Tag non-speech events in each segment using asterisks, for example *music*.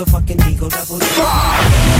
The fucking Eagle Double.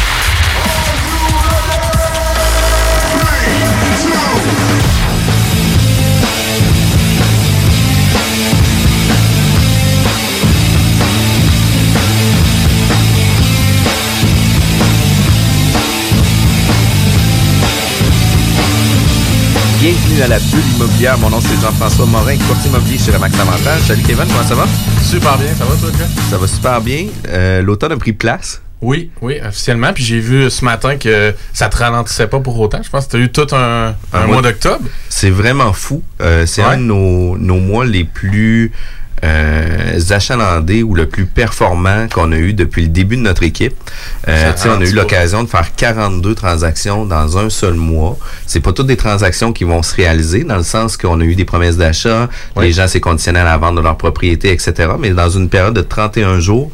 Bienvenue à la bulle immobilière. Mon nom, c'est Jean-François Morin, courtier immobilier chez Remax Avantage. Salut Kevin, comment ça va? Super bien, ça va toi, Jeff? Ça va super bien. Euh, L'automne a pris place. Oui, oui, officiellement. Puis j'ai vu ce matin que ça te ralentissait pas pour autant. Je pense que tu as eu tout un, mois, d'octobre. C'est vraiment fou. Euh, c'est un de nos, nos mois les plus euh, ou le plus performant qu'on a eu depuis le début de notre équipe. Euh, on a eu l'occasion de faire 42 transactions dans un seul mois. C'est pas toutes des transactions qui vont se réaliser dans le sens qu'on a eu des promesses d'achat, les gens s'est conditionné à la vente de leur propriété, etc. Mais dans une période de 31 jours,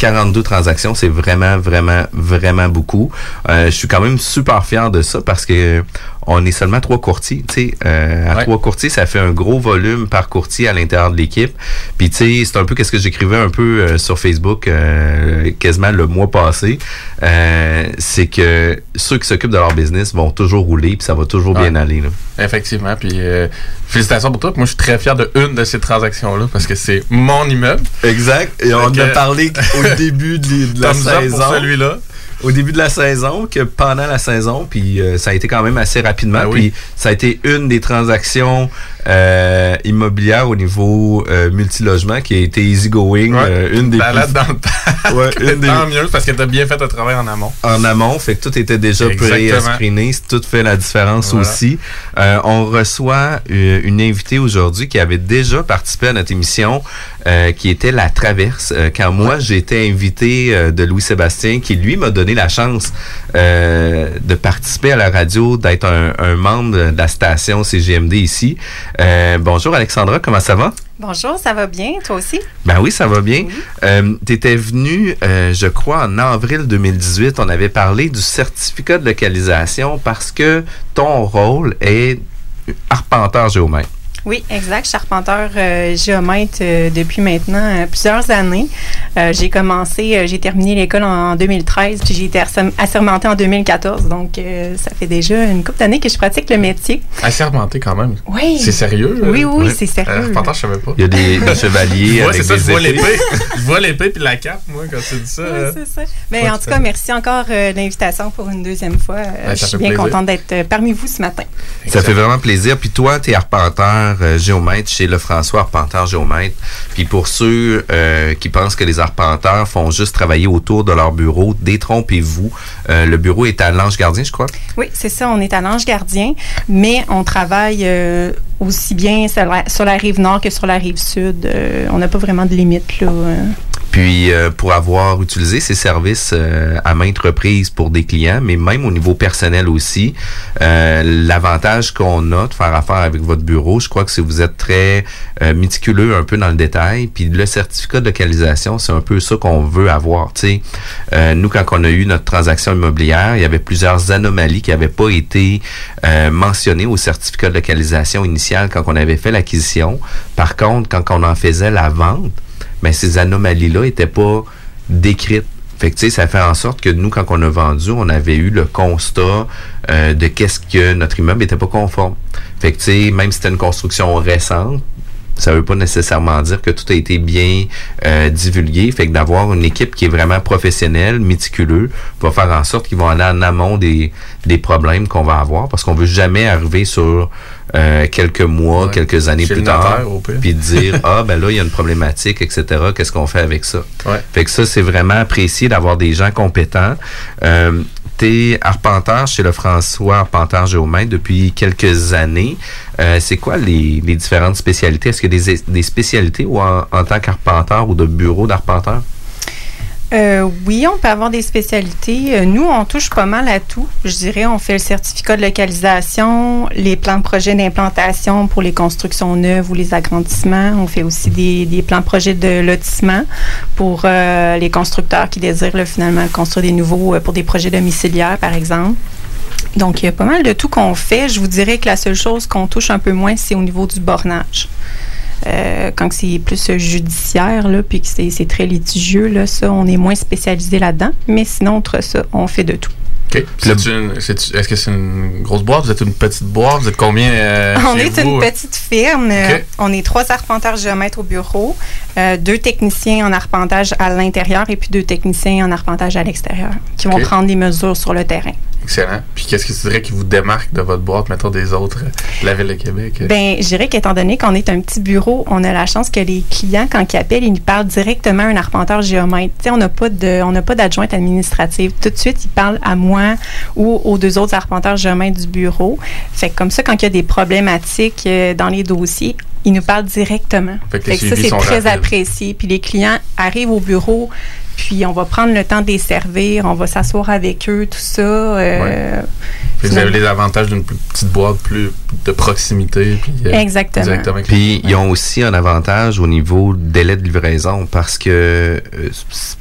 42 transactions, c'est vraiment, vraiment, vraiment beaucoup. Euh, je suis quand même super fier de ça parce que on est seulement trois courtiers. Tu sais, euh, à trois courtiers, ça fait un gros volume par courtier à l'intérieur de l'équipe. Puis tu sais, c'est un peu qu'est-ce que j'écrivais un peu euh, sur Facebook euh, quasiment le mois passé. c'est que ceux qui s'occupent de leur business vont toujours rouler puis ça va toujours bien aller. Là. Effectivement. Puis félicitations pour toi. Moi, je suis très fier de une de ces transactions-là parce que c'est mon immeuble. Exact. Et on en a parlé au *laughs* début de, la saison. celui-là au début de la saison que pendant la saison, puis euh, ça a été quand même assez rapidement. Ben puis ça a été une des transactions euh, immobilières au niveau euh, multilogement qui a été easygoing. Euh, une des plus... dans le *laughs* ouais, une Tant mieux parce que tu as bien fait le travail en amont. En amont, fait que tout était déjà screener. Tout fait la différence aussi. on reçoit une invitée aujourd'hui qui avait déjà participé à notre émission qui était La Traverse. quand moi, j'ai été invité de Louis-Sébastien qui, lui, m'a donné la chance euh, de participer à la radio, d'être un, membre de la station CGMD ici. Euh, bonjour Alexandra, comment ça va? Bonjour, ça va bien, toi aussi? Ben oui, ça va bien. Euh, tu étais venu, je crois, en avril 2018. On avait parlé du certificat de localisation parce que ton rôle est arpenteur géomètre. Oui, exact. Charpenteur euh, géomètre euh, depuis maintenant euh, plusieurs années. j'ai commencé, j'ai terminé l'école en, 2013, puis j'ai été assermenté en 2014. Donc, ça fait déjà une couple d'années que je pratique le métier. Assermenté quand même? Oui. C'est sérieux? Oui, oui, c'est sérieux. Charpenteur, je savais pas. Il y a des, chevaliers avec ça, des je vois l'épée. *laughs* je vois l'épée puis la cape, moi, quand tu dis ça. Oui, c'est ça. Mais en tout cas, merci encore de l'invitation pour une deuxième fois. je suis bien contente d'être parmi vous ce matin. Ça fait vraiment plaisir. Puis toi, tu es arpenteur euh, géomètre chez le François Arpenteur Géomètre. Puis pour ceux euh, qui pensent que les arpenteurs font juste travailler autour de leur bureau, détrompez-vous. Euh, le bureau est à l'Ange Gardien, je crois. Oui, c'est ça. On est à l'Ange Gardien, mais on travaille aussi bien sur la, rive nord que sur la rive sud. on n'a pas vraiment de limite là. Puis euh, pour avoir utilisé ces services euh, à maintes reprises pour des clients, mais même au niveau personnel aussi, euh, l'avantage qu'on a de faire affaire avec votre bureau, je crois que si vous êtes très méticuleux un peu dans le détail, puis le certificat de localisation, c'est un peu ça qu'on veut avoir. Sais, nous quand on a eu notre transaction immobilière, il y avait plusieurs anomalies qui n'avaient pas été mentionnées au certificat de localisation initial quand on avait fait l'acquisition. Par contre, quand on en faisait la vente, mais ces anomalies-là n'étaient pas décrites. Fait que, ça fait en sorte que nous, quand on a vendu, on avait eu le constat euh, de qu'est-ce que notre immeuble n'était pas conforme. Fait que, même si c'était une construction récente, ça veut pas nécessairement dire que tout a été bien euh, divulgué. Fait que d'avoir une équipe qui est vraiment professionnelle, méticuleux, va faire en sorte qu'ils vont aller en amont des, des problèmes qu'on va avoir parce qu'on veut jamais arriver sur euh, quelques mois, quelques années plus tard, puis dire *laughs* ah ben là il y a une problématique, etc. Qu'est-ce qu'on fait avec ça? Fait que ça c'est vraiment apprécié d'avoir des gens compétents. Euh, T'es arpenteur chez le François Arpenteur Géomètre depuis quelques années. Euh, c'est quoi les, différentes spécialités? Est-ce qu'il y a des, des spécialités ou en, en tant qu'arpenteur ou de bureau d'arpenteur? Euh, oui, on peut avoir des spécialités. Euh, nous, on touche pas mal à tout. Je dirais, on fait le certificat de localisation, les plans de projet d'implantation pour les constructions neuves ou les agrandissements. On fait aussi des, plans de projet de lotissement pour euh, les constructeurs qui désirent finalement construire des nouveaux pour des projets domiciliaires, par exemple. Donc, il y a pas mal de tout qu'on fait. Je vous dirais que la seule chose qu'on touche un peu moins, c'est au niveau du bornage. Euh, quand c'est plus judiciaire, là, puis que c'est très litigieux, là, ça, on est moins spécialisé là-dedans. Mais sinon, entre ça, on fait de tout. Est-ce que c'est une grosse boîte? Vous êtes une petite boîte? Vous êtes combien? Euh, *laughs* on est une petite firme. On est trois arpenteurs géomètres au bureau, euh, deux techniciens en arpentage à l'intérieur et puis deux techniciens en arpentage à l'extérieur qui vont prendre les mesures sur le terrain. Excellent. Puis qu'est-ce que tu dirais qui vous démarque de votre boîte, mettons, des autres de la Ville de Québec? Bien, je dirais qu'étant donné qu'on est un petit bureau, on a la chance que les clients, quand ils appellent, ils nous parlent directement à un arpenteur géomètre. Tu sais, on n'a pas de, on n'a pas d'adjointe administrative. Tout de suite, ils parlent à moi ou aux deux autres arpenteurs géomètres du bureau. Fait que comme ça, quand il y a des problématiques euh, dans les dossiers, ils nous parlent directement. Fait que, ça, c'est très apprécié. Puis les clients arrivent au bureau, puis on va prendre le temps de les servir, on va s'asseoir avec eux, tout ça. Euh, vous avez les avantages d'une petite boîte plus de proximité. Puis, euh, Exactement. Puis ils ont aussi un avantage au niveau délai de livraison parce que euh,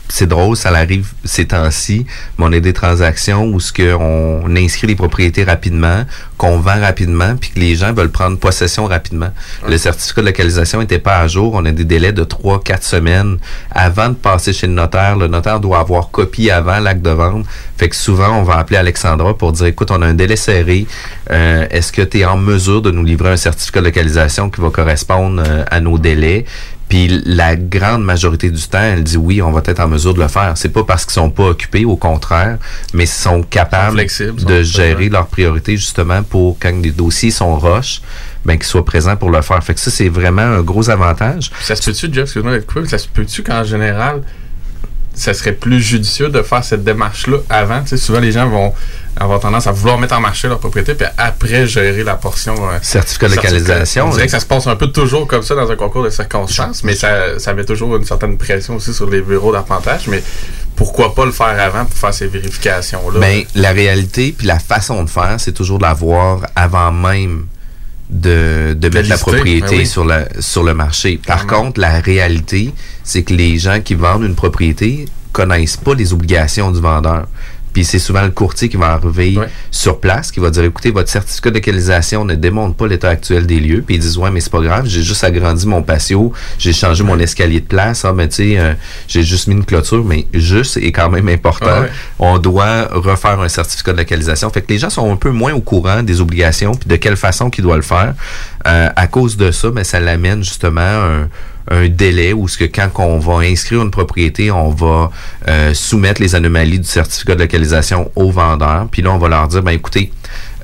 c'est drôle, ça arrive ces temps-ci, mais on a des transactions où ce qu'on inscrit les propriétés rapidement, qu'on vend rapidement, puis que les gens veulent prendre possession rapidement. Le certificat de localisation n'était pas à jour. On a des délais de 3-4 semaines avant de passer chez le notaire. Le notaire doit avoir copié avant l'acte de vente. Fait que souvent, on va appeler Alexandra pour dire, écoute, on a un délai serré. Euh, est-ce que tu es en mesure de nous livrer un certificat de localisation qui va correspondre euh, à nos délais? Puis la grande majorité du temps, elle dit oui, on va être en mesure de le faire. C'est pas parce qu'ils sont pas occupés, au contraire, mais ils sont capables de gérer leurs priorités justement pour quand les dossiers sont roches, ben qu'ils soient présents pour le faire. Fait que ça, c'est vraiment un gros avantage. Ça se peut-tu, Jeff, excuse-moi ça se peut-tu qu'en général, ça serait plus judicieux de faire cette démarche-là avant? Tu sais, souvent, les gens vont avoir tendance à vouloir mettre en marché leur propriété, puis après gérer la portion euh, certificat de localisation. On dirait que ça se passe un peu toujours comme ça dans un concours de circonstances, mais ça, ça met toujours une certaine pression aussi sur les bureaux d'arpentage. Mais pourquoi pas le faire avant pour faire ces vérifications-là? Ben, la réalité, puis la façon de faire, c'est toujours de l'avoir avant même de, de mettre la propriété ben sur, la, sur le marché. Par contre, la réalité, c'est que les gens qui vendent une propriété connaissent pas les obligations du vendeur. Puis c'est souvent le courtier qui va arriver sur place, qui va dire écoutez, votre certificat de localisation ne démontre pas l'état actuel des lieux. Puis ils disent ouais, mais c'est pas grave, j'ai juste agrandi mon patio, j'ai changé mon escalier de place. Ah, mais tu sais, euh, j'ai juste mis une clôture, mais juste est quand même important. On doit refaire un certificat de localisation. Fait que les gens sont un peu moins au courant des obligations puis de quelle façon qu'ils doivent le faire. Euh, à cause de ça, mais ça l'amène justement un un délai où ce que quand on va inscrire une propriété, on va euh, soumettre les anomalies du certificat de localisation au vendeur. Puis là, on va leur dire, ben écoutez,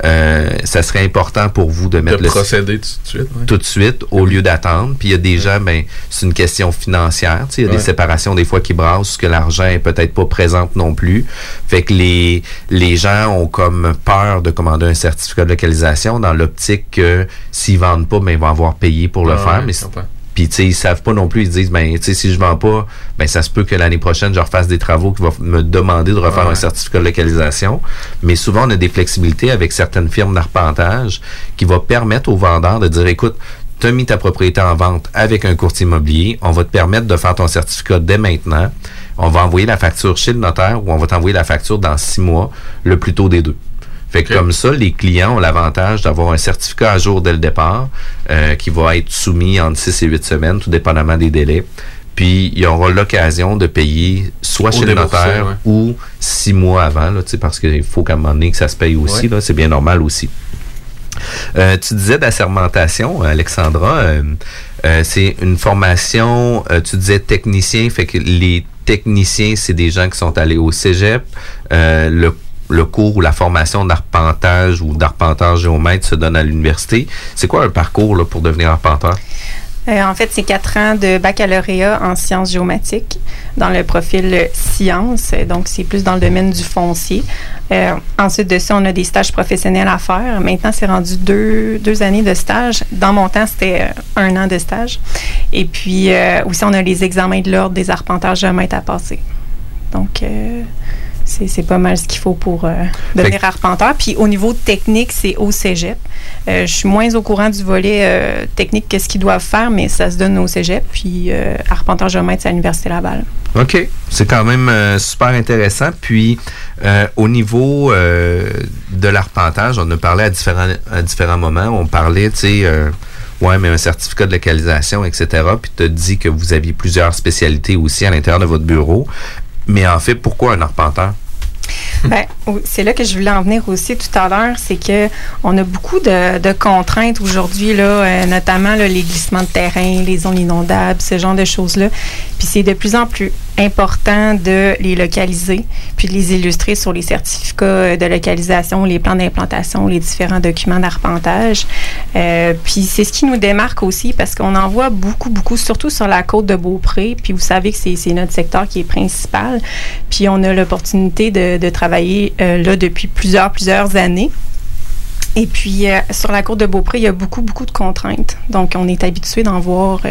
euh, ça serait important pour vous de mettre de procéder tout de suite. Tout de suite, au lieu d'attendre. Puis il y a des gens, ben, c'est une question financière. Il y a des séparations des fois qui brassent, que l'argent est peut-être pas présent non plus. Fait que les, les gens ont comme peur de commander un certificat de localisation dans l'optique que s'ils vendent pas, ben, ils vont avoir payé pour le ah faire. mais Puis, tu sais, ils savent pas non plus. Ils disent, ben, tu sais, si je vends pas, ben, ça se peut que l'année prochaine, je refasse des travaux qui vont me demander de refaire un certificat de localisation. Mais souvent, on a des flexibilités avec certaines firmes d'arpentage qui vont permettre aux vendeurs de dire, écoute, tu as mis ta propriété en vente avec un courtier immobilier, on va te permettre de faire ton certificat dès maintenant. On va envoyer la facture chez le notaire ou on va t'envoyer la facture dans six mois, le plus tôt des deux. Fait que comme ça, les clients ont l'avantage d'avoir un certificat à jour dès le départ euh, qui va être soumis en 6 et 8 semaines, tout dépendamment des délais. Puis, il y aura l'occasion de payer soit chez le notaire ou six mois avant, là, parce qu'il faut qu'à un moment donné que ça se paye aussi. C'est bien normal aussi. Euh, tu disais d'assermentation, Alexandra. Euh, euh, c'est une formation, tu disais technicien, fait que les techniciens, c'est des gens qui sont allés au cégep. le le cours ou la formation d'arpentage ou d'arpenteur géomètre se donne à l'université. C'est quoi un parcours pour devenir arpenteur? Euh, en fait, c'est quatre ans de baccalauréat en sciences géomatiques dans le profil sciences. Donc, c'est plus dans le domaine du foncier. Euh, ensuite de ça, on a des stages professionnels à faire. Maintenant, c'est rendu deux, deux années de stage. Dans mon temps, c'était euh, un an de stage. Et puis, aussi, on a les examens de l'ordre des arpenteurs géomètres à passer. Donc, c'est pas mal ce qu'il faut pour euh, devenir arpenteur. Puis au niveau technique, c'est au cégep. Euh, je suis moins au courant du volet euh, technique, qu'est-ce qu'ils doivent faire, mais ça se donne au cégep. Puis arpenteur géomètre, c'est à l'Université Laval. OK. C'est quand même super intéressant. Puis au niveau de l'arpentage, on a parlé à différents, à différents moments. On parlait, tu sais, ouais, mais un certificat de localisation, etc. Puis tu as dit que vous aviez plusieurs spécialités aussi à l'intérieur de votre bureau. Mais en fait, pourquoi un arpenteur? Ben, c'est là que je voulais en venir aussi tout à l'heure, c'est que on a beaucoup de, contraintes aujourd'hui, là, euh, notamment les glissements de terrain, les zones inondables, ce genre de choses-là. Puis c'est de plus en plus important de les localiser, puis de les illustrer sur les certificats de localisation, les plans d'implantation, les différents documents d'arpentage. Euh, puis c'est ce qui nous démarque aussi parce qu'on en voit beaucoup, beaucoup, surtout sur la côte de Beaupré. Puis vous savez que c'est notre secteur qui est principal. Puis on a l'opportunité de, travailler euh, là depuis plusieurs, plusieurs années. Et puis, euh, sur la côte de Beaupré, il y a beaucoup, beaucoup de contraintes. Donc, on est habitué d'en voir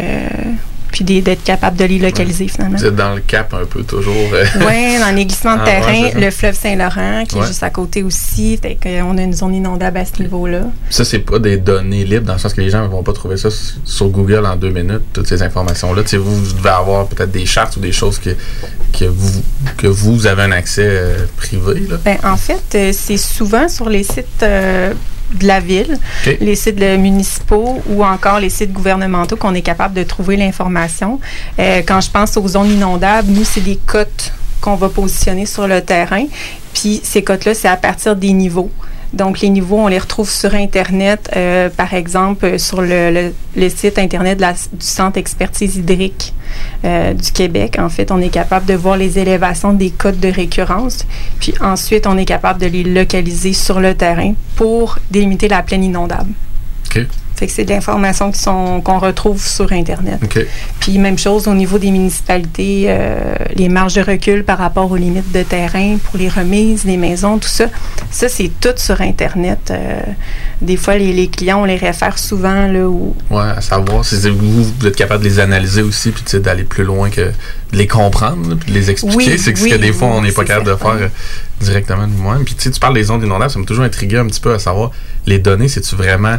puis d'être capable de les localiser finalement. Vous êtes dans le cap un peu toujours. Euh. *laughs* oui, dans les glissements de ah, terrain, le fleuve Saint-Laurent qui est juste à côté aussi. Fait qu'on a une zone inondable à ce niveau-là. Ça, c'est pas des données libres dans le sens que les gens ne vont pas trouver ça sur Google en deux minutes, toutes ces informations-là. Vous, vous devez avoir peut-être des chartes ou des choses que, que, vous, que vous avez un accès euh, privé. Là. Ben, en fait, euh, c'est souvent sur les sites de la ville, les sites municipaux ou encore les sites gouvernementaux qu'on est capable de trouver l'information. Euh, quand je pense aux zones inondables, nous, c'est des cotes qu'on va positionner sur le terrain. Puis ces cotes-là, c'est à partir des niveaux. Donc, les niveaux, on les retrouve sur Internet, euh, par exemple, sur le, site Internet du Centre expertise hydrique euh, du Québec. En fait, on est capable de voir les élévations des codes de récurrence. Puis ensuite, on est capable de les localiser sur le terrain pour délimiter la plaine inondable. Fait que c'est de l'information qui sont qu'on retrouve sur Internet. Puis même chose au niveau des municipalités, euh, les marges de recul par rapport aux limites de terrain pour les remises, les maisons, tout ça. Ça, c'est tout sur Internet. Euh, des fois, les, clients, on les réfère souvent. Là, où... Oui, à savoir si vous, vous êtes capable de les analyser aussi, puis d'aller plus loin que de les comprendre, puis de les expliquer. c'est ce que des fois, on n'est pas capable de faire euh, directement nous-mêmes. Puis tu parles des ondes inondables, ça m'a toujours intrigué un petit peu à savoir, les données, c'est-tu vraiment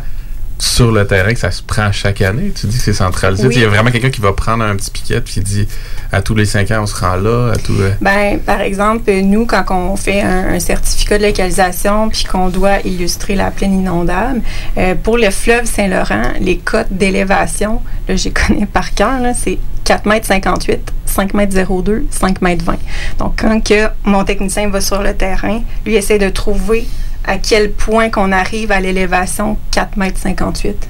sur le terrain que ça se prend chaque année? Tu dis que c'est centralisé. Il y a vraiment quelqu'un qui va prendre un petit piquet puis dit à tous les cinq ans, on se rend là. À tout, euh. ben, par exemple, nous, quand on fait un, certificat de localisation puis qu'on doit illustrer la plaine inondable, euh, pour le fleuve Saint-Laurent, les cotes d'élévation, là, j'y connais par cœur, c'est 4 mètres 58, 5 mètres 02, 5 mètres 20. Donc, quand que mon technicien va sur le terrain, lui essaie de trouver à quel point qu'on arrive à l'élévation 4 mètres 58.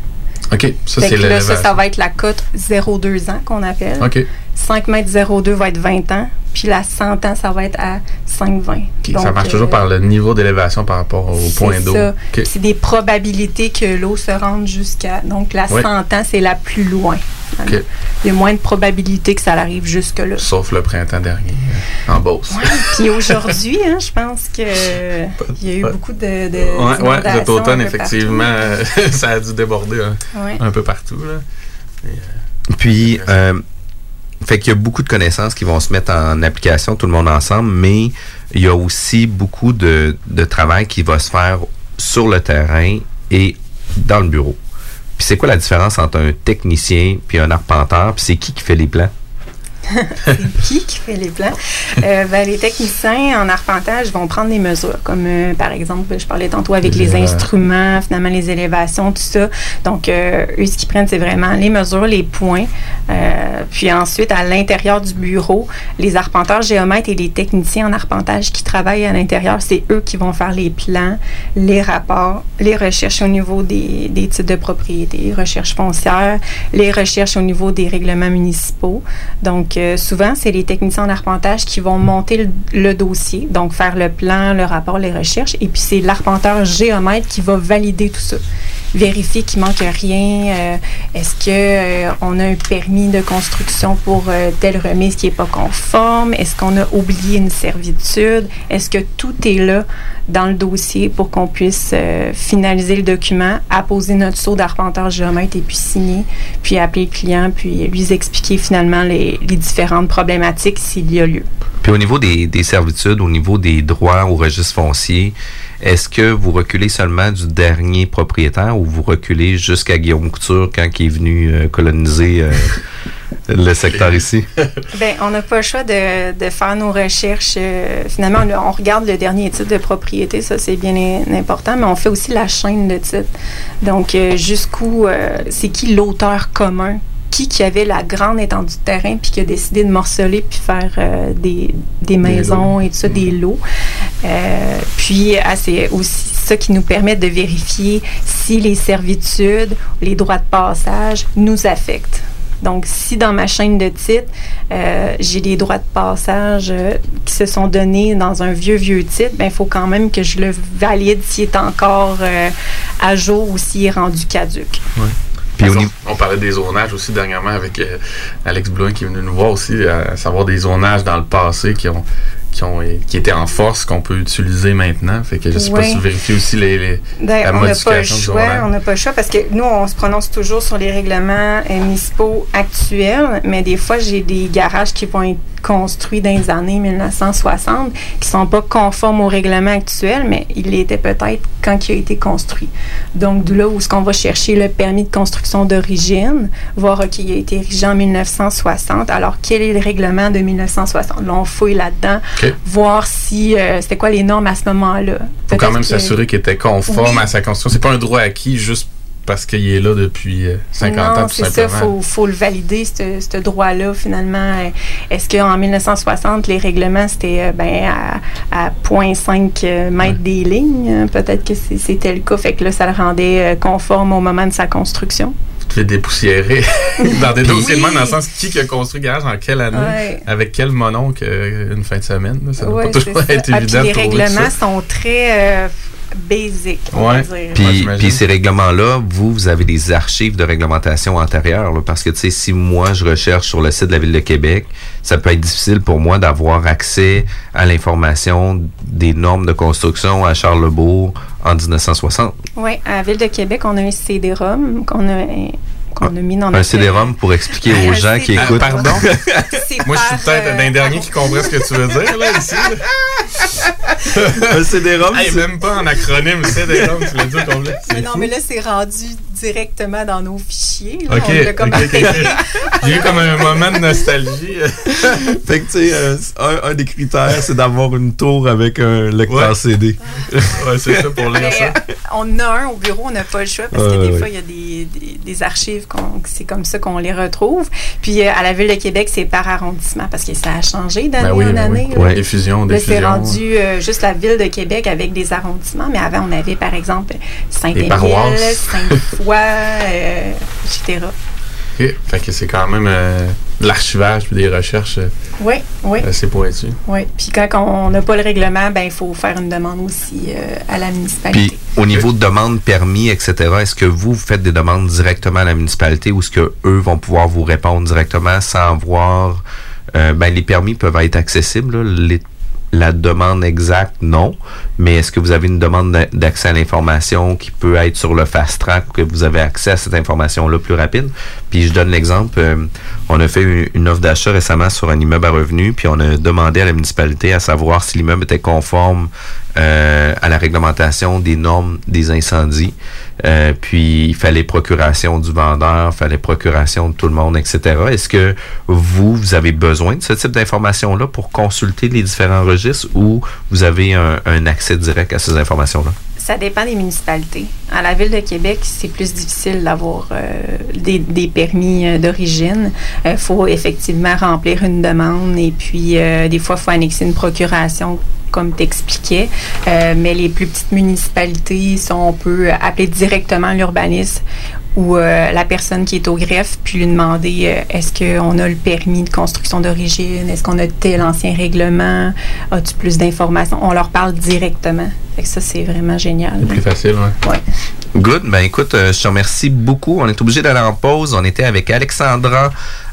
OK, ça c'est là, ça, ça va être la cote 0,2 ans qu'on appelle. OK. 5 mètres 02 va être 20 ans, puis la 100 ans, ça va être à 5,20. ça marche toujours par le niveau d'élévation par rapport au point d'eau. C'est des probabilités que l'eau se rende jusqu'à. Donc la 100 ans, c'est la plus loin. Il y a moins de probabilités que ça arrive jusque-là. Sauf le printemps dernier, euh, en Beauce. Puis aujourd'hui, hein, je pense qu'il y a eu beaucoup de. de oui, cet automne, effectivement, *laughs* ça a dû déborder un, peu partout. Là. Euh, Puis, euh, fait qu'il y a beaucoup de connaissances qui vont se mettre en application, tout le monde ensemble, mais il y a aussi beaucoup de, de travail qui va se faire sur le terrain et dans le bureau. Puis c'est quoi la différence entre un technicien puis un arpenteur? Puis c'est qui qui fait les plans? C'est *laughs* qui qui fait les plans? Euh, ben, les techniciens en arpentage vont prendre des mesures, comme euh, par exemple, je parlais tantôt avec les, instruments, finalement les élévations, tout ça. Donc, euh, eux, ce qu'ils prennent, c'est vraiment les mesures, les points. puis ensuite, à l'intérieur du bureau, les arpenteurs géomètres et les techniciens en arpentage qui travaillent à l'intérieur, c'est eux qui vont faire les plans, les rapports, les recherches au niveau des, des titres de propriété, recherches foncières, les recherches au niveau des règlements municipaux. Donc, souvent, c'est les techniciens en arpentage qui vont monter le, dossier, donc faire le plan, le rapport, les recherches, et puis c'est l'arpenteur géomètre qui va valider tout ça vérifier qu'il manque rien. Euh, est-ce que euh, on a un permis de construction pour euh, telle remise qui est pas conforme Est-ce qu'on a oublié une servitude Est-ce que tout est là dans le dossier pour qu'on puisse finaliser le document, apposer notre saut d'arpenteur géomètre et puis signer, puis appeler le client, puis lui expliquer finalement les, différentes problématiques s'il y a lieu. Puis au niveau des servitudes, au niveau des droits au registre foncier, est-ce que vous reculez seulement du dernier propriétaire ou vous reculez jusqu'à Guillaume Couture quand il est venu euh, coloniser euh, le secteur ici? *laughs* Bien, on n'a pas le choix de, faire nos recherches. Euh, finalement, on, regarde le dernier titre de propriété, ça c'est bien important, mais on fait aussi la chaîne de titres. Donc, jusqu'où, c'est qui l'auteur commun? Qui, qui avait la grande étendue de terrain puis qui a décidé de morceler puis faire euh, des, des, maisons et tout ça, des lots. Euh, puis ah, c'est aussi ça qui nous permet de vérifier si les servitudes, les droits de passage nous affectent. Donc, si dans ma chaîne de titres, euh, j'ai des droits de passage qui se sont donnés dans un vieux, vieux titre, il ben, faut quand même que je le valide s'il est encore à jour ou s'il est rendu caduque. On parlait des zonages aussi dernièrement avec euh, Alex Blum qui est venu nous voir aussi, à savoir des zonages dans le passé qui ont qui, ont, qui étaient en force qu'on peut utiliser maintenant. Fait que je sais pas si vous vérifiez aussi les, les ben, la on modification choix, On n'a pas le choix parce que nous, on se prononce toujours sur les règlements municipaux actuels, mais des fois, j'ai des garages qui vont être construits dans les années 1960 qui sont pas conformes au règlement actuel, mais il l'était peut-être quand il a été construit. Donc, de là où est-ce qu'on va chercher le permis de construction d'origine, voir qu'il a été érigé en 1960. Alors, quel est le règlement de 1960? Là, on fouille là-dedans voir si euh, c'était quoi les normes à ce moment-là. Il faut quand même s'assurer qu'il était conforme à sa construction. C'est pas un droit acquis juste parce qu'il est là depuis 50 euh, ans, tout simplement. c'est ça. Il faut, le valider, ce droit-là, finalement. Est-ce qu'en 1960, les règlements, c'était euh, ben, à, à 0.5 mètres des lignes? Peut-être que c'était le cas. Fait que là, ça le rendait conforme au moment de sa construction tu dépoussiérer *laughs* dans des dossiers de dans le sens qui a construit le garage en quelle année, avec quel mononcle une fin de semaine. Ça ne doit pas toujours être ah, évident. les règlements sont très euh, basic. Puis, ces règlements-là, vous, vous avez des archives de réglementation antérieures. parce que, tu sais, si moi, je recherche sur le site de la Ville de Québec, ça peut être difficile pour moi d'avoir accès à l'information des normes de construction à Charlebourg en 1960. Oui, à la Ville de Québec, on a un CD-ROM qu'on a qu'on a mis dans Un CD-ROM pour expliquer aux *laughs* gens qui écoutent. pardon? Moi, je suis peut-être un dernier qui comprend ce que tu veux dire, là, ici. *laughs* un CD-ROM? Hey, même pas en acronyme, CD-ROM, tu l'as dit au complet. non, mais là, c'est rendu directement dans nos fichiers. Là. OK, comme *laughs* J'ai eu comme un moment de nostalgie. *laughs* fait que, tu sais, euh, un, des critères, c'est d'avoir une tour avec un lecteur CD. ouais, c'est ça pour lire ça. Euh, on a un au bureau, on n'a pas le choix parce que des fois, il y a des, des, archives, c'est comme ça qu'on les retrouve. Puis euh, à la Ville de Québec, c'est par arrondissement parce que ça a changé d'année ben en ben année. Oui. Des fusions, des C'est rendu juste la Ville de Québec avec des arrondissements, mais avant, on avait par exemple Saint-Émile, Saint-Foy, euh, etc. Fait que c'est quand même euh, de l'archivage puis des recherches euh, oui, oui. assez pointues. Oui. Puis quand on n'a pas le règlement, ben il faut faire une demande aussi à la municipalité. Puis au niveau de demande, permis, etc., est-ce que vous, faites des demandes directement à la municipalité ou est-ce qu'eux vont pouvoir vous répondre directement sans voir... ben, les permis peuvent être accessibles. La demande exacte, non. Mais est-ce que vous avez une demande d'accès à l'information qui peut être sur le fast track, que vous avez accès à cette information-là plus rapide? Puis je donne l'exemple, euh, on a fait une, offre d'achat récemment sur un immeuble à revenu, puis on a demandé à la municipalité à savoir si l'immeuble était conforme euh, à la réglementation des normes des incendies. Euh, puis il fallait procuration du vendeur, il fallait procuration de tout le monde, etc. Est-ce que vous, vous avez besoin de ce type d'informations-là pour consulter les différents registres ou vous avez un, accès direct à ces informations-là? Ça dépend des municipalités. À la ville de Québec, c'est plus difficile d'avoir euh, des, permis euh, d'origine. Il faut effectivement remplir une demande et puis des fois, il faut annexer une procuration comme t'expliquais. Euh, mais les plus petites municipalités, sont, on peut appeler directement l'urbaniste ou euh, la personne qui est au greffe, puis lui demander euh, est-ce qu'on a le permis de construction d'origine, est-ce qu'on a tel ancien règlement, as-tu plus d'informations? On leur parle directement. Fait que ça, c'est vraiment génial. C'est plus facile, oui. Ouais. Good. Ben écoute, je te remercie beaucoup. On est obligé d'aller en pause. On était avec Alexandra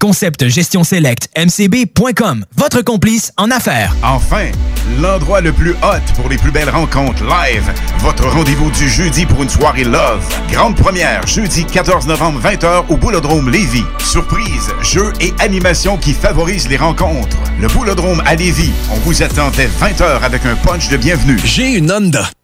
Concept Gestion Select, mcb.com. Votre complice en affaires. Enfin, l'endroit le plus hot pour les plus belles rencontres live. Votre rendez-vous du jeudi pour une soirée love. Grande première, jeudi 14 novembre 20h au Boulodrome Lévis. Surprise, jeux et animations qui favorisent les rencontres. Le Boulodrome à Lévis. On vous attend dès 20h avec un punch de bienvenue. J'ai une Honda.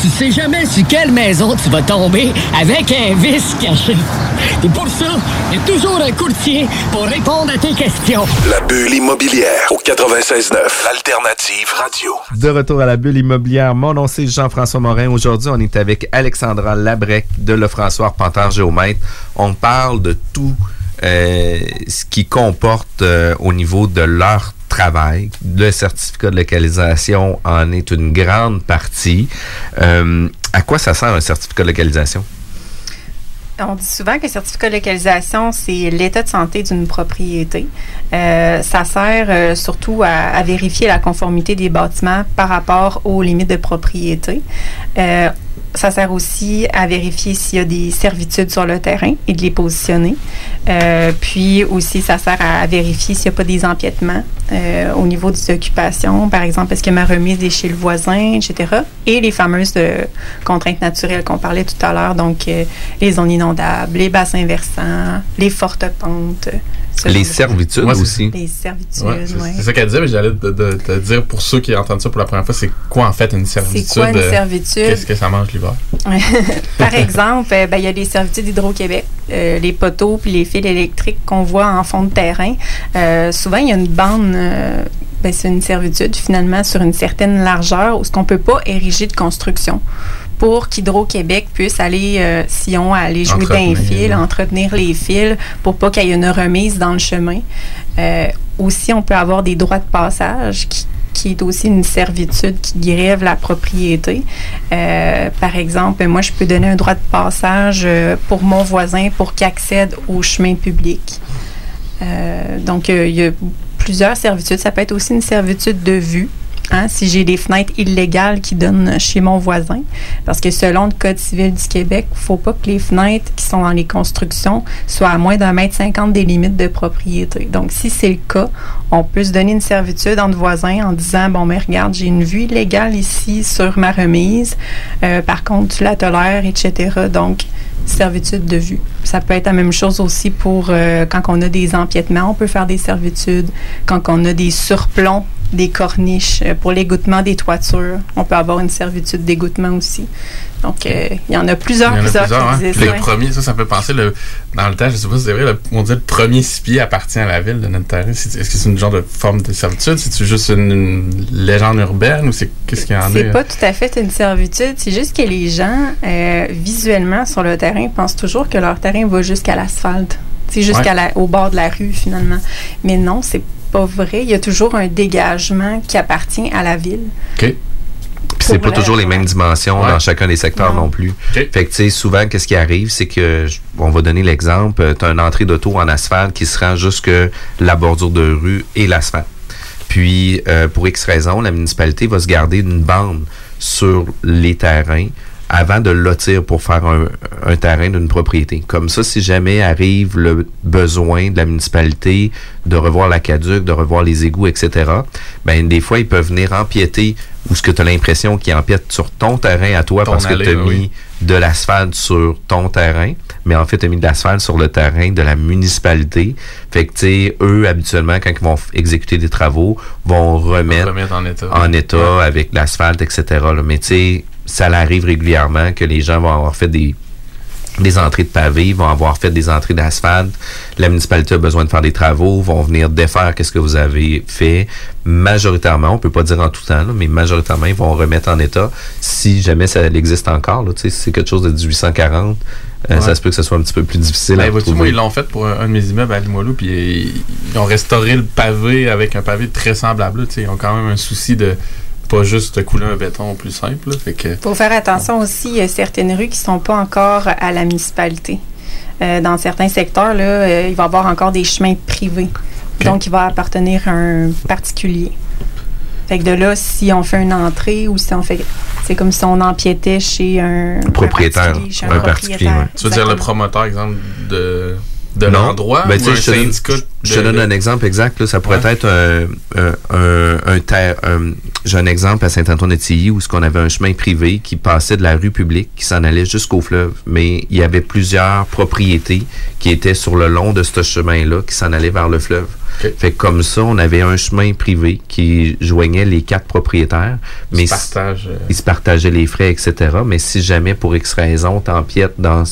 Tu sais jamais sur quelle maison tu vas tomber avec un vice caché. Et pour ça, il y a toujours un courtier pour répondre à tes questions. La bulle immobilière au 96.9, l'alternative radio. De retour à la bulle immobilière, mon nom c'est Jean-François Morin. Aujourd'hui, on est avec Alexandra Labrec de Le François Arpenteur Géomètre. On parle de tout euh, ce qui comporte euh, au niveau de leur travail. Le certificat de localisation en est une grande partie. Euh, à quoi ça sert un certificat de localisation? On dit souvent que certificat de localisation, c'est l'état de santé d'une propriété. Euh, ça sert euh, surtout à, vérifier la conformité des bâtiments par rapport aux limites de propriété ça sert aussi à vérifier s'il y a des servitudes sur le terrain et de les positionner. Euh, puis aussi, ça sert à, vérifier s'il n'y a pas des empiètements euh, au niveau des occupations. Par exemple, est-ce que ma remise est chez le voisin, etc. Et les fameuses euh, contraintes naturelles qu'on parlait tout à l'heure, donc les zones inondables, les bassins versants, les fortes pentes. Les servitudes aussi. Les servitudes, oui. C'est ça qu'elle disait, mais j'allais te, dire pour ceux qui entendent ça pour la première fois, c'est quoi en fait une servitude? C'est quoi une servitude? Qu'est-ce que ça mange l'hiver? *laughs* Par exemple, euh, ben, il y a les servitudes d'Hydro-Québec, euh, les poteaux puis les fils électriques qu'on voit en fond de terrain. Euh, souvent, il y a une bande ben, c'est une servitude finalement sur une certaine largeur où ce qu'on peut pas ériger de construction pour qu'Hydro-Québec puisse aller, euh, si on aller jouer d'un fil, entretenir les fils pour pas qu'il y ait une remise dans le chemin. Euh, aussi, on peut avoir des droits de passage qui, qui est aussi une servitude qui grève la propriété. Euh, par exemple, moi, je peux donner un droit de passage pour mon voisin pour qu'il accède au chemin public. donc, il y a plusieurs servitudes. Ça peut être aussi une servitude de vue. Hein, si j'ai des fenêtres illégales qui donnent chez mon voisin. Parce que selon le Code civil du Québec, il ne faut pas que les fenêtres qui sont dans les constructions soient à moins d'un mètre cinquante des limites de propriété. Donc, si c'est le cas, on peut se donner une servitude entre voisins en disant, bon, mais regarde, j'ai une vue illégale ici sur ma remise. Euh, par contre, tu la tolères, etc. Donc, servitude de vue. Ça peut être la même chose aussi pour euh, quand on a des empiètements, on peut faire des servitudes. Quand on a des surplombs des corniches euh, pour l'égouttement des toitures. On peut avoir une servitude d'égouttement aussi. Donc, euh, il y en a plusieurs, en a plusieurs, qui hein. Le premier, ça, ça peut penser, le, dans le temps, je ne sais pas si c'est vrai, on dit le premier six appartient à la ville de notre terrain. Est-ce que c'est une genre de forme de servitude? C'est juste une, légende urbaine ou c'est qu'est-ce qu'il y en a? C'est pas tout à fait une servitude. C'est juste que les gens, euh, visuellement, sur le terrain, pensent toujours que leur terrain va jusqu'à l'asphalte. C'est jusqu'au bord de la rue, finalement. Mais non, c'est pas vrai. Il y a toujours un dégagement qui appartient à la ville. OK. Puis c'est pas toujours les mêmes dimensions dans chacun des secteurs non, plus. Fait que, tu sais, souvent, qu'est-ce qui arrive, c'est que, on va donner l'exemple, euh, tu as une entrée d'auto en asphalte qui se rend jusque la bordure de rue et l'asphalte. Puis, euh, pour X raison, la municipalité va se garder une bande sur les terrains avant de lotir pour faire un, terrain d'une propriété. Comme ça, si jamais arrive le besoin de la municipalité de revoir la caduque, de revoir les égouts, etc., ben des fois, ils peuvent venir empiéter ou ce que tu as l'impression qu'ils empiètent sur ton terrain à toi parce que tu as mis de l'asphalte sur ton terrain, mais en fait, tu as mis de l'asphalte sur le terrain de la municipalité. Fait que, tu sais, eux, habituellement, quand ils vont exécuter des travaux, vont remettre, en état, avec l'asphalte, etc. Mais tu sais, ça arrive régulièrement que les gens vont avoir fait des des entrées de pavés, vont avoir fait des entrées d'asphalte. La municipalité a besoin de faire des travaux, vont venir défaire qu'est-ce que vous avez fait. Majoritairement, on peut pas dire en tout temps, mais majoritairement, ils vont remettre en état si jamais ça existe encore. Là, si c'est quelque chose de 1840, euh, ça se peut que ce soit un petit peu plus difficile ben, à Moi, ils l'ont fait pour un, de mes immeubles à Limoilou, puis ils ont restauré le pavé avec un pavé très semblable. ils ont quand même un souci de pas juste couler un béton plus simple. Il que, faut faire attention aussi, il y a certaines rues qui sont pas encore à la municipalité. Euh, dans certains secteurs, là, euh, il va y avoir encore des chemins privés. Donc, il va appartenir à un particulier. Fait que de là, si on fait une entrée ou si on fait. C'est comme si on empiétait chez un. propriétaire. Un, particulier. Tu veux dire le promoteur, exemple, de de l'endroit ben, ou un syndicat je te donne un exemple exact. Là, ça pourrait être un, un, un, terre. J'ai un exemple à Saint-Antoine-de-Tilly où ce qu'on avait un chemin privé qui passait de la rue publique, qui s'en allait jusqu'au fleuve. Mais il y avait plusieurs propriétés qui étaient sur le long de ce chemin-là, qui s'en allaient vers le fleuve. Fait comme ça, on avait un chemin privé qui joignait les quatre propriétaires. Mais ils se, euh, ils se partageaient les frais, etc. Mais si jamais, pour X raison, t'empiètes dans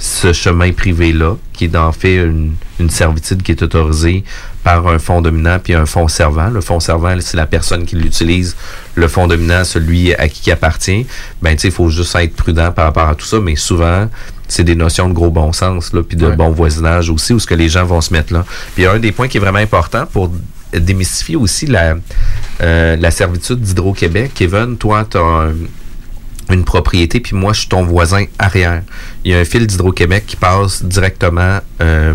ce chemin privé-là, qui est en fait une, une servitude qui est autorisée par un fonds dominant puis un fonds servant. Le fonds servant, c'est la personne qui l'utilise. Le fonds dominant, celui à qui il appartient. Ben, tu sais, il faut juste être prudent par rapport à tout ça, mais souvent, c'est des notions de gros bon sens, là, puis de bon voisinage aussi, où ce que les gens vont se mettre là. Puis un des points qui est vraiment important pour démystifier aussi la, euh, la servitude d'Hydro-Québec. Kevin, toi, tu as une propriété, puis moi, je suis ton voisin arrière. Il y a un fil d'Hydro-Québec qui passe directement euh,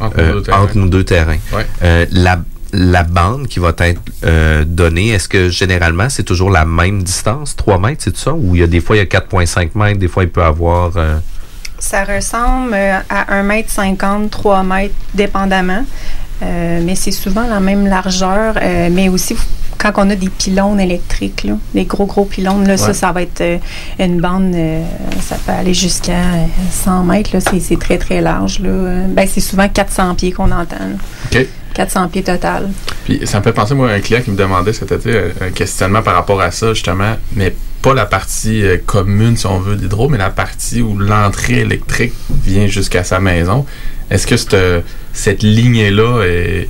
entre, nos, deux terrains. Euh, la, la bande qui va être euh, donnée, est-ce que généralement c'est toujours la même distance, 3 mètres, c'est ça? Ou il y a des fois il y a 4,5 mètres, des fois il peut avoir... euh, Ça ressemble euh, à 1,50 m, 3 mètres, dépendamment. Euh, mais c'est souvent la même largeur. euh, mais aussi, quand on a des pylônes électriques, là, des gros, gros pylônes, là, ça, Ouais. ça va être euh, une bande, ça peut aller jusqu'à euh, 100 mètres. C'est très, très large. Là. Ben, c'est souvent 400 pieds qu'on entend. là. OK. 400 pieds total. Puis ça me fait penser, moi, à un client qui me demandait cet été un, un questionnement par rapport à ça, justement, mais pas la partie euh, commune, si on veut, d'hydro, mais la partie où l'entrée électrique vient jusqu'à sa maison. Est-ce que cette, cette lignée-là est,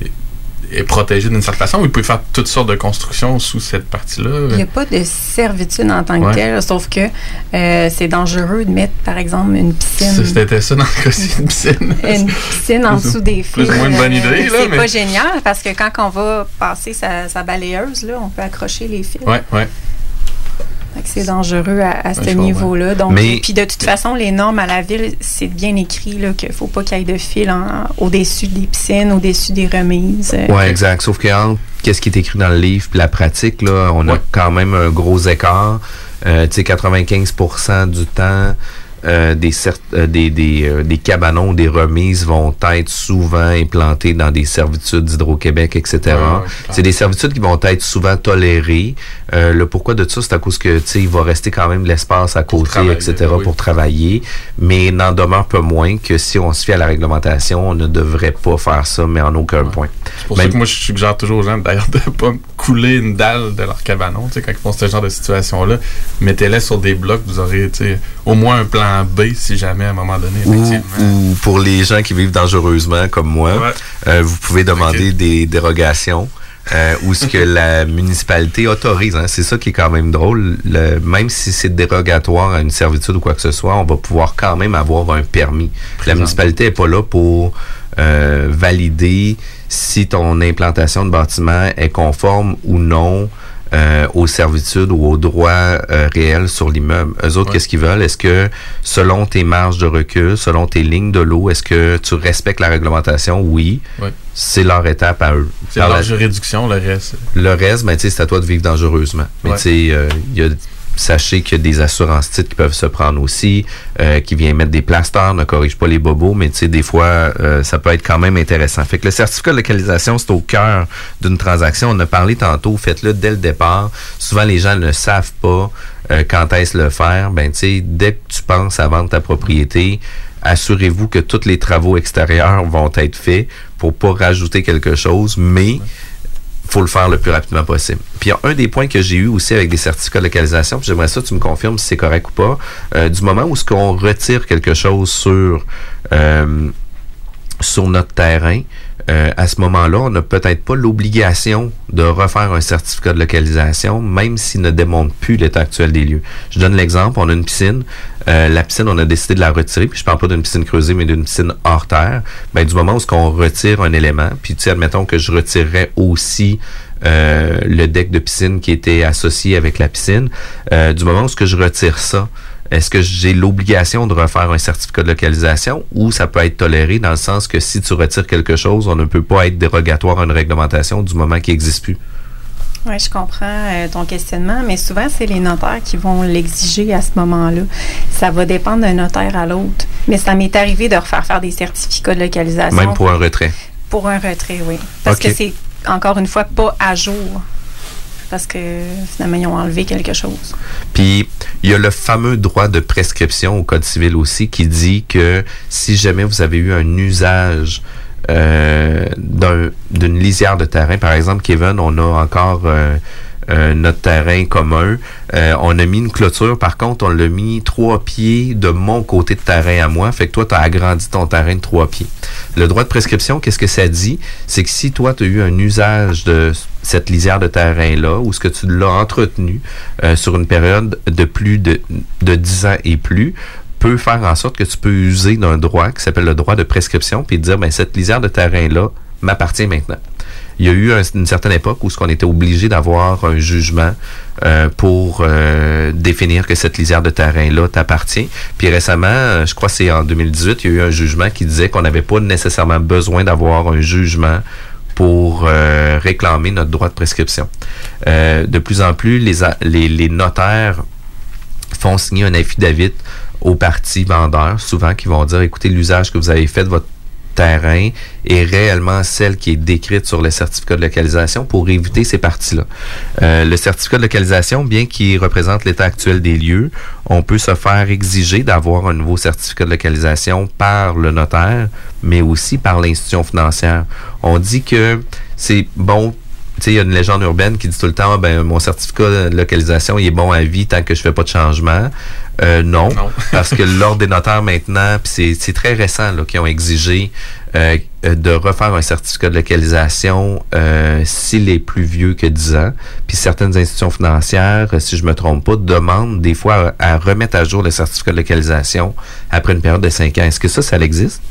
est protégée d'une certaine façon ou il peut faire toutes sortes de constructions sous cette partie-là? Il n'y a pas de servitude en tant que telle, sauf que euh, c'est dangereux de mettre, par exemple, une piscine. C'était ça dans le cas-ci, une piscine. *laughs* une piscine en dessous des fils. Plus ou moins une bonne idée, là, C'est mais- pas génial parce que quand on va passer sa, sa balayeuse, là, on peut accrocher les fils. Ouais, ouais. C'est dangereux à, à ce niveau-là. Donc, Mais- puis de toute façon, les normes à la ville, c'est bien écrit là, qu'il ne faut pas qu'il y ait de fil au-dessus des piscines, au-dessus des remises. Euh, Ouais, exact. Sauf que entre qu'est-ce qui est écrit dans le livre puis la pratique, là, on a quand même un gros écart. Euh, tu sais, 95% du temps, euh, des, euh, des, des, euh, des cabanons, des remises vont être souvent implantés dans des servitudes d'Hydro-Québec, etc. C'est des servitudes qui vont être souvent tolérées. Euh, le pourquoi de ça, c'est à cause que, tu sais, il va rester quand même de l'espace à côté, etc., oui. pour travailler. Mais n'en demeure pas moins que si on se fie à la réglementation, on ne devrait pas faire ça, mais en aucun point. C'est pour Même- ça que moi, je suggère toujours aux gens, d'ailleurs, de pas couler une dalle de leur cabanon, tu sais, quand ils font ce genre de situation-là. Mettez-les sur des blocs, vous aurez, tu sais, au moins un plan B si jamais, à un moment donné, Ou, ou pour les gens qui vivent dangereusement comme moi, Ouais. euh, vous pouvez demander des dérogations. Euh, ou ce que *laughs* la municipalité autorise. hein. C'est ça qui est quand même drôle. Le- même si c'est dérogatoire à une servitude ou quoi que ce soit, on va pouvoir quand même avoir un permis. La municipalité est pas là pour euh, valider si ton implantation de bâtiment est conforme ou non euh, aux servitudes ou aux droits euh, réels sur l'immeuble. Eux autres, qu'est-ce qu'ils veulent? Est-ce que selon tes marges de recul, selon tes lignes de l'eau, est-ce que tu respectes la réglementation? Oui. Ouais. C'est leur étape à eux. C'est leur la- juridiction, le reste. le reste, ben, c'est à toi de vivre dangereusement. Mais Ouais. tu sais, euh, il y a sachez qu'il y a des assurances titres qui peuvent se prendre aussi, euh, qui viennent mettre des plasters, ne corrige pas les bobos, mais tu sais, des fois, euh, ça peut être quand même intéressant. Fait que le certificat de localisation, c'est au cœur d'une transaction. On a parlé tantôt, faites-le dès le départ. Souvent, les gens ne savent pas euh, quand est-ce le faire. Ben, tu sais, dès que tu penses à vendre ta propriété, assurez-vous que tous les travaux extérieurs vont être faits pour pas rajouter quelque chose, mais faut le faire le plus rapidement possible. Puis un des points que j'ai eu aussi avec des certificats de localisation, puis j'aimerais ça tu me confirmes si c'est correct ou pas, euh, du moment où ce qu'on retire quelque chose sur euh, sur notre terrain, euh, à ce moment-là, on n'a peut-être pas l'obligation de refaire un certificat de localisation, même s'il ne démontre plus l'état actuel des lieux. Je donne l'exemple, on a une piscine, euh, la piscine, on a décidé de la retirer, puis je parle pas d'une piscine creusée, mais d'une piscine hors terre. Ben, du moment où ce qu'on retire un élément, puis tu sais, admettons que je retirerais aussi euh, le deck de piscine qui était associé avec la piscine, euh, du moment où ce que je retire ça, est-ce que j'ai l'obligation de refaire un certificat de localisation ou ça peut être toléré dans le sens que si tu retires quelque chose, on ne peut pas être dérogatoire à une réglementation du moment qu'il n'existe plus? Oui, je comprends euh, ton questionnement, mais souvent, c'est les notaires qui vont l'exiger à ce moment-là. Ça va dépendre d'un notaire à l'autre. Mais ça m'est arrivé de refaire faire des certificats de localisation. Même pour un retrait. Pour un retrait, oui. Parce que c'est, encore une fois, pas à jour. Parce que ont enlevé quelque chose. Puis, il y a le fameux droit de prescription au Code civil aussi qui dit que si jamais vous avez eu un usage euh, d'un- d'une lisière de terrain, par exemple, Kevin, on a encore euh, notre terrain commun. Euh, on a mis une clôture, par contre, on l'a mis trois pieds de mon côté de terrain à moi. Fait que toi, tu as agrandi ton terrain de trois pieds. Le droit de prescription, qu'est-ce que ça dit? C'est que si toi, tu as eu un usage de cette lisière de terrain-là, ou ce que tu l'as entretenu euh, sur une période de plus de, de 10 ans et plus, peut faire en sorte que tu peux user d'un droit qui s'appelle le droit de prescription, puis dire, ben, cette lisière de terrain-là m'appartient maintenant. Il y a eu un- une certaine époque où ce qu'on était obligé d'avoir un jugement euh, pour euh, définir que cette lisière de terrain-là t'appartient. Puis récemment, euh, je crois que c'est en 2018, il y a eu un jugement qui disait qu'on n'avait pas nécessairement besoin d'avoir un jugement pour euh, réclamer notre droit de prescription. Euh, de plus en plus, les, les, les notaires font signer un affidavit aux parties vendeurs, souvent qui vont dire, écoutez, l'usage que vous avez fait de votre terrain est réellement celle qui est décrite sur le certificat de localisation pour éviter ces parties-là. Euh, le certificat de localisation, bien qu'il représente l'état actuel des lieux, on peut se faire exiger d'avoir un nouveau certificat de localisation par le notaire, mais aussi par l'institution financière. On dit que c'est bon il y a une légende urbaine qui dit tout le temps, Ah, ben, mon certificat de localisation, il est bon à vie tant que je fais pas de changement. Euh, non, *laughs* parce que l'ordre des notaires maintenant, puis c'est- très récent, là, qui ont exigé euh, euh, de refaire un certificat de localisation euh, s'il est plus vieux que 10 ans. Puis certaines institutions financières, euh, si je me trompe pas, demandent des fois à, à remettre à jour le certificat de localisation après une période de 5 ans. Est-ce que ça, ça existe?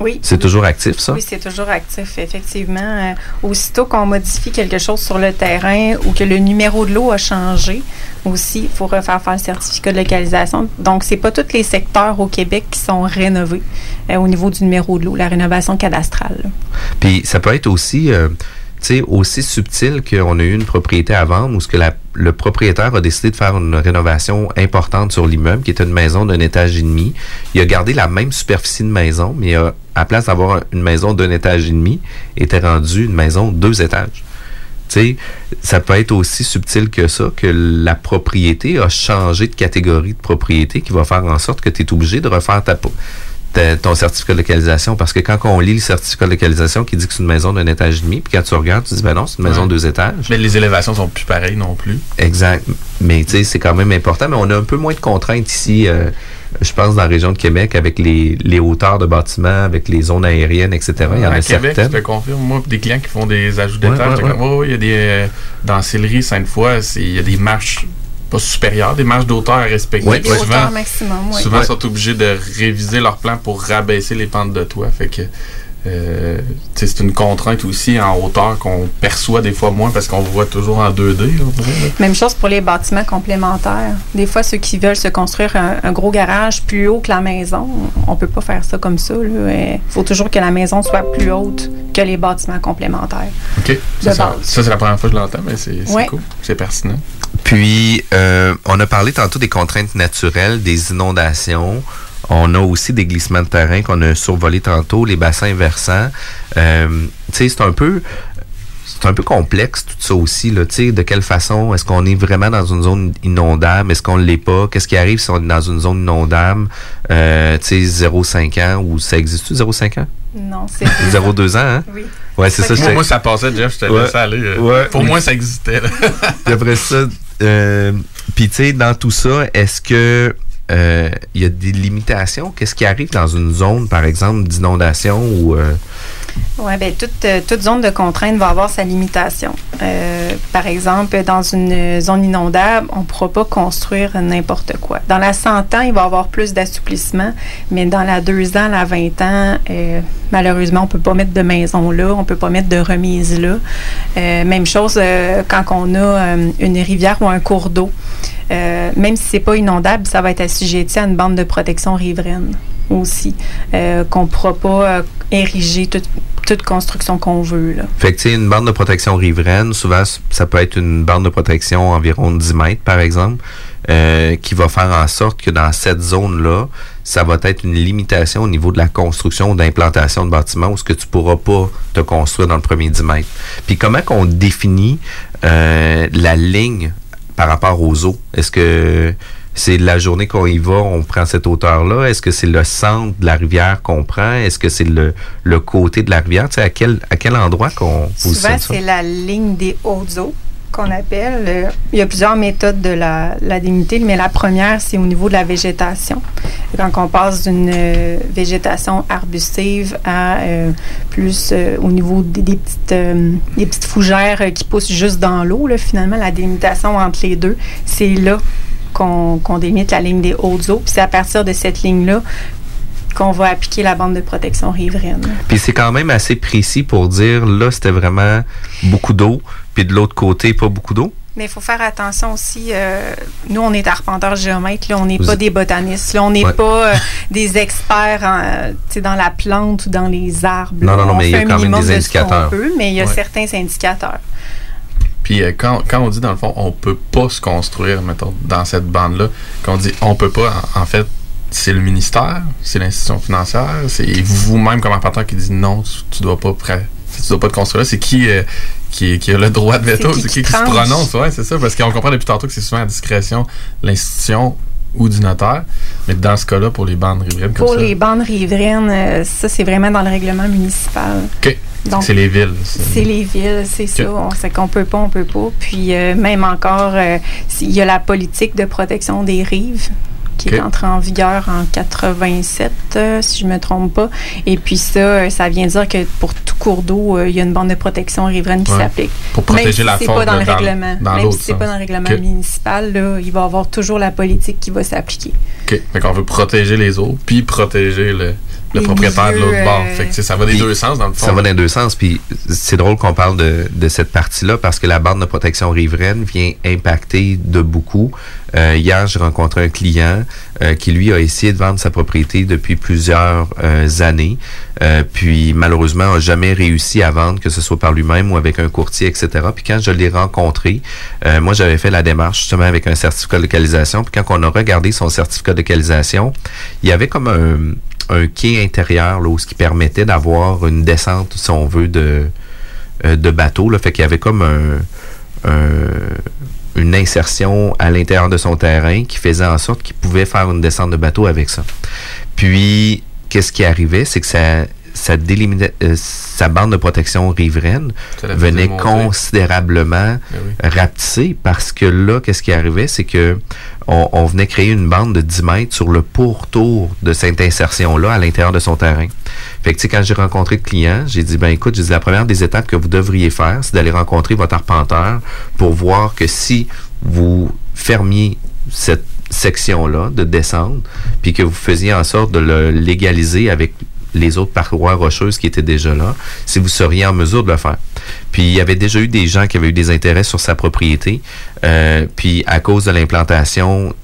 Oui. C'est toujours actif, ça? Oui, c'est toujours actif, effectivement. Euh, aussitôt qu'on modifie quelque chose sur le terrain ou que le numéro de l'eau a changé, aussi, il faut refaire faire le certificat de localisation. Donc, c'est pas tous les secteurs au Québec qui sont rénovés euh, au niveau du numéro de l'eau, la rénovation cadastrale. Puis ça peut être aussi, euh, sais, aussi subtil qu'on a eu une propriété à vendre ou ce que le propriétaire a décidé de faire une rénovation importante sur l'immeuble, qui était une maison d'un étage et demi. Il a gardé la même superficie de maison, mais a, à place d'avoir une maison d'un étage et demi, était rendu une maison deux étages. Tu sais, ça peut être aussi subtil que ça, que la propriété a changé de catégorie de propriété qui va faire en sorte que tu es obligé de refaire ta, ta- ton certificat de localisation. Parce que quand on lit le certificat de localisation qui dit que c'est une maison d'un étage et demi, puis quand tu regardes, tu dis, ben non, c'est une maison de deux étages. Mais les élévations sont plus pareilles non plus. Exact. Mais tu sais, c'est quand même important. Mais on a un peu moins de contraintes ici, euh, je pense, dans la région de Québec, avec les, les hauteurs de bâtiments, avec les zones aériennes, etc. Il y en à a Québec, certaines. je te confirme, moi, des clients qui font des ajouts Ouais, d'étage, ouais, oh, il y a des. euh, dans Sillery, Sainte-Foy, c'est- il y a des marches pas supérieures, des marches d'auteur à respecter. Des Souvent- hauteurs maximum. Souvent, sont obligés de réviser leur plan pour rabaisser les pentes de toit. Fait que. euh, c'est une contrainte aussi en hauteur qu'on perçoit des fois moins parce qu'on voit toujours en 2D. là, on dirait, là. Même chose pour les bâtiments complémentaires. Des fois, ceux qui veulent se construire un, un gros garage plus haut que la maison, on peut pas faire ça comme ça. Il faut toujours que la maison soit plus haute que les bâtiments complémentaires. OK. Ça, c'est la première fois que je l'entends, mais c'est c'est Ouais. cool. C'est pertinent. Puis, euh, on a parlé tantôt des contraintes naturelles, des inondations. On a aussi des glissements de terrain qu'on a survolés tantôt, les bassins versants. Euh, tu sais, c'est un peu c'est un peu complexe tout ça aussi là, tu sais, de quelle façon est-ce qu'on est vraiment dans une zone inondable, est-ce qu'on l'est pas, qu'est-ce qui arrive si on est dans une zone inondable, euh, tu sais 0,5 ans ou ça existe 0,5 ans? Non, c'est 0,2 ans, hein? Oui. Ouais, c'est ça. Moi, moi, ça passait, Jeff, je te Ouais. laissais aller. euh, Ouais. Pour moi, ça existait. *laughs* Puis après ça, euh, puis tu sais, dans tout ça, est-ce que euh, il y a des limitations? Qu'est-ce qui arrive dans une zone, par exemple, d'inondation ou euh, Oui, bien, toute, euh, toute zone de contrainte va avoir sa limitation. Euh, par exemple, dans une zone inondable, on ne pourra pas construire n'importe quoi. Dans la 100 ans, il va y avoir plus d'assouplissement, mais dans la 2 ans, la 20 ans, euh, malheureusement, on ne peut pas mettre de maison là, on ne peut pas mettre de remise là. Même chose quand on a une rivière ou un cours d'eau. Même si c'est pas inondable, ça va être assujetti à une bande de protection riveraine aussi, euh, qu'on ne pourra pas euh, ériger toute, toute construction qu'on veut. Là. Fait que, une bande de protection riveraine, souvent, ça peut être une bande de protection environ 10 mètres, par exemple, euh, qui va faire en sorte que dans cette zone-là, ça va être une limitation au niveau de la construction ou d'implantation de bâtiments où ce que tu pourras pas te construire dans le premier 10 mètres. Puis comment qu'on définit la ligne par rapport aux eaux? Est-ce que c'est la journée qu'on y va, on prend cette hauteur-là? Est-ce que c'est le centre de la rivière qu'on prend? Est-ce que c'est le, le côté de la rivière? Tu sais, à quel, à quel endroit qu'on Souvent, positionne c'est la ligne des hautes eaux qu'on appelle. Euh, Il y a plusieurs méthodes de la, la délimiter, mais la première, c'est au niveau de la végétation. Quand on passe d'une euh, végétation arbustive à euh, plus au niveau des, des petites, des petites fougères qui poussent juste dans l'eau, finalement, la délimitation entre les deux, c'est là qu'on qu'on délimite la ligne des hautes eaux. Puis c'est à partir de cette ligne-là qu'on va appliquer la bande de protection riveraine. Puis c'est quand même assez précis pour dire là, c'était vraiment beaucoup d'eau, puis de l'autre côté, pas beaucoup d'eau? Mais il faut faire attention aussi. euh, nous, on est arpenteurs géomètres, là, on n'est pas des botanistes, là, on n'est Ouais. pas euh, *laughs* des experts en, dans la plante ou dans les arbres. Non, non, non, On mais il y a quand même des indicateurs. peut, mais il y a Ouais. certains indicateurs. Puis euh, quand, quand on dit dans le fond, on peut pas se construire, mettons, dans cette bande-là, quand on dit on peut pas, en, en fait, c'est le ministère, c'est l'institution financière, c'est vous-même comme appartenant qui dit non, tu, dois pas prêt, tu dois pas te construire là. C'est qui, euh, qui, qui a le droit de veto, C'est qui qui se prononce, ouais, c'est ça, parce qu'on comprend depuis tantôt que c'est souvent à discrétion de l'institution ou du notaire, mais dans ce cas-là, pour les bandes riveraines comme Pour ça, les bandes riveraines, euh, ça, c'est vraiment dans le règlement municipal. OK. Donc, c'est les villes. C'est les villes, c'est ça. On sait qu'on peut pas, on peut pas. Puis euh, même encore, euh, il y a la politique de protection des rives qui est entrée en vigueur en 87, euh, si je me trompe pas. Et puis ça, ça vient dire que pour tout cours d'eau, il y a une bande de protection riveraine qui Ouais. s'applique. Pour protéger Même si la faune, pas dans le dans- règlement. dans Même si c'est pas dans le règlement municipal, là, il va y avoir toujours la politique qui va s'appliquer. OK. Fait qu'on veut protéger les eaux, puis protéger le, le propriétaire de l'autre bord. euh, Fait que ça va des deux sens, dans le fond. Ça va dans les deux sens. Puis c'est drôle qu'on parle de, de cette partie-là parce que la bande de protection riveraine vient impacter de beaucoup. Euh, hier, j'ai rencontré un client euh, qui, lui, a essayé de vendre sa propriété depuis plusieurs euh, années. Euh, puis malheureusement, n'a jamais réussi à vendre, que ce soit par lui-même ou avec un courtier, etc. Puis quand je l'ai rencontré, euh, moi, j'avais fait la démarche justement avec un certificat de localisation. Puis quand on a regardé son certificat de localisation, il y avait comme un un quai intérieur là, où ce qui permettait d'avoir une descente, si on veut, de, euh, de bateau. Là. Fait qu'il y avait comme un, un- une insertion à l'intérieur de son terrain qui faisait en sorte qu'il pouvait faire une descente de bateau avec ça. Puis, qu'est-ce qui arrivait? C'est que ça, délimitait, euh, sa bande de protection riveraine venait considérablement Ben oui. rapetisser parce que là, qu'est-ce qui arrivait? C'est que on, on venait créer une bande de 10 mètres sur le pourtour de cette insertion-là à l'intérieur de son terrain. Fait que, tu sais, quand j'ai rencontré le client, j'ai dit, ben écoute, j'ai dit, la première des étapes que vous devriez faire, c'est d'aller rencontrer votre arpenteur pour voir que si vous fermiez cette section-là de descente, puis que vous faisiez en sorte de le légaliser avec les autres parois rocheuses qui étaient déjà là, si vous seriez en mesure de le faire. Puis il y avait déjà eu des gens qui avaient eu des intérêts sur sa propriété, euh, puis à cause de l'implantation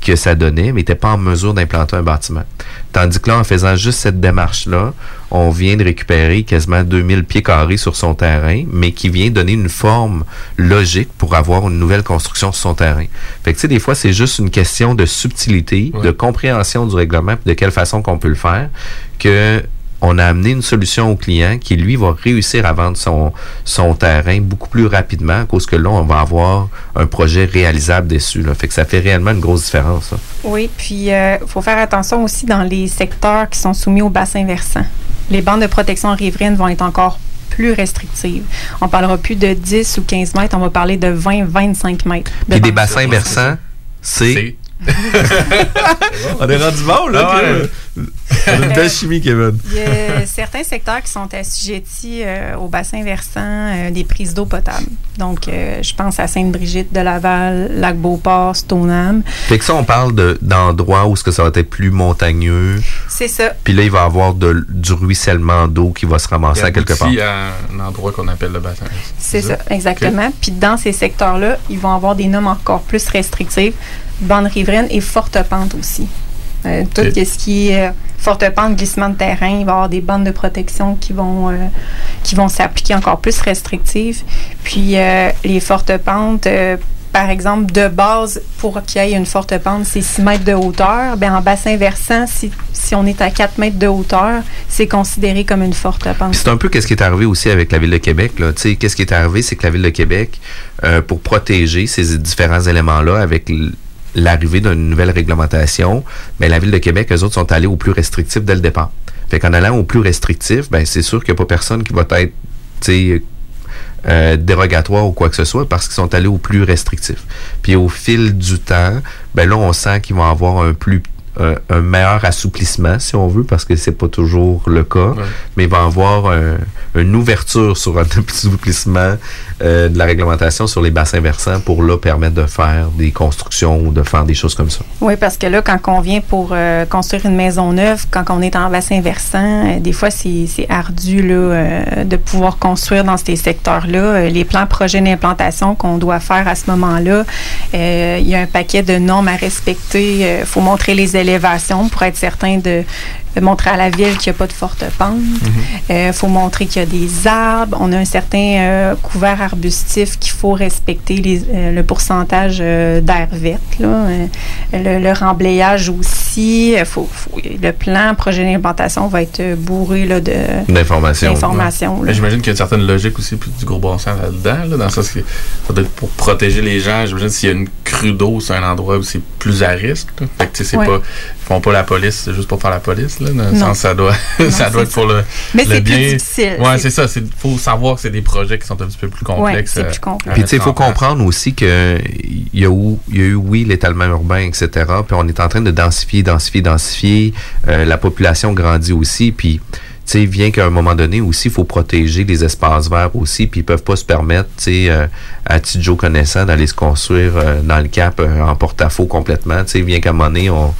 que ça donnait, mais n'était pas en mesure d'implanter un bâtiment. Tandis que là, en faisant juste cette démarche-là, on vient de récupérer quasiment 2000 pieds carrés sur son terrain, mais qui vient donner une forme logique pour avoir une nouvelle construction sur son terrain. Fait que, tu sais, des fois, c'est juste une question de subtilité, de compréhension du règlement, de quelle façon qu'on peut le faire, que on a amené une solution au client qui, lui, va réussir à vendre son, son terrain beaucoup plus rapidement à cause que là, on va avoir un projet réalisable dessus. Là. Fait que ça fait réellement une grosse différence. là. Oui, puis il faut faire attention aussi dans les secteurs qui sont soumis au bassin versant. Les bandes de protection riveraine vont être encore plus restrictives. On parlera plus de 10 ou 15 mètres, on va parler de 20-25 mètres. de Puis des bassins versants, c'est... on est rendu bon, là. Ah On a une belle chimie, Kevin. Il y a certains secteurs qui sont assujettis euh, au bassin versant euh, des prises d'eau potable. Donc, euh, je pense à Sainte-Brigitte de Laval, Lac-Beauport, Stoneham. Fait que ça, on parle de- d'endroits où ce que ça va être plus montagneux. C'est ça. Puis là, il va y avoir de- du ruissellement d'eau qui va se ramasser à quelque part. Il y a un endroit qu'on appelle le bassin. C'est ça, exactement. Puis dans ces secteurs-là, ils vont avoir des normes encore plus restrictives, bande riveraine et forte pente aussi. Euh, tout ce qui est euh, forte pente, glissement de terrain, il va y avoir des bandes de protection qui vont, euh, qui vont s'appliquer encore plus restrictives. Puis euh, les fortes pentes, par exemple, de base, pour qu'il y ait une forte pente, c'est 6 mètres de hauteur. Ben, en bassin versant, si, si on est à 4 mètres de hauteur, c'est considéré comme une forte pente. C'est un peu qu'est-ce qui est arrivé aussi avec la ville de Québec. Qu'est-ce qui est arrivé, c'est que la ville de Québec, euh, pour protéger ces différents éléments-là, avec l'arrivée d'une nouvelle réglementation, mais la ville de Québec, eux autres, sont allés au plus restrictif dès le départ. Fait qu'en allant au plus restrictif, ben c'est sûr qu'il n'y a pas personne qui va être, euh, dérogatoire ou quoi que ce soit parce qu'ils sont allés au plus restrictif. Puis au fil du temps, ben là, on sent qu'ils vont avoir un plus un meilleur assouplissement, si on veut, parce que c'est pas toujours le cas, mais il va avoir un- une ouverture sur un *laughs* assouplissement euh, de la réglementation sur les bassins versants pour là permettre de faire des constructions ou de faire des choses comme ça. Oui, parce que là, quand on vient pour euh, construire une maison neuve, quand on est en bassin versant, euh, des fois, c'est c'est ardu là, euh, de pouvoir construire dans ces secteurs-là. Les plans projets d'implantation qu'on doit faire à ce moment-là, euh, il y a un paquet de normes à respecter. Il faut montrer les pour être certain de montrer à la ville qu'il n'y a pas de forte pente. Il faut montrer qu'il y a des arbres. On a un certain euh, couvert arbustif qu'il faut respecter les- euh, le pourcentage euh, d'air verte. Là. Euh, le, le remblayage aussi. Euh, Faut, faut- le plan projet d'implantation va être euh, bourré là, de D'informations. J'imagine qu'il y a une certaine logique aussi, puis du gros bon sens là-dedans, là, dans le sens que ça doit être pour protéger les gens. J'imagine s'il y a une crue d'eau, c'est un endroit où c'est plus à risque. là. Fait que, tu sais, c'est Ouais. pas, ils font pas la police c'est juste pour faire la police, là. Dans le Non. sens, ça doit, *laughs* Non, ça doit être pour le, Mais le c'est plus bien. difficile. Ouais, C'est- ça. Il faut savoir que c'est des projets qui sont un petit peu plus complexes. c'est euh, plus complexe. Puis tu sais, il faut comprendre aussi que il y a eu, il y a eu oui l'étalement urbain, etc. Puis on est en train de densifier, densifier, densifier. Euh, la population grandit aussi. Puis tu sais, vient qu'à un moment donné aussi, il faut protéger les espaces verts aussi. Puis ils peuvent pas se permettre, tu sais, euh, à petit Joe connaissant, d'aller se construire euh, dans le cap euh, en porte-à-faux complètement. Tu sais, vient qu'à un moment donné, on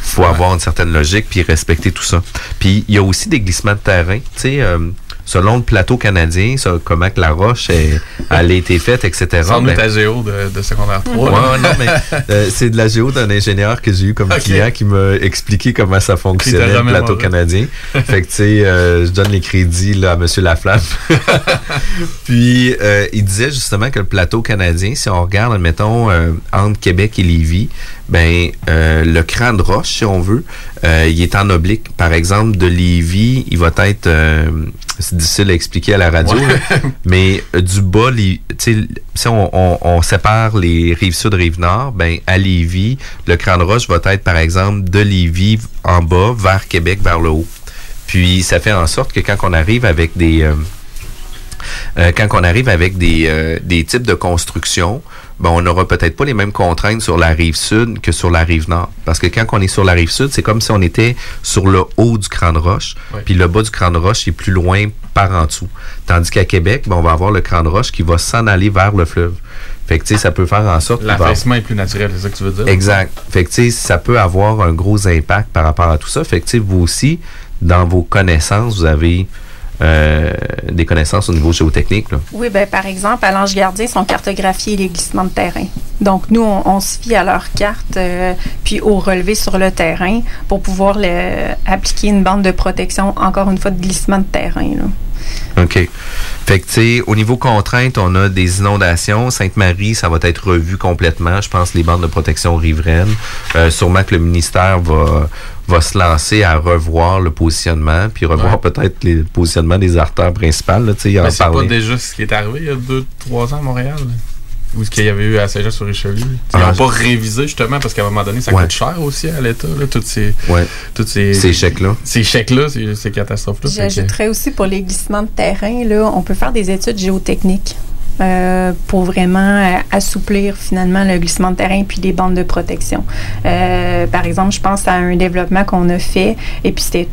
faut avoir une certaine logique puis respecter tout ça. Puis il y a aussi des glissements de terrain, tu sais. euh, selon le plateau canadien, ça, comment que la roche est- elle a *laughs* été faite, etc. Semble Ben, à géo de, de secondaire 3. Ouais, non, mais *laughs* euh, c'est de la géo d'un ingénieur que j'ai eu comme client qui m'a expliqué comment ça fonctionnait, le plateau canadien. *laughs* fait que, tu sais, euh, je donne les crédits là, à M. Laflamme. Puis, euh, il disait justement que le plateau canadien, si on regarde, admettons, entre Québec et Lévis, ben, le cran de roche, si on veut, il est en oblique. Par exemple, de Lévis, il va être... c'est difficile à expliquer à la radio, Ouais. là, *laughs* mais euh, du bas, les- si on, on- on sépare les rives sud, rives nord, ben à Lévis, le cran de roche va être par exemple de Lévis en bas vers Québec vers le haut. Puis ça fait en sorte que quand on arrive avec des euh, euh, quand on arrive avec des, euh, des types de construction, ben, on n'aura peut-être pas les mêmes contraintes sur la rive sud que sur la rive nord. Parce que quand on est sur la rive sud, c'est comme si on était sur le haut du cran de roche, puis le bas du cran de roche est plus loin par en dessous. Tandis qu'à Québec, ben, on va avoir le cran de roche qui va s'en aller vers le fleuve. Fait que, ça peut faire en sorte va- L'affaissement est plus naturel, c'est ça que tu veux dire? Exact. Fait que, ça peut avoir un gros impact par rapport à tout ça. Fait que, vous aussi, dans vos connaissances, vous avez euh, des connaissances au niveau géotechnique, là. Oui, ben, par exemple, à l'Ange Gardien, sont cartographiés les glissements de terrain. Donc, nous, on, se fie à leur carte, euh, puis au relevé sur le terrain pour pouvoir appliquer une bande de protection, encore une fois, de glissement de terrain. OK. Fait que, tu sais, au niveau contraintes, on a des inondations. Sainte-Marie, ça va être revu complètement. Je pense les bandes de protection riveraines. Euh, sûrement que le ministère va, va se lancer à revoir le positionnement, puis revoir peut-être le positionnement des artères principales. Là, Mais c'est pas déjà ce qui est arrivé il y a 2-3 ans à Montréal? là? Ou ce qu'il y avait eu à Saint-Jean-sur-Richelieu? Ils Ah, n'ont je- pas révisé justement parce qu'à un moment donné, ça Ouais. coûte cher aussi à l'État, là, toutes ces, Ouais. toutes ces, Ces chèques-là. Ces chèques-là, ces, ces catastrophes-là. Que- J'ajouterais aussi pour les glissements de terrain, là, on peut faire des études géotechniques euh, pour vraiment euh, assouplir finalement le glissement de terrain puis les bandes de protection. Euh, par exemple, je pense à un développement qu'on a fait et puis c'était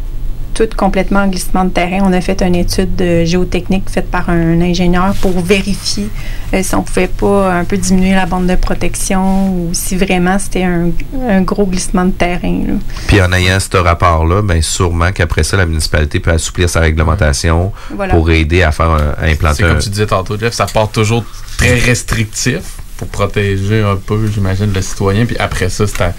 tout complètement en glissement de terrain. On a fait une étude euh, géotechnique faite par un ingénieur pour vérifier euh, si on pouvait pas un peu diminuer la bande de protection ou si vraiment c'était un, un gros glissement de terrain. là. Puis en ayant ce rapport-là, ben sûrement qu'après ça, la municipalité peut assouplir sa réglementation Voilà. pour aider à faire un- à implanter C'est un, comme tu disais tantôt, Jeff, ça part toujours très restrictif pour protéger un peu, j'imagine, le citoyen. Puis après ça, c'est à-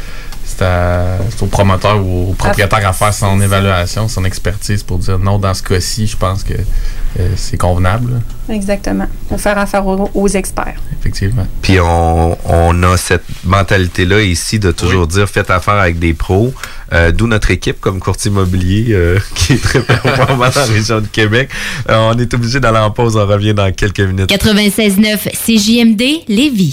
c'est à- c'est au promoteur ou au propriétaire à faire son évaluation, son expertise pour dire non, dans ce cas-ci, je pense que euh, c'est convenable, Exactement. Pour faire affaire aux, aux experts. effectivement. Puis on, on a cette mentalité-là ici de toujours dire faites affaire avec des pros. Euh, D'où notre équipe comme courtier immobilier euh, *laughs* qui est très performant dans la région de Québec. Euh, on est obligé d'aller en pause. On revient dans quelques minutes. 96.9 CJMD Lévis.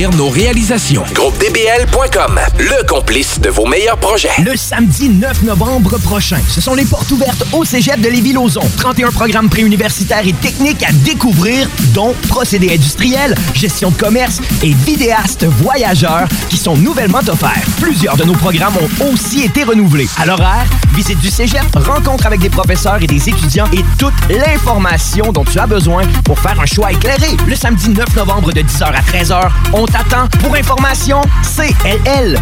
nos réalisations. GroupeDBL.com, le complice de vos meilleurs projets. Le samedi 9 novembre prochain, ce sont les portes ouvertes au Cégep de Lévis-Lauzon. 31 programmes préuniversitaires et techniques à découvrir, dont procédés industriels, gestion de commerce et vidéastes voyageurs qui sont nouvellement offerts. Plusieurs de nos programmes ont aussi été renouvelés. À l'horaire, visite du Cégep, rencontre avec des professeurs et des étudiants et toute l'information dont tu as besoin pour faire un choix éclairé. Le samedi 9 novembre de 10h à 13h, on pour information cll.qc.ca.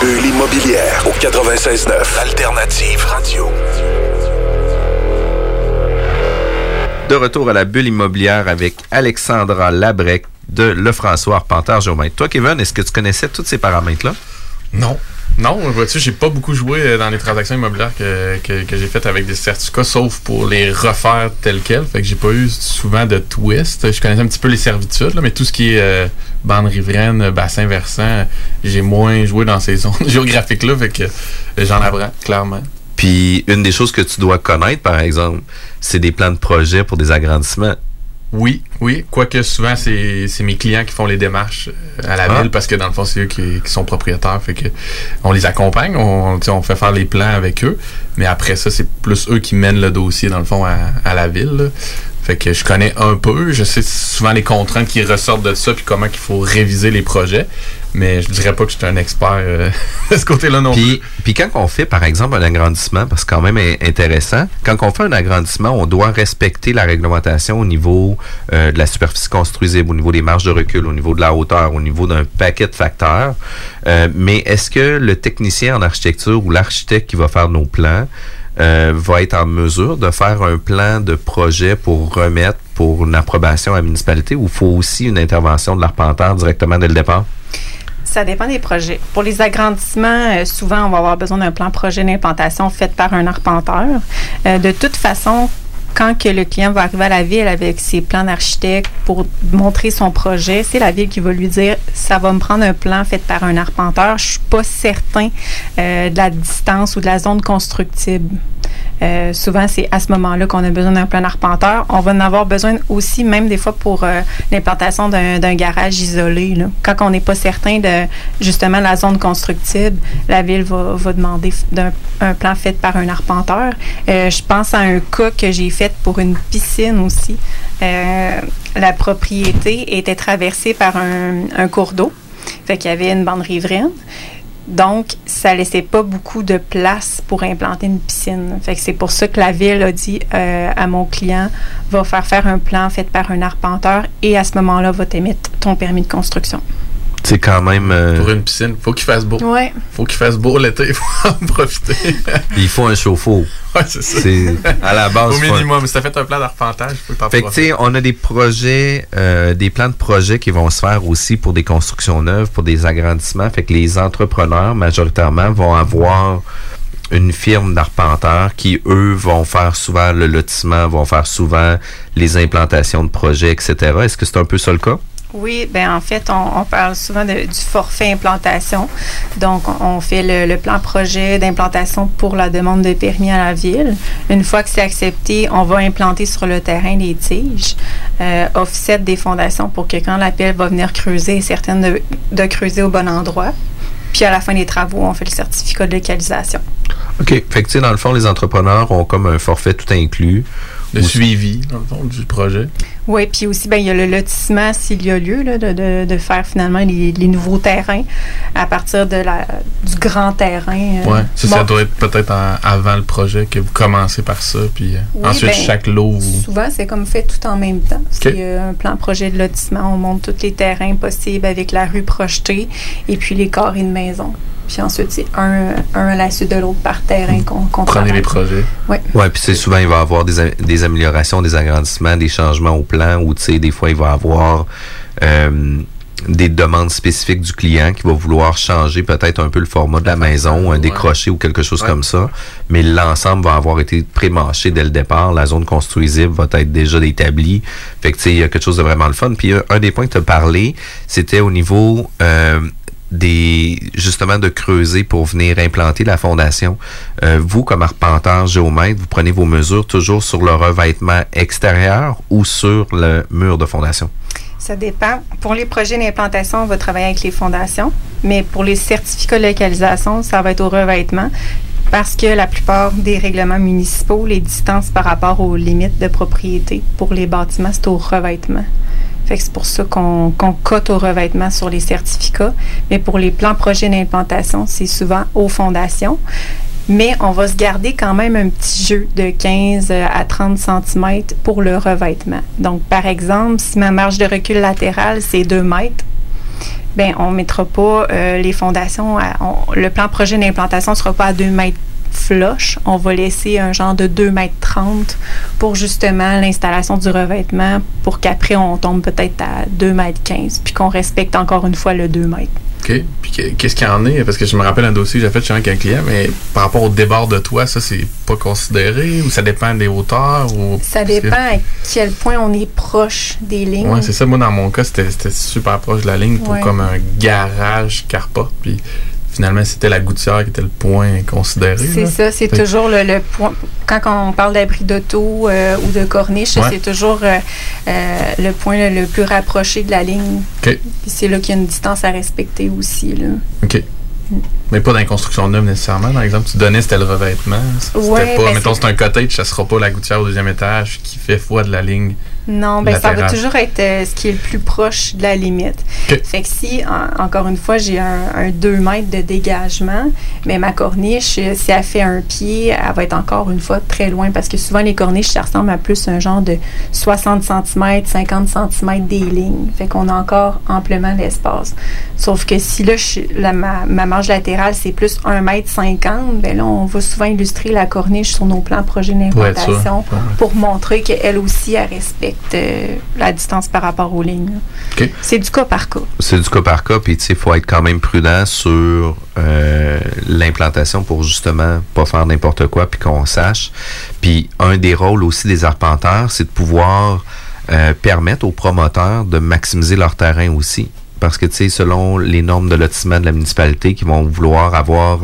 Bulle immobilière au 96.9. Alternative Radio. De retour à la bulle immobilière avec Alexandra Labrec de Le François Arpenteur Géomètre. Toi, Kevin, est-ce que tu connaissais tous ces paramètres-là? Non. Non, vois-tu, j'ai pas beaucoup joué euh, dans les transactions immobilières que, que, que j'ai faites avec des certificats, sauf pour les refaire tels quels. Fait que j'ai pas eu souvent de twist. Je connaissais un petit peu les servitudes, là, mais tout ce qui est euh, bande riveraine, bassin versant, j'ai moins joué dans ces *laughs* zones géographiques-là. Fait que euh, j'en apprends, clairement. Puis une des choses que tu dois connaître, par exemple, c'est des plans de projet pour des agrandissements. Oui, oui. Quoique souvent, c'est c'est mes clients qui font les démarches euh, à la Ah. ville parce que dans le fond, c'est eux qui, qui sont propriétaires. Fait que on les accompagne, on, fait faire les plans avec eux. Mais après ça, c'est plus eux qui mènent le dossier, dans le fond, à, à la ville. là. Fait que je connais un peu. Je sais souvent les contraintes qui ressortent de ça puis comment il faut réviser les projets. Mais je dirais pas que je suis un expert euh, *laughs* de ce côté-là non plus. Puis, quand on fait, par exemple, un agrandissement, parce que c'est quand même in- intéressant, quand on fait un agrandissement, on doit respecter la réglementation au niveau euh, de la superficie construisible, au niveau des marges de recul, au niveau de la hauteur, au niveau d'un paquet de facteurs. Euh, mais est-ce que le technicien en architecture ou l'architecte qui va faire nos plans euh, va être en mesure de faire un plan de projet pour remettre pour une approbation à la municipalité ou faut aussi une intervention de l'arpenteur directement dès le départ? Ça dépend des projets. Pour les agrandissements, euh, souvent, on va avoir besoin d'un plan projet d'implantation fait par un arpenteur. Euh, de toute façon, quand que le client va arriver à la ville avec ses plans d'architecte pour montrer son projet, c'est la ville qui va lui dire ça va me prendre un plan fait par un arpenteur. Je suis pas certain euh, de la distance ou de la zone constructible. Euh, souvent, c'est à ce moment-là qu'on a besoin d'un plan arpenteur. On va en avoir besoin aussi, même des fois, pour euh, l'implantation d'un garage isolé. là. Quand on n'est pas certain de justement la zone constructible, la ville va, demander un plan fait par un arpenteur. Euh, je pense à un cas que j'ai fait pour une piscine aussi. La propriété était traversée par un, un cours d'eau. Fait qu'il y avait une bande riveraine. Donc, ça laissait pas beaucoup de place pour implanter une piscine. Fait que c'est pour ça que la ville a dit euh, à mon client, va faire faire un plan fait par un arpenteur et à ce moment-là, va t'émettre ton permis de construction. C'est quand même... euh, Pour une piscine, faut qu'il fasse beau. Ouais. Faut qu'il fasse beau l'été, il faut *laughs* en profiter. Il faut un chauffe-eau. Ouais, c'est ça. À la base. Au minimum, si t'as fait un plan d'arpentage, faut que t'en Fait que, tu sais, on a des projets, euh, des plans de projets qui vont se faire aussi pour des constructions neuves, pour des agrandissements. Fait que les entrepreneurs, majoritairement, vont avoir une firme d'arpenteurs qui, eux, vont faire souvent le lotissement, vont faire souvent les implantations de projets, etc. Est-ce que c'est un peu ça le cas? Oui, ben en fait, on, on parle souvent de- du forfait implantation. Donc, on, fait le, le plan projet d'implantation pour la demande de permis à la ville. Une fois que c'est accepté, on va implanter sur le terrain des tiges, euh, offset des fondations pour que quand l'appel va venir creuser, certaines de, de creuser au bon endroit. Puis à la fin des travaux, on fait le certificat de localisation. OK. Fait que, tu sais, dans le fond, les entrepreneurs ont comme un forfait tout inclus. Le suivi, dans le fond, du projet. Oui, puis aussi, ben, il y a le lotissement, s'il y a lieu, là, de, de, de faire finalement les, les nouveaux terrains à partir de la, du grand terrain. euh. Ouais. Ça, Bon, ça doit être peut-être avant le projet que vous commencez par ça, puis euh, Oui, ensuite ben, chaque lot vous. Souvent, c'est comme fait tout en même temps. C'est euh, un plan projet de lotissement. On monte tous les terrains possibles avec la rue projetée et puis les carrés de maison. Puis ensuite, c'est un, un à la suite de l'autre par terrain qu'on qu'on Prenez les projets. Oui. Ouais, puis c'est souvent il va y avoir des, améliorations, des agrandissements, des changements au plan ou tu sais des fois il va y avoir euh, des demandes spécifiques du client qui va vouloir changer peut-être un peu le format de la maison, un décroché ou quelque chose Ouais. comme ça, mais l'ensemble va avoir été pré-mâché dès le départ, la zone construisible va être déjà établie. Fait que tu sais il y a quelque chose de vraiment le fun. Puis un, un des points que tu as parlé, c'était au niveau euh, des justement de creuser pour venir implanter la fondation. Euh, vous, comme arpenteur géomètre, vous prenez vos mesures toujours sur le revêtement extérieur ou sur le mur de fondation? Ça dépend. Pour les projets d'implantation, on va travailler avec les fondations, mais pour les certificats de localisation, ça va être au revêtement parce que la plupart des règlements municipaux, les distances par rapport aux limites de propriété pour les bâtiments, c'est au revêtement. C'est pour ça qu'on cote au revêtement sur les certificats. Mais pour les plans projets d'implantation, c'est souvent aux fondations. Mais on va se garder quand même un petit jeu de 15 à 30 cm pour le revêtement. Donc, par exemple, si ma marge de recul latérale, c'est 2 mètres, ben on mettra pas euh, les fondations, le plan projet d'implantation ne sera pas à 2 mètres flush. On va laisser un genre de 2 mètres 30 pour justement l'installation du revêtement pour qu'après on tombe peut-être à 2 mètres 15 puis qu'on respecte encore une fois le 2 mètres. OK. Puis que- qu'est-ce qu'il y en est? Parce que je me rappelle un dossier que j'ai fait chez un client, mais par rapport au débord de toit, ça, c'est pas considéré ou ça dépend des hauteurs? Ou... Ça que- dépend à quel point on est proche des lignes. Ouais, c'est ça. Moi, dans mon cas, c'était super proche de la ligne pour Ouais. comme un garage carport. Puis finalement, c'était la gouttière qui était le point considéré. C'est ça, c'est toujours le, le point. Quand on parle d'abri d'auto euh, ou de corniche, Ouais. c'est toujours euh, euh, le point le, le plus rapproché de la ligne. OK. Puis c'est là qu'il y a une distance à respecter aussi. Là. OK. Mais pas dans les constructions neuves nécessairement. Par exemple, tu donnais, c'était le revêtement. C'était Ouais, pas, ben, mettons, c'est- un cottage, ça sera pas la gouttière au deuxième étage qui fait foi de la ligne. Non, ben ça va toujours être euh, ce qui est le plus proche de la limite. OK. Fait que si, en- encore une fois, j'ai un, un 2 mètres de dégagement, mais ma corniche, euh, si elle fait un pied, elle va être encore une fois très loin parce que souvent les corniches, ça ressemble à plus un genre de 60 cm, 50 cm des lignes. Fait qu'on a encore amplement l'espace. Sauf que si là, je- la- ma, ma marge latérale, c'est plus 1 mètre 50, ben là, on va souvent illustrer la corniche sur nos plans sûr. d'implantation pour montrer qu'elle aussi, elle respecte euh, la distance par rapport aux lignes. C'est du cas par cas. C'est du cas par cas, puis tu sais, il faut être quand même prudent sur euh, l'implantation pour justement pas faire n'importe quoi, puis qu'on sache. Puis un des rôles aussi des arpenteurs, c'est de pouvoir euh, permettre aux promoteurs de maximiser leur terrain aussi. Parce que, tu sais, selon les normes de lotissement de la municipalité qui vont vouloir avoir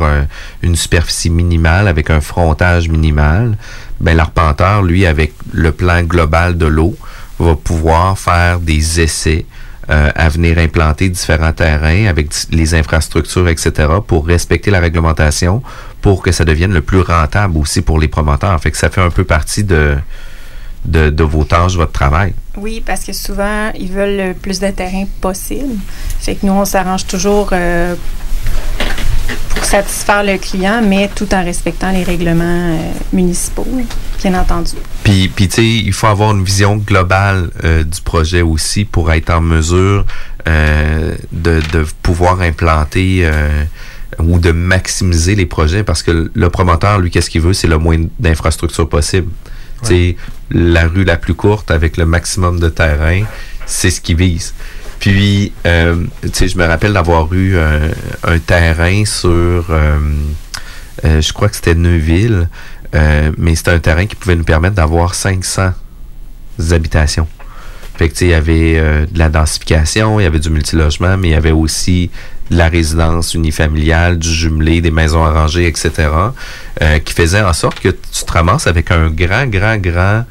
une superficie minimale avec un frontage minimal, ben l'arpenteur, lui, avec le plan global de l'eau, va pouvoir faire des essais euh, à venir implanter différents terrains avec les infrastructures, etc., pour respecter la réglementation, pour que ça devienne le plus rentable aussi pour les promoteurs. Fait que ça fait un peu partie de, de, de vos tâches, votre travail? Oui, parce que souvent, ils veulent le plus de terrain possible. Fait que nous, on s'arrange toujours euh, pour satisfaire le client, mais tout en respectant les règlements euh, municipaux, bien entendu. Puis, puis tu sais, il faut avoir une vision globale euh, du projet aussi pour être en mesure de, de pouvoir implanter ou de maximiser les projets parce que le promoteur, lui, qu'est-ce qu'il veut? C'est le moins d'infrastructures possible. Tu sais, la rue la plus courte avec le maximum de terrain, c'est ce qu'il vise. Puis, euh, je me rappelle d'avoir eu un terrain sur, euh, euh, je crois que c'était Neuville, euh, mais c'était un terrain qui pouvait nous permettre d'avoir 500 habitations. Fait que, tu sais, il y avait de la densification, il y avait du multilogement, mais il y avait aussi de la résidence unifamiliale, du jumelé, des maisons arrangées, etc., euh, qui faisait en sorte que tu te ramasses avec un grand, grand, grand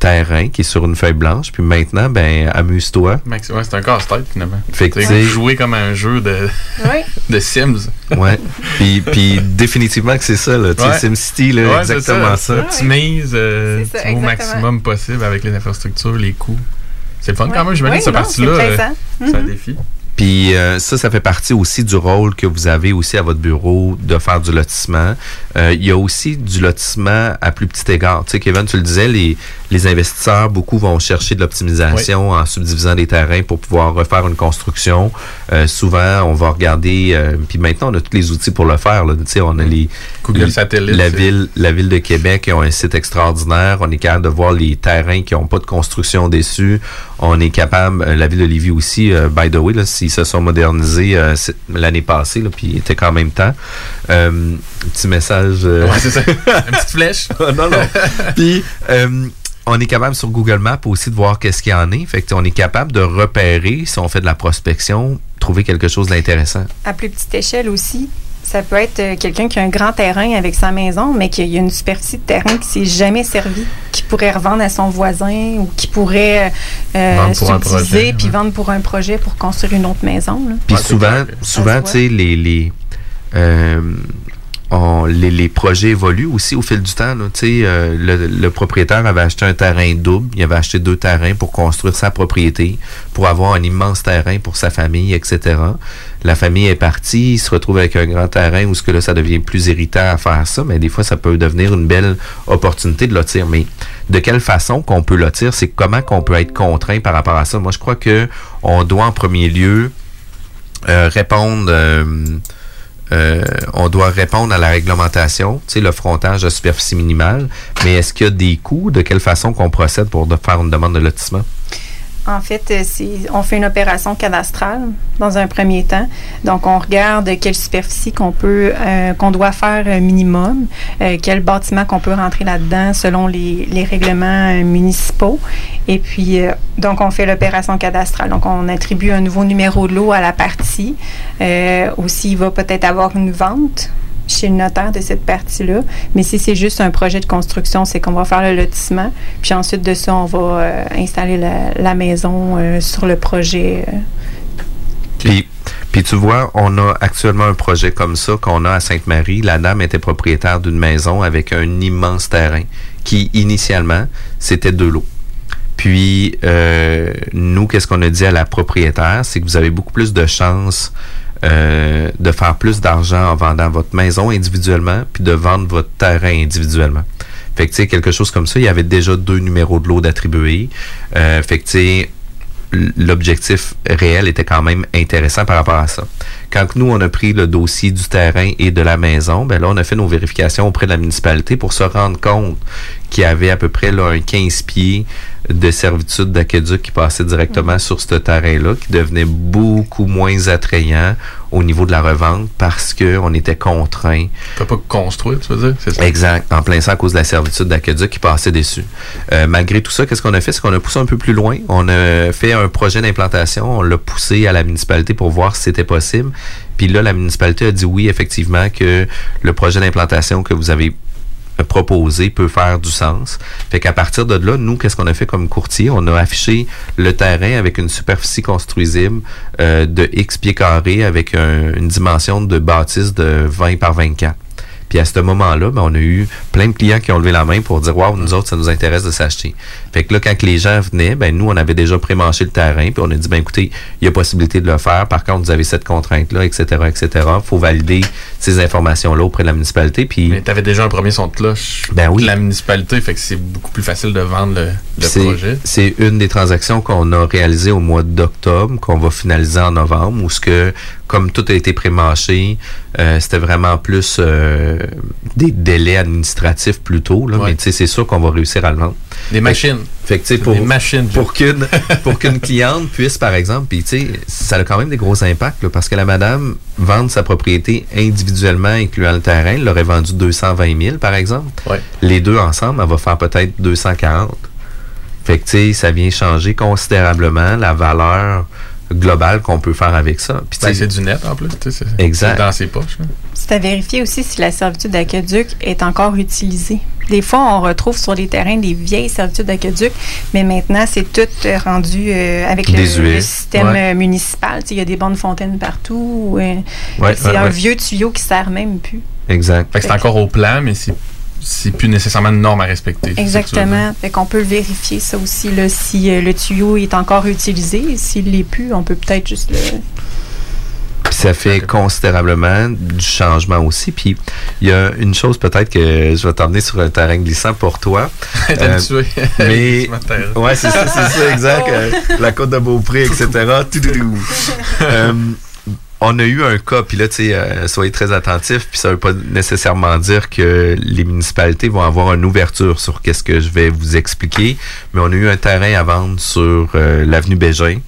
terrain qui est sur une feuille blanche, puis maintenant, ben, amuse-toi. Max- ouais, c'est un casse-tête finalement. Fait que, jouer comme un jeu de, Oui. *laughs* de Sims. Ouais. puis, *laughs* puis définitivement que c'est ça, là. Tu sais, Ouais. SimCity, là, Ouais, c'est exactement ça. Tu optimises euh, ça, au maximum possible avec les infrastructures, les coûts. C'est le fun quand même, j'imagine, cette partie-là. c'est euh. C'est un défi. Puis euh, ça, ça fait partie aussi du rôle que vous avez aussi à votre bureau de faire du lotissement. Euh, il y a aussi du lotissement à plus petit égard. Tu sais, Kevin, tu le disais, les, les investisseurs, beaucoup vont chercher de l'optimisation en subdivisant des terrains pour pouvoir refaire une construction. Euh, souvent, on va regarder, euh, puis maintenant, on a tous les outils pour le faire. Là. Tu sais, on a les... Google le- Satellite, La ville, la ville de Québec a un site extraordinaire. On est capable de voir les terrains qui n'ont pas de construction dessus. On est capable, euh, la ville de Lévis aussi, euh, by the way, là, s'ils se sont modernisés euh, l'année passée, là, puis il était quand même temps. Euh, petit message. euh, Ouais, c'est ça. *laughs* Une petite flèche. non, non. Puis, euh, on est capable sur Google Maps aussi de voir qu'est-ce qu'il y en est. Fait que, on est capable de repérer, si on fait de la prospection, trouver quelque chose d'intéressant. À plus petite échelle aussi, ça peut être euh, quelqu'un qui a un grand terrain avec sa maison, mais qui a une superficie de terrain qui s'est jamais servi, qui pourrait revendre à son voisin ou qui pourrait euh, Vendre pour un subdiviser projet, puis ouais. vendre pour un projet pour construire une autre maison. Puis Ouais, souvent, souvent, tu sais, les, les, euh, on- les, projets évoluent aussi au fil du temps. là. Euh, le, le propriétaire avait acheté un terrain double, il avait acheté deux terrains pour construire sa propriété, pour avoir un immense terrain pour sa famille, etc. La famille est partie, il se retrouve avec un grand terrain où ce que là, ça devient plus irritant à faire ça, mais des fois, ça peut devenir une belle opportunité de lotir. Mais de quelle façon qu'on peut lotir, c'est comment qu'on peut être contraint par rapport à ça? Moi, je crois que on doit en premier lieu euh, répondre. euh, euh, on doit répondre à la réglementation, tu sais, le frontage de superficie minimale. Mais est-ce qu'il y a des coûts? De quelle façon qu'on procède pour de faire une demande de lotissement? En fait, euh, on fait une opération cadastrale dans un premier temps. Donc, on regarde quelle superficie qu'on peut, euh, qu'on doit faire euh, minimum, quel bâtiment qu'on peut rentrer là-dedans selon les, règlements municipaux. Et puis, donc, on fait l'opération cadastrale. Donc, on attribue un nouveau numéro de lot à la partie. Aussi, il va peut-être avoir une vente chez le notaire de cette partie-là. Mais si c'est juste un projet de construction, c'est qu'on va faire le lotissement. Puis ensuite de ça, on va euh, installer la, maison euh, sur le projet. euh. Puis, puis tu vois, on a actuellement un projet comme ça qu'on a à Sainte-Marie. La dame était propriétaire d'une maison avec un immense terrain qui, initialement, c'était de l'eau. Puis, nous, qu'est-ce qu'on a dit à la propriétaire? C'est que vous avez beaucoup plus de chances euh, de faire plus d'argent en vendant votre maison individuellement puis de vendre votre terrain individuellement. Fait que, tu sais, quelque chose comme ça, il y avait déjà deux numéros de l'eau d'attribuer. Euh, fait que, tu l'objectif réel était quand même intéressant par rapport à ça. Quand nous, on a pris le dossier du terrain et de la maison, ben là, on a fait nos vérifications auprès de la municipalité pour se rendre compte qu'il y avait à peu près là, un 15 pieds de servitude d'aqueduc qui passait directement sur ce terrain-là, qui devenait beaucoup moins attrayant au niveau de la revente parce qu'on était contraint. Tu pas construire, tu veux dire? C'est ça? Exact. En plein ça à cause de la servitude d'aqueduc qui passait dessus. Euh, malgré tout ça, qu'est-ce qu'on a fait? C'est qu'on a poussé un peu plus loin. On a fait un projet d'implantation. On l'a poussé à la municipalité pour voir si c'était possible. Puis là, la municipalité a dit oui, effectivement, que le projet d'implantation que vous avez proposé peut faire du sens. Fait qu'à partir de là, nous, qu'est-ce qu'on a fait comme courtier? On a affiché le terrain avec une superficie construisible euh, de X pieds carrés avec un- une dimension de bâtisse de 20 par 24. Puis à ce moment-là, ben, on a eu plein de clients qui ont levé la main pour dire Waouh, nous autres, ça nous intéresse de s'acheter. Fait que là, quand les gens venaient, ben nous, on avait déjà prémanché le terrain, puis on a dit ben écoutez, il y a possibilité de le faire. Par contre, vous avez cette contrainte-là, etc., etc. faut valider ces informations-là auprès de la municipalité. Puis Mais t'avais déjà un premier son de cloche Ben oui. de la municipalité, fait que c'est beaucoup plus facile de vendre le, le projet. C'est une des transactions qu'on a réalisées au mois d'octobre, qu'on va finaliser en novembre, où ce que, comme tout a été prémâché, euh, c'était vraiment plus euh, des délais administratifs plutôt. Là, Ouais. Mais tu sais, c'est sûr qu'on va réussir à le vendre. Des machines. Fait que pour, Des machines. pour qu'une pour qu'une cliente puisse, par exemple, puis tu sais, ça a quand même des gros impacts, là, parce que la madame vendre sa propriété individuellement, incluant le terrain, elle l'aurait vendu 220 000, par exemple. Ouais. Les deux ensemble, elle va faire peut-être 240. Fait que, tu sais, ça vient changer considérablement la valeur globale qu'on peut faire avec ça. Puis, Ben, c'est du net en plus. Exact. C'est dans ses poches. hein. C'est à vérifier aussi si la servitude d'aqueduc est encore utilisée. Des fois, on retrouve sur les terrains des vieilles servitudes d'aqueduc, mais maintenant, c'est tout euh, rendu euh, avec le, le système Ouais. euh, municipal. Il y a des bonnes fontaines partout. euh, Ouais, c'est ouais, un ouais. vieux tuyau qui sert même plus. Exact. Fait que c'est encore au plan, mais c'est c'est plus nécessairement une norme à respecter. Exactement. Fait qu'on peut vérifier, ça aussi, là, si euh, le tuyau est encore utilisé. S'il l'est plus, on peut peut-être juste le. Puis ça fait considérablement du changement aussi. Puis il y a une chose peut-être que je vais t'emmener sur un terrain glissant pour toi. *laughs* T'as Euh, tué. mais *laughs* ouais, c'est ça, c'est ça, exact. *laughs* Euh, la côte de Beaupré, etc. Toudoudou. Euh, on a eu un cas, puis là, tu sais, euh, soyez très attentifs, puis ça veut pas nécessairement dire que les municipalités vont avoir une ouverture sur qu'est-ce que je vais vous expliquer, mais on a eu un terrain à vendre sur euh, l'avenue Bégin,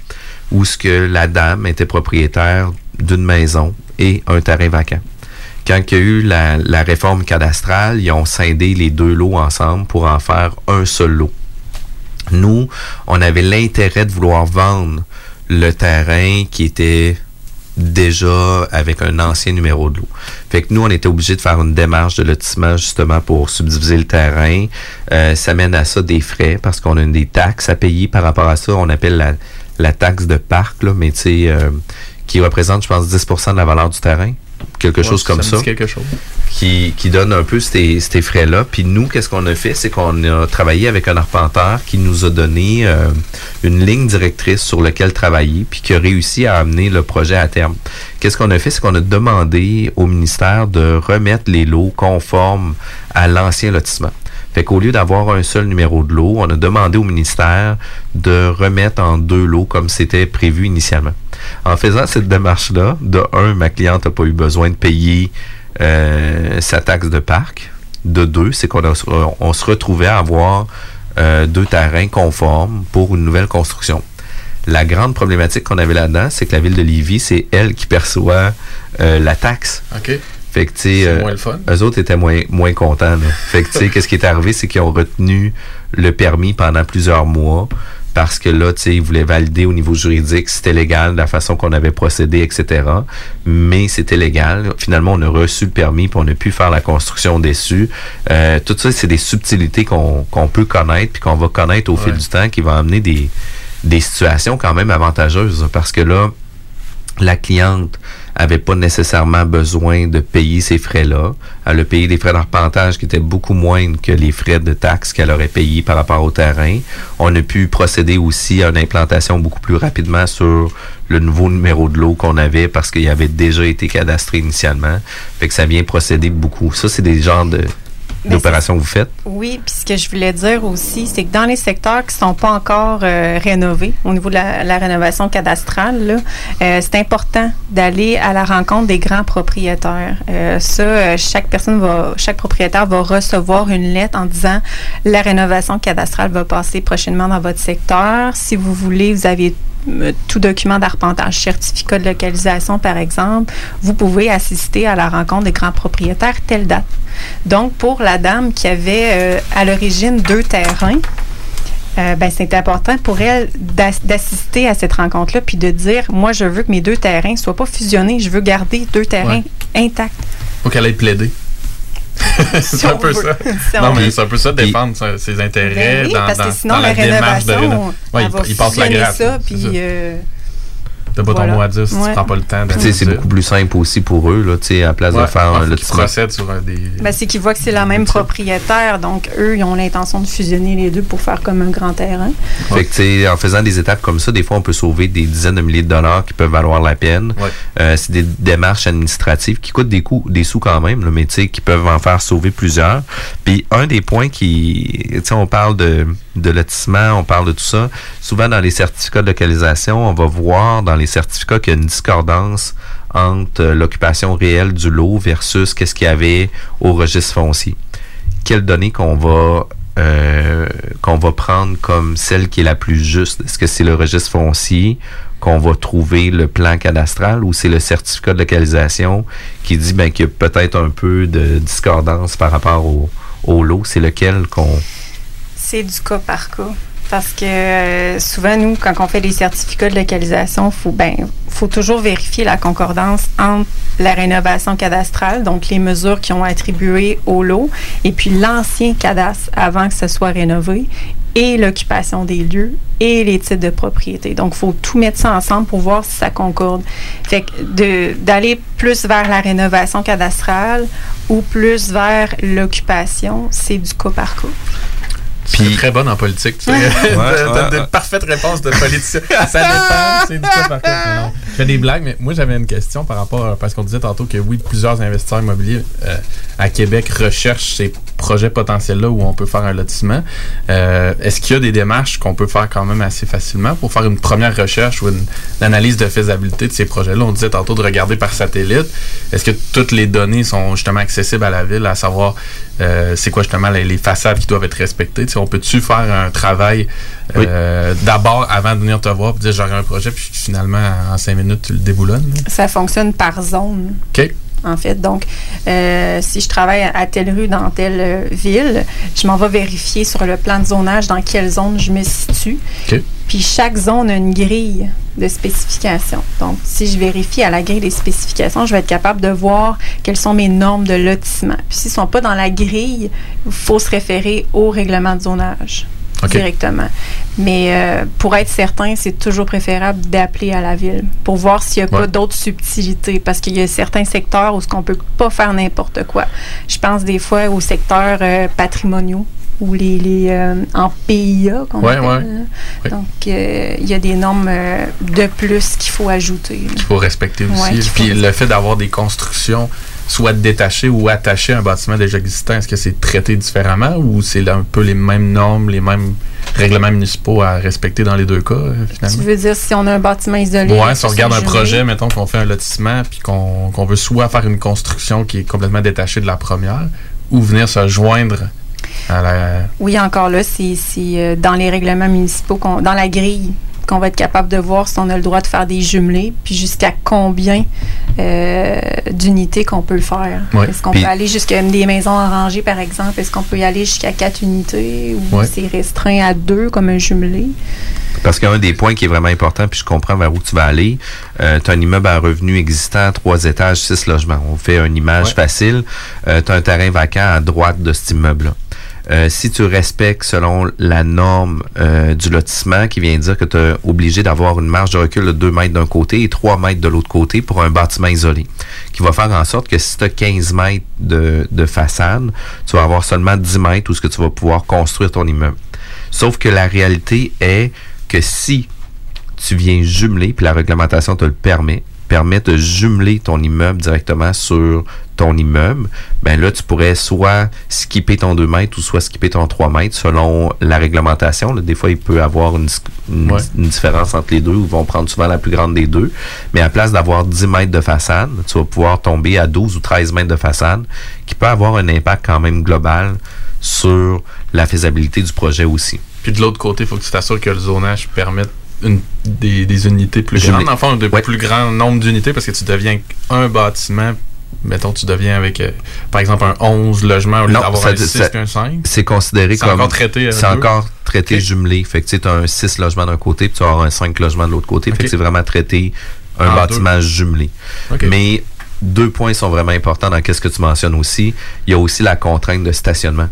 où ce que la dame était propriétaire d'une maison et un terrain vacant. Quand il y a eu la, la réforme cadastrale, ils ont scindé les deux lots ensemble pour en faire un seul lot. Nous, on avait l'intérêt de vouloir vendre le terrain qui était déjà avec un ancien numéro de lot. Fait que nous, on était obligés de faire une démarche de lotissement justement pour subdiviser le terrain. Euh, ça mène à ça des frais parce qu'on a des taxes à payer par rapport à ça. On appelle la, taxe de parc, là, mais tu euh, qui représente, je pense, 10 de la valeur du terrain. Quelque Ouais, chose comme me ça dit quelque chose. qui, qui donne un peu ces, ces frais-là. Puis nous, qu'est-ce qu'on a fait? C'est qu'on a travaillé avec un arpenteur qui nous a donné euh, une ligne directrice sur laquelle travailler, puis qui a réussi à amener le projet à terme. Qu'est-ce qu'on a fait? C'est qu'on a demandé au ministère de remettre les lots conformes à l'ancien lotissement. Fait qu'au lieu d'avoir un seul numéro de lot, on a demandé au ministère de remettre en deux lots comme c'était prévu initialement. En faisant cette démarche-là, de un, ma cliente n'a pas eu besoin de payer euh, sa taxe de parc. De deux, c'est qu'on a- on se retrouvait à avoir euh, deux terrains conformes pour une nouvelle construction. La grande problématique qu'on avait là-dedans, c'est que la ville de Lévis, c'est elle qui perçoit euh, la taxe. OK. Fait que, tu sais, C'est euh, moins le fun. eux autres étaient moins, moins contents. là. Fait que, tu sais, *laughs* qu'est-ce qui est arrivé, c'est qu'ils ont retenu le permis pendant plusieurs mois parce que là, tu sais, ils voulaient valider au niveau juridique si c'était légal, la façon qu'on avait procédé, etc. Mais c'était légal. Finalement, on a reçu le permis puis on a pu faire la construction dessus. Euh, tout ça, c'est des subtilités qu'on peut connaître puis qu'on va connaître au fil du temps qui vont amener des, des situations quand même avantageuses parce que là, la cliente avait pas nécessairement besoin de payer ces frais-là. Elle a payé des frais d'arpentage qui étaient beaucoup moindres que les frais de taxes qu'elle aurait payés par rapport au terrain. On a pu procéder aussi à une implantation beaucoup plus rapidement sur le nouveau numéro de l'eau qu'on avait parce qu'il avait déjà été cadastré initialement. Fait que ça vient procéder beaucoup. Ça, c'est des genres de d'opérations que vous faites? Oui, puis ce que je voulais dire aussi, c'est que dans les secteurs qui ne sont pas encore euh, rénovés, au niveau de la, la rénovation cadastrale, euh, c'est important d'aller à la rencontre des grands propriétaires. Euh, ça, chaque personne va, chaque propriétaire va recevoir une lettre en disant la rénovation cadastrale va passer prochainement dans votre secteur. Si vous voulez, vous avez tout document d'arpentage, certificat de localisation par exemple, vous pouvez assister à la rencontre des grands propriétaires telle date. Donc, pour la dame qui avait euh, à l'origine deux terrains, euh, ben, c'est important pour elle d'as- d'assister à cette rencontre-là puis de dire moi, je veux que mes deux terrains ne soient pas fusionnés, je veux garder deux terrains intacts. Faut qu'elle aille plaider. *laughs* c'est un peu veut. ça. *laughs* Si non, on mais c'est un peu ça, défendre sa- ses intérêts Ben oui, dans, parce que sinon, dans la, démarche de rénovation, réno- Ouais, va il, il passe la grappe. ça, puis... ça. euh, T'as pas ton mot à dire si Ouais. tu prends pas le temps tu sais, c'est beaucoup plus simple aussi pour eux, là, tu sais, à la place Ouais, de faire qu'ils lotissement. procèdent sur un des. Ben, c'est qu'ils voient que c'est la même propriétaire, donc eux, ils ont l'intention de fusionner les deux pour faire comme un grand terrain. Fait que, tu sais, en faisant des étapes comme ça, des fois, on peut sauver des dizaines de milliers de dollars qui peuvent valoir la peine. Euh, c'est des démarches administratives qui coûtent des coûts, des sous quand même, là, mais tu sais, qui peuvent en faire sauver plusieurs. Puis, un des points qui, tu sais, on parle de, de lotissement, on parle de tout ça. Souvent, dans les certificats de localisation, on va voir dans les certificats qu'il y a une discordance entre euh, l'occupation réelle du lot versus qu'est-ce qu'il y avait au registre foncier. Quelles données qu'on va euh, qu'on va prendre comme celle qui est la plus juste? Est-ce que c'est le registre foncier qu'on va trouver le plan cadastral ou c'est le certificat de localisation qui dit ben, qu'il y a peut-être un peu de discordance par rapport au, au lot? C'est lequel qu'on... C'est du cas par cas. Parce que euh, souvent, nous, quand on fait des certificats de localisation, il faut, ben, faut toujours vérifier la concordance entre la rénovation cadastrale, donc les mesures qui ont attribué au lot, et puis l'ancien cadastre avant que ce soit rénové, et l'occupation des lieux et les titres de propriété. Donc, il faut tout mettre ça ensemble pour voir si ça concorde. Fait que d'aller plus vers la rénovation cadastrale ou plus vers l'occupation, c'est du cas par cas. Puis très bonne en politique, tu sais. Des parfaites réponses de politicien. *laughs* Ça dépend, c'est du par. Non. Je fais des blagues, mais moi j'avais une question par rapport à, parce qu'on disait tantôt que oui, plusieurs investisseurs immobiliers euh, à Québec recherchent ces projets potentiels-là où on peut faire un lotissement. Euh, Est-ce qu'il y a des démarches qu'on peut faire quand même assez facilement pour faire une première recherche ou une, une analyse de faisabilité de ces projets-là? On disait tantôt de regarder par satellite. Est-ce que toutes les données sont justement accessibles à la ville, à savoir euh, c'est quoi justement les, les façades qui doivent être respectées? Tu sais, on peut-tu faire un travail euh, d'abord avant de venir te voir et dire j'aurai un projet, puis finalement en cinq minutes tu le déboulonnes? là? Ça fonctionne par zone. OK. En fait, donc, euh, si je travaille à telle rue dans telle euh, ville, je m'en vais vérifier sur le plan de zonage dans quelle zone je me situe. Puis chaque zone a une grille de spécification. Donc, si je vérifie à la grille des spécifications, je vais être capable de voir quelles sont mes normes de lotissement. Puis s'ils ne sont pas dans la grille, il faut se référer au règlement de zonage Directement. Mais euh, pour être certain, c'est toujours préférable d'appeler à la ville pour voir s'il n'y a Ouais. pas d'autres subtilités parce qu'il y a certains secteurs où ce qu'on peut pas faire n'importe quoi. Je pense des fois aux secteurs euh, patrimoniaux ou les, les euh, en PIA qu'on Ouais, appelle. ouais. Donc euh, il y a des normes euh, de plus qu'il faut ajouter. qu'il faut respecter aussi. Ouais, qu'il faut Puis le fait d'avoir des constructions soit détachées ou attachées à un bâtiment déjà existant, est-ce que c'est traité différemment ou c'est un peu les mêmes normes, les mêmes règlements municipaux à respecter dans les deux cas, euh, Tu finalement? veux dire si on a un bâtiment isolé? Ouais, si on regarde un projet, mettons qu'on fait un lotissement puis qu'on veut soit faire une construction qui est complètement détachée de la première ou venir se joindre à la... Oui, encore là, c'est euh, dans les règlements municipaux, qu'on- dans la grille qu'on va être capable de voir si on a le droit de faire des jumelés, puis jusqu'à combien euh, d'unités qu'on peut le faire. Ouais. Est-ce qu'on peut aller jusqu'à des maisons en rangée, par exemple? Est-ce qu'on peut y aller jusqu'à quatre unités ou Ouais. c'est restreint à deux comme un jumelé? Parce qu'un des points qui est vraiment important, puis je comprends vers où tu vas aller, euh, tu as un immeuble à revenu existant, trois étages, six logements. On fait une image facile. Euh, tu as un terrain vacant à droite de cet immeuble-là. Euh, si tu respectes selon la norme euh, du lotissement qui vient dire que tu es obligé d'avoir une marge de recul de 2 mètres d'un côté et 3 mètres de l'autre côté pour un bâtiment isolé, qui va faire en sorte que si tu as 15 mètres de, de façade, tu vas avoir seulement 10 mètres où ce que tu vas pouvoir construire ton immeuble. Sauf que la réalité est que si tu viens jumeler, puis la réglementation te le permet, permet de jumeler ton immeuble directement sur ton immeuble, ben là, tu pourrais soit skipper ton 2 mètres ou soit skipper ton 3 mètres selon la réglementation. Là, des fois, il peut y avoir une, une- une différence entre les deux ou ils vont prendre souvent la plus grande des deux. Mais à place d'avoir 10 mètres de façade, tu vas pouvoir tomber à 12 ou 13 mètres de façade qui peut avoir un impact quand même global sur la faisabilité du projet aussi. Puis de l'autre côté, il faut que tu t'assures que le zonage permette une- des, des unités plus grandes, enfin, de plus grand nombre d'unités, parce que tu deviens un bâtiment. Mettons, tu deviens avec, euh, par exemple, un 11 logements au lieu Non, d'avoir un 6 ça- puis un 5. C'est considéré C'est comme. encore traité C'est encore traité jumelé. Fait que tu as un 6 logements d'un côté, puis tu vas avoir un 5 logements de l'autre côté. Fait que c'est vraiment traité un En bâtiment jumelé. Mais deux points sont vraiment importants dans ce que tu mentionnes aussi. Il y a aussi la contrainte de stationnement.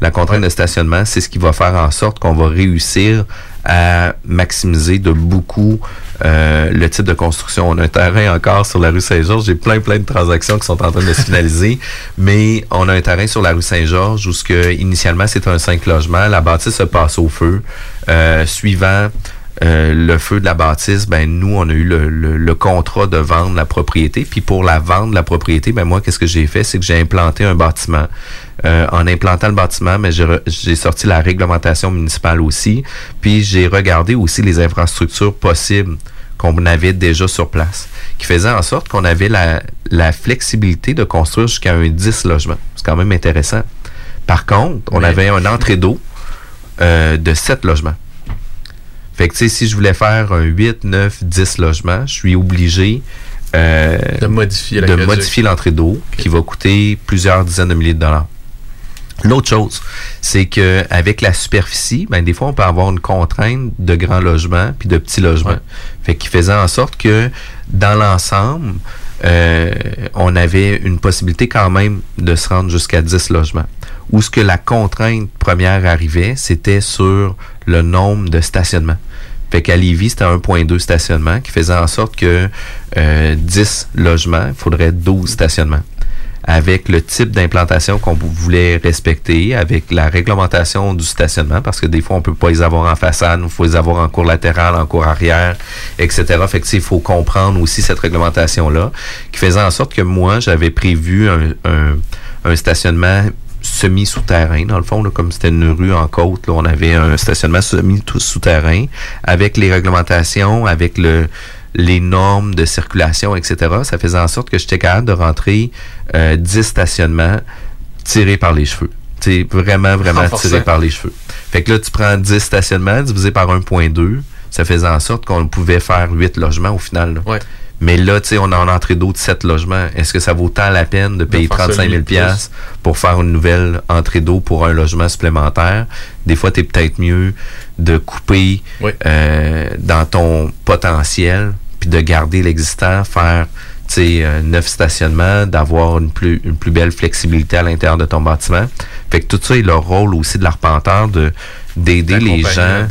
La contrainte de stationnement, c'est ce qui va faire en sorte qu'on va réussir à maximiser de beaucoup euh, le type de construction. On a un terrain encore sur la rue Saint-Georges. J'ai plein, plein de transactions qui sont en train de se finaliser. *laughs* Mais on a un terrain sur la rue Saint-Georges où ce que, initialement, c'est un 5 logements. La bâtisse se passe au feu. Euh, suivant euh, le feu de la bâtisse, ben nous, on a eu le, le- le contrat de vendre la propriété. Puis pour la vendre la propriété, ben moi, qu'est-ce que j'ai fait? C'est que j'ai implanté un bâtiment. Euh, en implantant le bâtiment, mais j'ai sorti la réglementation municipale aussi. Puis j'ai regardé aussi les infrastructures possibles qu'on avait déjà sur place, qui faisaient en sorte qu'on avait la, la flexibilité de construire jusqu'à un 10 logements. C'est quand même intéressant. Par contre, on Mais- avait un entrée d'eau euh, de 7 logements. Fait que, tu sais, si je voulais faire un 8, 9, 10 logements, je suis obligé euh, De modifier l'entrée d'eau qui va coûter plusieurs dizaines de milliers de dollars. L'autre chose, c'est que avec la superficie, ben des fois on peut avoir une contrainte de grands logements puis de petits logements. Fait qui faisait en sorte que dans l'ensemble, euh, on avait une possibilité quand même de se rendre jusqu'à 10 logements. Où ce que la contrainte première arrivait, c'était sur le nombre de stationnements. Fait qu'à Lévis, c'était 1.2 stationnements qui faisait en sorte que euh, 10 logements, il faudrait 12 stationnements. Avec le type d'implantation qu'on voulait respecter, avec la réglementation du stationnement, parce que des fois, on peut pas les avoir en façade, il faut les avoir en cours latéral, en cours arrière, etc. Fait que, il faut comprendre aussi cette réglementation-là, qui faisait en sorte que moi, j'avais prévu un, un, un stationnement semi-souterrain, dans le fond, là, comme c'était une rue en côte, là, on avait un stationnement semi-souterrain avec les réglementations, avec le les normes de circulation, etc. Ça faisait en sorte que j'étais capable de rentrer euh, 10 stationnements tirés par les cheveux. C'est vraiment, vraiment Renforçant. tiré par les cheveux. Fait que là, tu prends 10 stationnements divisé par 1.2, ça faisait en sorte qu'on pouvait faire 8 logements au final. là. Mais là, tu sais, on a une entrée d'eau de 7 logements. Est-ce que ça vaut tant la peine de payer faire ça 35 000 huit piastres pour faire une nouvelle entrée d'eau pour un logement supplémentaire? Des fois, tu es peut-être mieux de couper euh, dans ton potentiel puis de garder l'existant, faire euh, neuf stationnements, d'avoir une plus, une plus belle flexibilité à l'intérieur de ton bâtiment. Fait que tout ça est le rôle aussi de l'arpenteur de d'aider les gens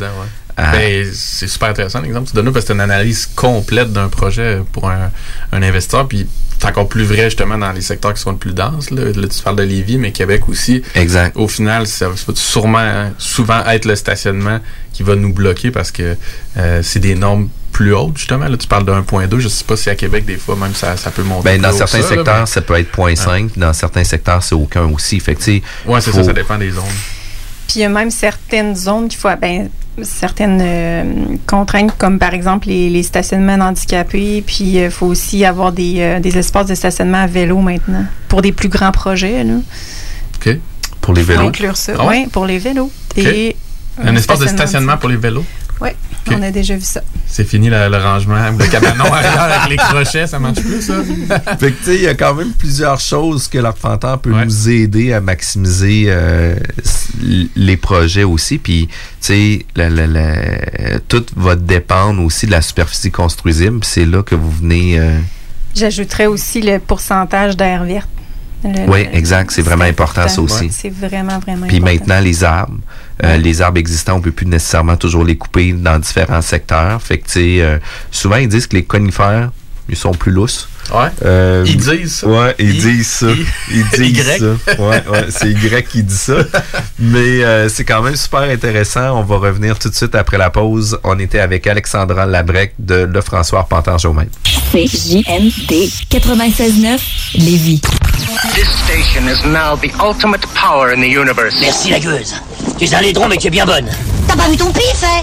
Ben, c'est super intéressant l'exemple que tu donnes parce que c'est une analyse complète d'un projet pour un, un investisseur. Puis c'est encore plus vrai justement dans les secteurs qui sont le plus denses. Là, Là, tu parles de Lévis, mais Québec aussi. Exact. Au final, ça va sûrement souvent être le stationnement qui va nous bloquer parce que euh, c'est des normes plus hautes, justement. Là, tu parles de 1.2. Je sais pas si à Québec, des fois, même ça, ça peut monter. Ben, plus dans haut que certains ça, là, secteurs, mais- ça peut être 0.5, puis dans certains secteurs, c'est aucun aussi. Fait Ouais, c'est faut- ça, ça dépend des zones. Puis il y a même certaines zones qu'il faut, ben, certaines euh, contraintes, comme par exemple les, les stationnements handicapés. Puis il faut aussi avoir des, euh, des espaces de stationnement à vélo maintenant pour des plus grands projets. Là. OK. Pour les Faut vélos? inclure ça. Ah ouais? oui, pour les vélos. OK. Et Un espace de stationnement pour les vélos? Oui. On a déjà vu ça. C'est fini le, le rangement, le cabanon *laughs* arrière avec les crochets, ça marche plus, ça? *laughs* fait que, tu sais, il y a quand même plusieurs choses que l'Arpenteur peut nous aider à maximiser euh, les projets aussi. Puis, tu sais, tout va dépendre aussi de la superficie construisible. C'est là que vous venez. euh, J'ajouterais aussi le pourcentage d'air vert. Le- Oui, exact. C'est vraiment important, ça aussi. C'est vraiment, vraiment Puis important. maintenant, les arbres. Euh, Les arbres existants, on peut plus nécessairement toujours les couper dans différents secteurs. Fait euh, souvent, ils disent que les conifères, ils sont plus lousses. Ouais. Euh, Ils disent ça. Ouais, ils I- disent ça. I- Ils *laughs* disent Y. ça. Ouais, ouais, c'est Y qui dit ça. Mais euh, c'est quand même super intéressant. On va revenir tout de suite après la pause. On était avec Alexandra Labrec de Le François Arpenteur Jaumain. CJMD 96.9 Lévis. This station is now the ultimate power in the universe. Merci la gueuse. Tu es un laidron, mais tu es bien bonne. T'as pas vu ton pif, hein?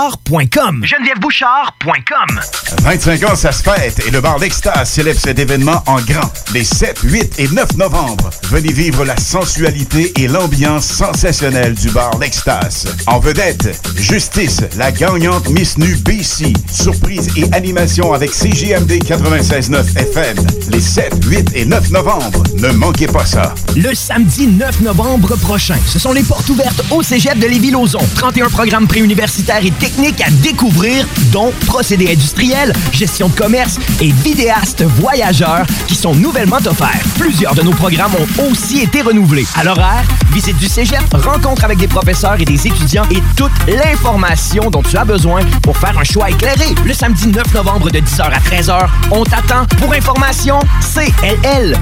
genevièvebouchard.com. GenevièveBouchard.com 25 ans, ça se fête et le bar L'Extase célèbre cet événement en grand. Les 7, 8 et 9 novembre, venez vivre la sensualité et l'ambiance sensationnelle du bar L'Extase. En vedette, Justice, la gagnante Miss Nu BC. Surprise et animation avec CGMD 96.9 FM. Les 7, 8 et 9 novembre, ne manquez pas ça. Le samedi 9 novembre prochain, ce sont les portes ouvertes au Cégep de Lévis-Lauzon. 31 programmes préuniversitaires et techniques à découvrir, dont procédés industriels, gestion de commerce et vidéastes voyageurs qui sont nouvellement offerts. Plusieurs de nos programmes ont aussi été renouvelés. À l'horaire, visite du Cégep, rencontre avec des professeurs et des étudiants et toute l'information dont tu as besoin pour faire un choix éclairé. Le samedi 9 novembre de 10h à 13h, on t'attend. Pour information, cll.qc.ca.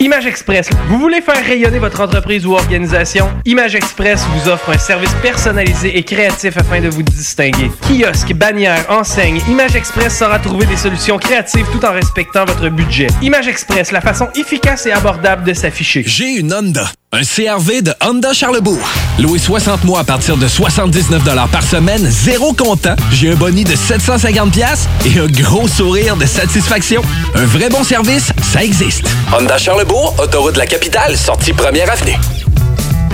Image Express. Vous voulez faire rayonner votre entreprise ou organisation? Image Express vous offre un service personnalisé et créatif afin de vous distinguer. Kiosque, bannière, enseigne, Image Express saura trouver des solutions créatives tout en respectant votre budget. Image Express, la façon efficace et abordable de s'afficher. J'ai une Honda. Un CRV de Honda Charlebourg. Loué 60 mois à partir de 79 par semaine, zéro comptant. J'ai un boni de 750 pièces et un gros sourire de satisfaction. Un vrai bon service, ça existe. Honda Charlebourg, autoroute de la capitale, sortie première avenue.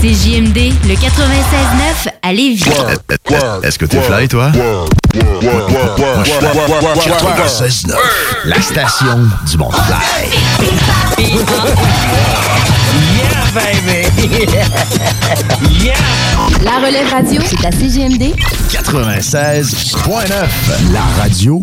CJMD, le 96.9 à Lévis. Est-ce que t'es fly, toi? La station du monde fly. Yeah, baby! yeah! La relève radio, c'est à CJMD 96.9, la radio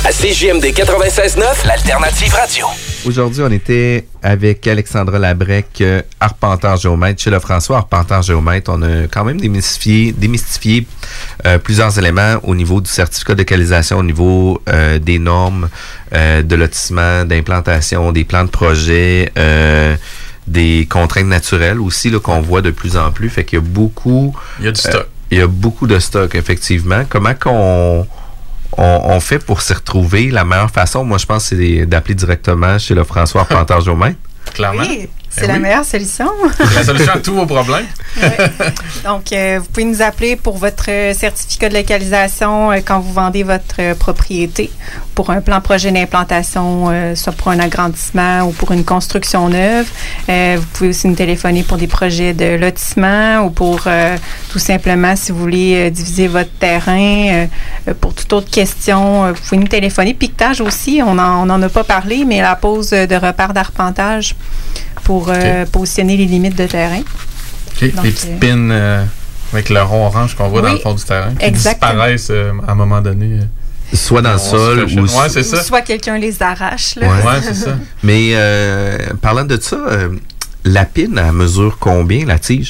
À CJMD 96.9, l'alternative radio. Aujourd'hui, on était avec Alexandra Labrec, euh, arpenteur géomètre. Chez le François, arpenteur géomètre, on a quand même démystifié, démystifié euh, plusieurs éléments au niveau du certificat de localisation, au niveau euh, des normes euh, de lotissement, d'implantation, des plans de projet, euh, des contraintes naturelles aussi là, qu'on voit de plus en plus. Fait qu'il y a beaucoup... Il y a du stock. il y a beaucoup de stock, effectivement. Comment qu'on on, on fait pour s'y retrouver? La meilleure façon, moi, je pense, c'est d'appeler directement chez le François Arpenteur *laughs* géomètre. Clairement. Oui, c'est Ben la oui. meilleure solution. La solution à tous vos problèmes. *laughs* Donc, euh, vous pouvez nous appeler pour votre euh, certificat de localisation euh, quand vous vendez votre euh, propriété pour un plan projet d'implantation, soit pour un agrandissement ou pour une construction neuve. Vous pouvez aussi nous téléphoner pour des projets de lotissement ou pour tout simplement, si vous voulez diviser votre terrain, pour toute autre question, vous pouvez nous téléphoner. Piquetage aussi, on n'en en a pas parlé, mais la pose de repères d'arpentage pour euh, positionner les limites de terrain. Donc, Les petites euh, pins euh, avec le rond orange qu'on voit dans le fond du terrain. Qui exactement. disparaissent euh, à un moment donné. euh. Soit dans le sol ou... Ouais, c'est ça. Ou soit quelqu'un les arrache. Là. Ouais. *laughs* c'est ça. Mais euh, parlant de ça, euh, la pine, elle mesure combien, la tige?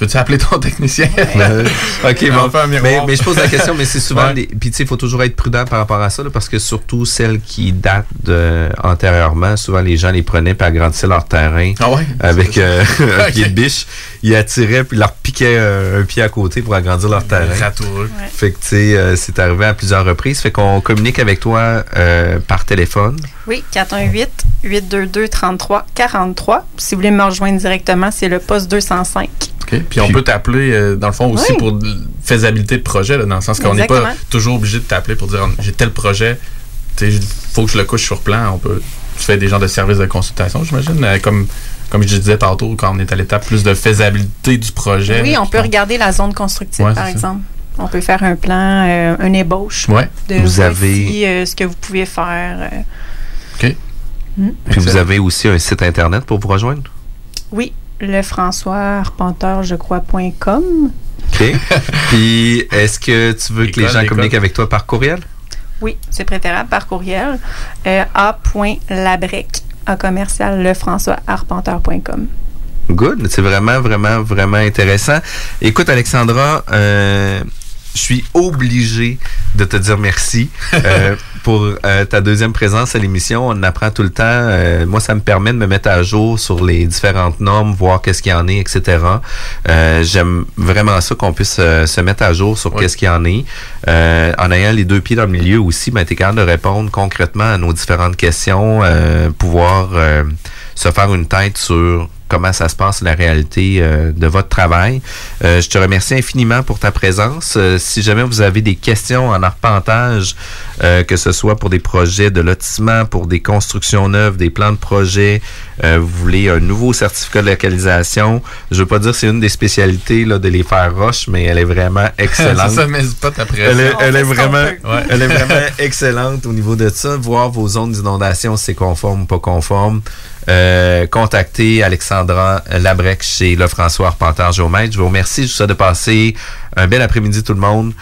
Tu veux-tu appeler ton technicien? *laughs* *laughs* Ok, bon. Mais, mais je pose la question, mais c'est souvent *laughs* Ouais. des. Puis tu sais, il faut toujours être prudent par rapport à ça, là, parce que surtout celles qui datent de, antérieurement, souvent les gens les prenaient puis agrandissaient leur terrain Ah ouais? avec euh, un pied de biche. Ils attiraient puis leur piquaient euh, un pied à côté pour agrandir leur terrain. Ratoureux. Fait que tu sais, euh, c'est arrivé à plusieurs reprises. Fait qu'on communique avec toi euh, par téléphone. Oui, 418-822-33-43. Si vous voulez me rejoindre directement, c'est le poste 205. OK. Puis on peut t'appeler, euh, dans le fond, aussi Oui. pour faisabilité de projet, là, dans le sens qu'on n'est pas toujours obligé de t'appeler pour dire j'ai tel projet, il faut que je le couche sur plan. On peut, tu fais des genres de services de consultation, j'imagine, euh, comme, comme je disais tantôt, quand on est à l'étape plus de faisabilité du projet. Oui, on peut regarder la zone constructive, Ouais, par ça. exemple. On peut faire un plan, euh, un ébauche Ouais. de Vous voici, avez- euh, ce que vous pouvez faire. euh. OK. Mm. Puis vous avez aussi un site internet pour vous rejoindre? Oui, le François Arpenteur, je crois.com. OK. *laughs* Puis est-ce que tu veux que les gens communiquent avec toi par courriel? Oui, c'est préférable par courriel. Euh, a.labrec commercial lefrançoisarpenteur.com. Good. C'est vraiment, vraiment, vraiment intéressant. Écoute, Alexandra, euh, je suis obligé de te dire merci euh, *laughs* pour euh, ta deuxième présence à l'émission. On en apprend tout le temps. Euh, moi, ça me permet de me mettre à jour sur les différentes normes, voir qu'est-ce qu'il y en est, etc. Euh, J'aime vraiment ça qu'on puisse euh, se mettre à jour sur qu'est-ce qu'il y en est. Euh, en ayant les deux pieds dans le milieu aussi, ben, tu es capable de répondre concrètement à nos différentes questions, euh, pouvoir euh, se faire une tête sur comment ça se passe la réalité euh, de votre travail. Euh, je te remercie infiniment pour ta présence. Euh, si jamais vous avez des questions en arpentage, euh, que ce soit pour des projets de lotissement, pour des constructions neuves, des plans de projet, euh, vous voulez un nouveau certificat de localisation, je veux pas dire que c'est une des spécialités là, de les faire roche, mais elle est vraiment *laughs* excellente. Ça, mais c'est pas ta. Elle est, elle est vraiment. Ouais. elle est vraiment *laughs* excellente au niveau de ça. Voir vos zones d'inondation, si c'est conforme ou pas conforme. Euh, contactez Alexandra Labrec chez le François Arpenteur Géomètre. Je vous remercie. Je vous souhaite de passer un bel après-midi tout le monde.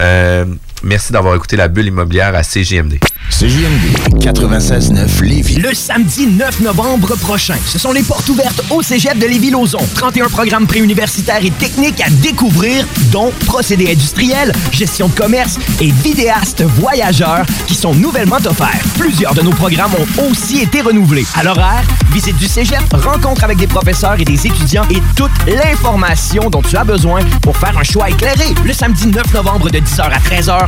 Euh, merci d'avoir écouté la bulle immobilière à CGMD. CJMD 96.9 Lévis. Le samedi 9 novembre prochain, ce sont les portes ouvertes au cégep de Lévis-Lauzon. 31 programmes préuniversitaires et techniques à découvrir, dont procédés industriels, gestion de commerce et vidéastes voyageurs qui sont nouvellement offerts. Plusieurs de nos programmes ont aussi été renouvelés. À l'horaire, visite du cégep, rencontre avec des professeurs et des étudiants et toute l'information dont tu as besoin pour faire un choix éclairé. Le samedi 9 novembre de 10h à 13h,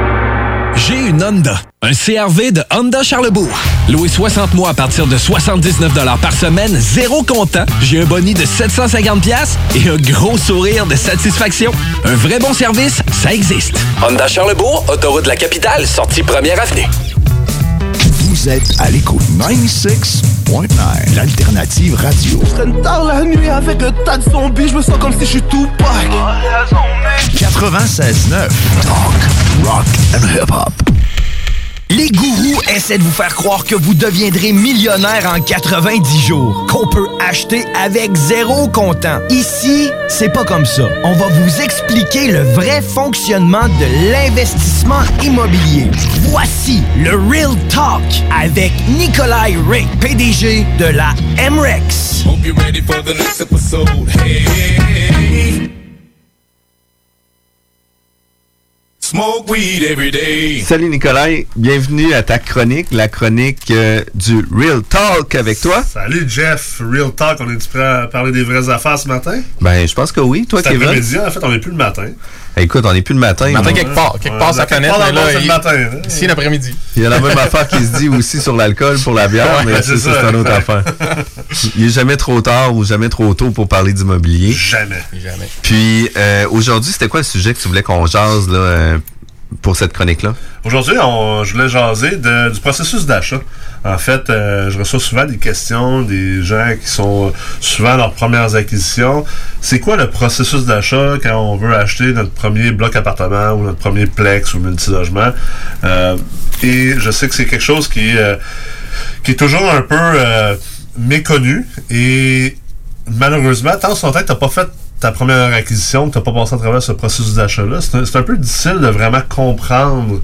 J'ai une Honda. Un CRV de Honda Charlebourg. Loué 60 mois à partir de 79 par semaine, zéro comptant. J'ai un boni de 750 pièces et un gros sourire de satisfaction. Un vrai bon service, ça existe. Honda Charlebourg, autoroute de la capitale, sortie première avenue. Vous êtes à l'écoute 96.9, l'alternative radio. Je traîne tard la nuit avec le tas de zombies, je me sens comme si je suis tout pack. 96.9, talk, rock and hip-hop. Les gourous essaient de vous faire croire que vous deviendrez millionnaire en 90 jours, qu'on peut acheter avec zéro comptant. Ici, c'est pas comme ça. On va vous expliquer le vrai fonctionnement de l'investissement immobilier. Voici le Real Talk avec Nikolai Ray, PDG de la MREX. Smoke weed every day. Salut Nicolas, bienvenue à ta chronique, la chronique euh, du Real Talk avec toi. Salut Jeff, Real Talk, on est prêt à parler des vraies affaires ce matin? Ben, je pense que oui. Toi, Kevin? après-midi, en fait, on n'est plus le matin. Écoute, on n'est plus le matin. Le matin mais- quelque part. Quelque part, mais là, le il- matin, hein. Ici, l'après-midi. Il y a la même affaire qui se dit aussi sur l'alcool pour la bière, Ouais, mais c'est ça, ça, c'est une autre affaire. *laughs* Il est jamais trop tard ou jamais trop tôt pour parler d'immobilier. Jamais. Jamais. Puis euh, aujourd'hui, c'était quoi le sujet que tu voulais qu'on jase là, euh, pour cette chronique-là? Aujourd'hui, je voulais jaser de- du processus d'achat. En fait, euh, je reçois souvent des questions des gens qui sont souvent à leurs premières acquisitions. C'est quoi le processus d'achat quand on veut acheter notre premier bloc appartement ou notre premier plex ou multilogement? Euh, et je sais que c'est quelque chose qui, euh, est toujours un peu euh, méconnu et malheureusement, tant son temps tu pas fait ta première acquisition, que tu pas passé à travers ce processus d'achat-là, c'est un, un peu difficile de vraiment comprendre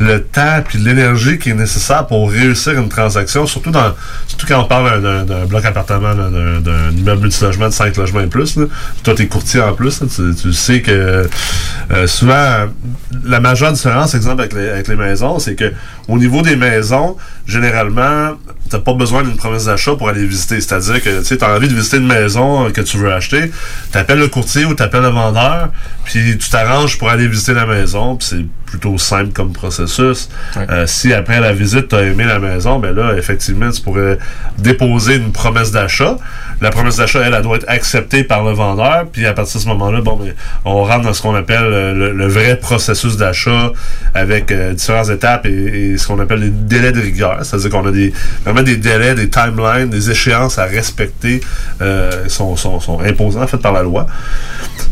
le temps et l'énergie qui est nécessaire pour réussir une transaction, surtout dans surtout quand on parle d'un- bloc appartement, d'un- immeuble multilogement de 5 logements et plus. Là. Toi, tu es courtier en plus, tu, tu sais que euh, souvent, la majeure différence, exemple, avec les, avec les maisons, c'est que au niveau des maisons, généralement, t'as pas besoin d'une promesse d'achat pour aller visiter. C'est-à-dire que tu as envie de visiter une maison euh, que tu veux acheter, t'appelles le courtier ou t'appelles le vendeur, puis tu t'arranges pour aller visiter la maison, puis c'est plutôt simple comme processus. Euh, si après la visite, tu as aimé la maison, ben là, effectivement, tu pourrais déposer une promesse d'achat. La promesse d'achat, elle, elle doit être acceptée par le vendeur, puis à partir de ce moment-là, bon, ben, on rentre dans ce qu'on appelle euh, le, vrai processus d'achat avec euh, différentes étapes et, ce qu'on appelle les délais de rigueur. C'est-à-dire qu'on a vraiment des délais, des timelines, des échéances à respecter, euh, sont, sont, sont imposants, en fait, par la loi.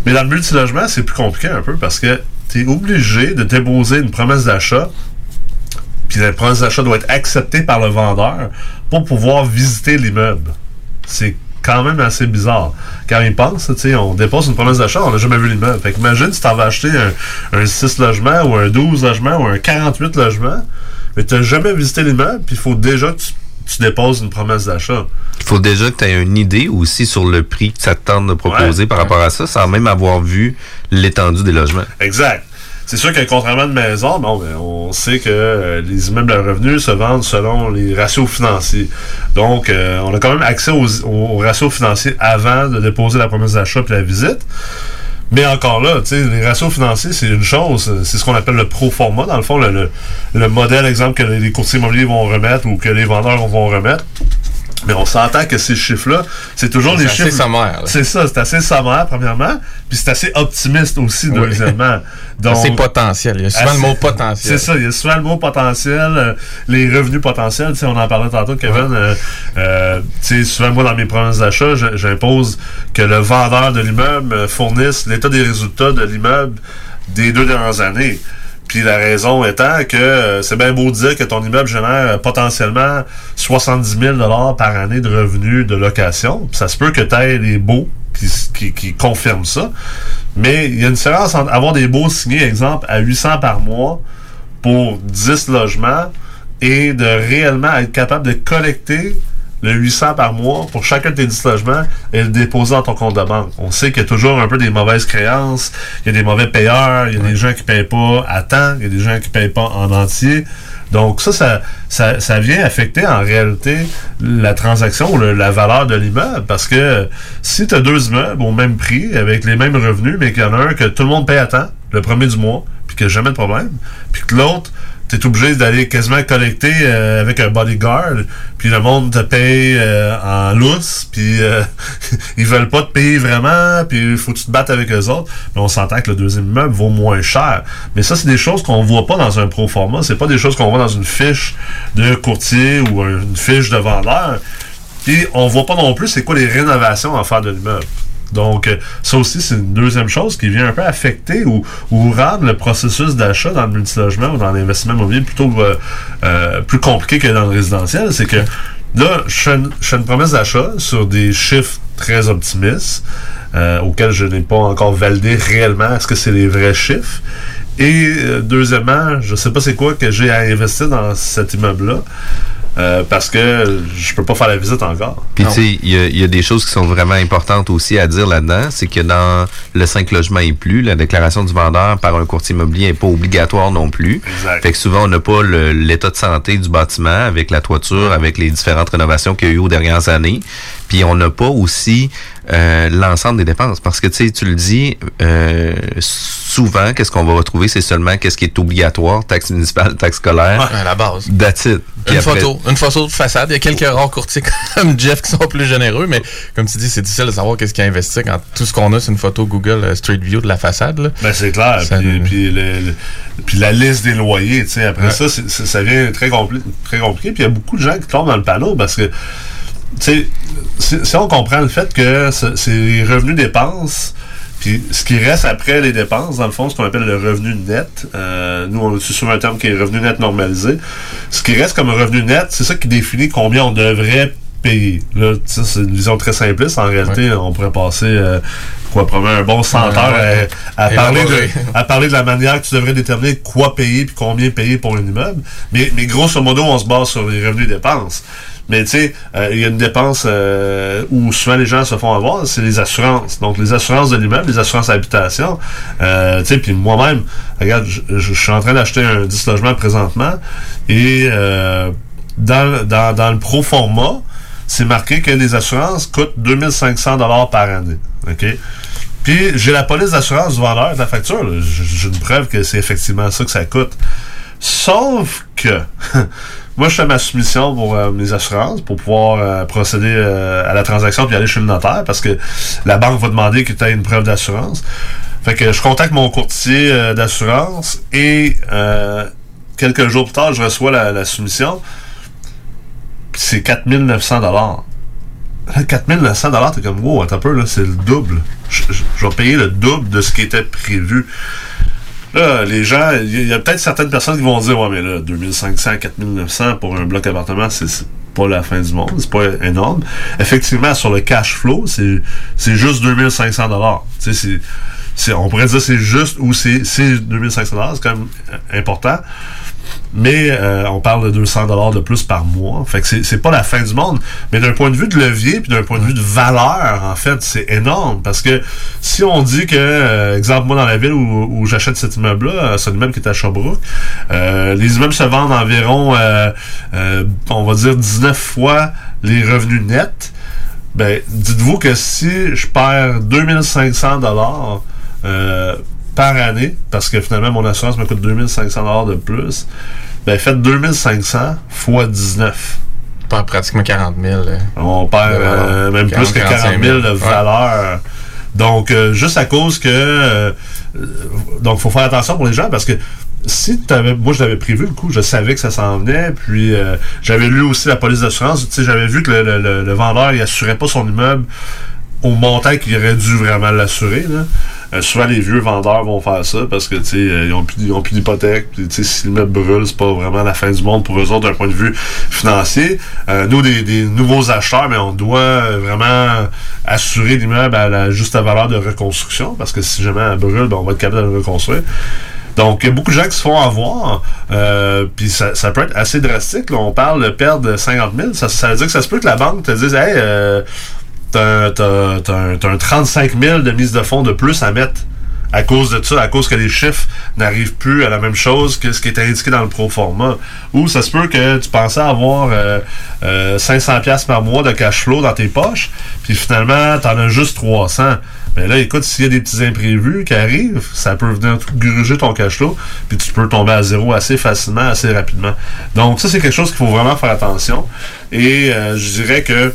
Mais dans le multilogement, c'est plus compliqué un peu parce que tu es obligé de déposer une promesse d'achat puis la promesse d'achat doit être acceptée par le vendeur pour pouvoir visiter l'immeuble. C'est quand même assez bizarre. Quand il pense, tu sais, on dépose une promesse d'achat, on n'a jamais vu l'immeuble. Fait qu'imagine si tu vas acheter un, un 6 logements ou un 12 logements ou un 48 logements, mais tu n'as jamais visité l'immeuble, puis il faut déjà que tu, tu déposes une promesse d'achat. Il faut déjà que tu aies une idée aussi sur le prix que ça te tente de proposer Ouais. par rapport à ça, sans même avoir vu l'étendue des logements. Exact. C'est sûr que contrairement à une maison, bon, ben, on sait que euh, les immeubles à revenus se vendent selon les ratios financiers. Donc, euh, on a quand même accès aux, ratios financiers avant de déposer la promesse d'achat puis la visite. Mais encore là, les ratios financiers, c'est une chose. C'est ce qu'on appelle le pro forma, dans le fond, le- le modèle, exemple, que les courtiers immobiliers vont remettre ou que les vendeurs vont remettre. Mais on s'entend que ces chiffres-là, c'est toujours C'est les assez chiffres. sommaire, là. C'est ça, c'est assez sommaire, premièrement. Puis c'est assez optimiste aussi, Oui. deuxièmement. *laughs* C'est potentiel. Il y a souvent assez- le mot potentiel. C'est ça, il y a souvent le mot potentiel, euh, les revenus potentiels. Tu sais, on en parlait tantôt, Kevin. euh, euh, tu sais, souvent, moi, dans mes promesses d'achat, j'impose que le vendeur de l'immeuble fournisse l'état des résultats de l'immeuble des deux dernières années. Puis la raison étant que euh, c'est bien beau de dire que ton immeuble génère potentiellement 70 000 par année de revenus de location. Ça se peut que tu aies des baux qui, qui, confirment ça. Mais il y a une différence entre avoir des baux signés, exemple, à 800 par mois pour 10 logements et de réellement être capable de collecter le 800 par mois pour chacun de tes 10 logements et le déposer dans ton compte de banque. On sait qu'il y a toujours un peu des mauvaises créances, il y a des mauvais payeurs, il y a des gens qui payent pas à temps, il y a des gens qui payent pas en entier. Donc ça, ça, ça, ça vient affecter en réalité la transaction ou la valeur de l'immeuble parce que si tu as deux immeubles au même prix, avec les mêmes revenus, mais qu'il y en a un que tout le monde paye à temps, le premier du mois, puis qu'il n'y a jamais de problème, puis que l'autre, tu es obligé d'aller quasiment collecter euh, avec un bodyguard, puis le monde te paye euh, en lousse, puis euh, *laughs* ils veulent pas te payer vraiment, puis il faut que tu te battes avec eux autres. Mais on s'entend que le deuxième immeuble vaut moins cher. Mais ça, c'est des choses qu'on voit pas dans un pro forma. C'est pas des choses qu'on voit dans une fiche de courtier ou un- une fiche de vendeur. Puis on voit pas non plus c'est quoi les rénovations à faire de l'immeuble. Donc, euh, ça aussi, c'est une deuxième chose qui vient un peu affecter ou, rendre le processus d'achat dans le multilogement ou dans l'investissement immobilier plutôt euh, euh, plus compliqué que dans le résidentiel. C'est que là, je fais une, promesse d'achat sur des chiffres très optimistes auxquels je n'ai pas encore validé réellement est-ce que c'est les vrais chiffres. Et deuxièmement, je sais pas c'est quoi que j'ai à investir dans cet immeuble-là. Euh, parce que je peux pas faire la visite encore. Puis, tu sais, il y, a- il y a des choses qui sont vraiment importantes aussi à dire là-dedans. C'est que dans le 5 logements et plus, la déclaration du vendeur par un courtier immobilier n'est pas obligatoire non plus. Exact. Fait que souvent, on n'a pas le- l'état de santé du bâtiment avec la toiture, avec les différentes rénovations qu'il y a eu aux dernières années. Puis, on n'a pas aussi euh, l'ensemble des dépenses. Parce que, tu sais, tu le dis, euh, souvent, qu'est-ce qu'on va retrouver? C'est seulement qu'est-ce qui est obligatoire, taxe municipale, taxe scolaire. Ouais, à la base. That's it. Puis Une après- photo, une photo de façade. Il y a quelques rares courtiers *laughs* comme Jeff qui sont plus généreux, mais comme tu dis, c'est difficile de savoir qu'est-ce qu'il a investi quand tout ce qu'on a, c'est une photo Google euh, Street View de la façade. là. Ben, c'est clair. Ça puis, nous- puis, le- le- puis la liste des loyers, tu sais, après Ouais. ça, c'est- c'est- ça devient très, compli- très compliqué. Puis il y a beaucoup de gens qui tombent dans le panneau parce que, tu sais, si, si on comprend le fait que ce- c'est les revenus dépenses, puis ce qui reste après les dépenses, dans le fond, ce qu'on appelle le revenu net, euh, nous, on utilise souvent un terme qui est revenu net normalisé. Ce qui reste comme revenu net, c'est ça qui définit combien on devrait payer. Là, c'est une vision très simpliste. En réalité, on pourrait passer, euh, quoi, probablement un bon 100 Ouais, heures ouais. à, à parler de, à parler de la manière que tu devrais déterminer quoi payer puis combien payer pour un immeuble. Mais, mais grosso modo, on se base sur les revenus et dépenses. Mais tu sais, euh, il y a une dépense euh, où souvent les gens se font avoir, c'est les assurances. Donc les assurances de l'immeuble, les assurances habitation. Euh, tu sais, puis moi-même, regarde, je, suis en train d'acheter un 10 logements présentement et euh, dans, dans, dans le pro format, c'est marqué que les assurances coûtent 2500 dollars par année. OK? Puis j'ai la police d'assurance du vendeur de la facture. J'ai une preuve que c'est effectivement ça que ça coûte. Sauf que *laughs* moi, je fais ma soumission pour euh, mes assurances pour pouvoir euh, procéder euh, à la transaction puis aller chez le notaire parce que la banque va demander que tu aies une preuve d'assurance. Fait que je contacte mon courtier d'assurance et quelques jours plus tard, je reçois la, soumission. C'est 4900 dollars. *laughs* 4900 dollars, t'es comme wow, attends un peu là, c'est le double. Je vais payer le double de ce qui était prévu. Là, les gens, il y a- peut-être certaines personnes qui vont dire Ouais, mais là, 2500, 4900 pour un bloc appartement, c'est pas la fin du monde, c'est pas énorme. Effectivement, sur le cash flow, c'est c'est juste 2500 dollars. Tu sais, c'est- on pourrait dire c'est juste ou c'est c'est 2500 dollars, c'est quand même important. Mais euh, on parle de 200 dollars de plus par mois. Fait que c'est- pas la fin du monde. Mais d'un point de vue de levier puis d'un point de vue de valeur, en fait, c'est énorme. Parce que si on dit que, euh, exemple, moi dans la ville où, j'achète cet immeuble-là, euh, c'est l'immeuble qui est à Sherbrooke, euh, les immeubles se vendent environ, euh, on va dire, 19 fois les revenus nets. Ben, dites-vous que si je perds 2500 dollars par année, parce que finalement mon assurance me coûte 2500 dollars de plus, ben faites 2500 fois 19. On perd pratiquement 40 000. euh, On perd euh, même 40, plus que 40 000 de Ouais. valeur. Donc, euh, juste à cause que... euh, donc, faut faire attention pour les gens parce que si t'avais, moi je l'avais prévu le coup, je savais que ça s'en venait, puis euh, j'avais lu aussi la police d'assurance, tu sais, j'avais vu que le, le- le- le vendeur il assurait pas son immeuble au montant qu'il aurait dû vraiment l'assurer. Euh, souvent les vieux vendeurs vont faire ça parce que euh, ils ont plus, plus d'hypothèque. Si l'immeuble brûle, c'est pas vraiment la fin du monde pour eux autres d'un point de vue financier. Euh, nous, des, nouveaux acheteurs, mais on doit euh, vraiment assurer l'immeuble à la juste valeur de reconstruction parce que si jamais elle brûle, ben, on va être capable de le reconstruire. Donc, il y a beaucoup de gens qui se font avoir, puis ça, peut être assez drastique. On parle de perdre 50 000. Ça, ça veut dire que ça se peut que la banque te dise, hey, t'as t'as- un, t'as un 35 000 de mise de fonds de plus à mettre à cause de ça, à cause que les chiffres n'arrivent plus à la même chose que ce qui était indiqué dans le pro forma. Ou ça se peut que tu pensais avoir euh, euh, 500 pièces par mois de cash flow dans tes poches, puis finalement, tu en as juste 300. Mais là, écoute, s'il y a des petits imprévus qui arrivent, ça peut venir gruger ton cash flow, puis tu peux tomber à zéro assez facilement, assez rapidement. Donc ça, c'est quelque chose qu'il faut vraiment faire attention. Et euh, je dirais que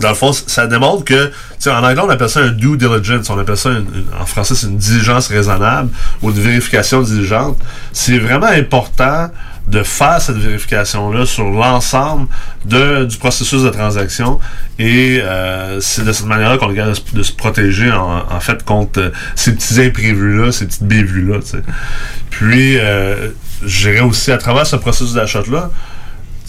dans le fond, ça démontre que, en anglais, on appelle ça un due diligence. On appelle ça, une- en français, c'est une diligence raisonnable ou une vérification diligente. C'est vraiment important de faire cette vérification-là sur l'ensemble du processus de transaction. Et euh, c'est de cette manière-là qu'on regarde de, se- protéger, en, fait, contre euh, ces petits imprévus-là, ces petites bévues-là. Puis, euh, je dirais aussi, à travers ce processus d'achat-là,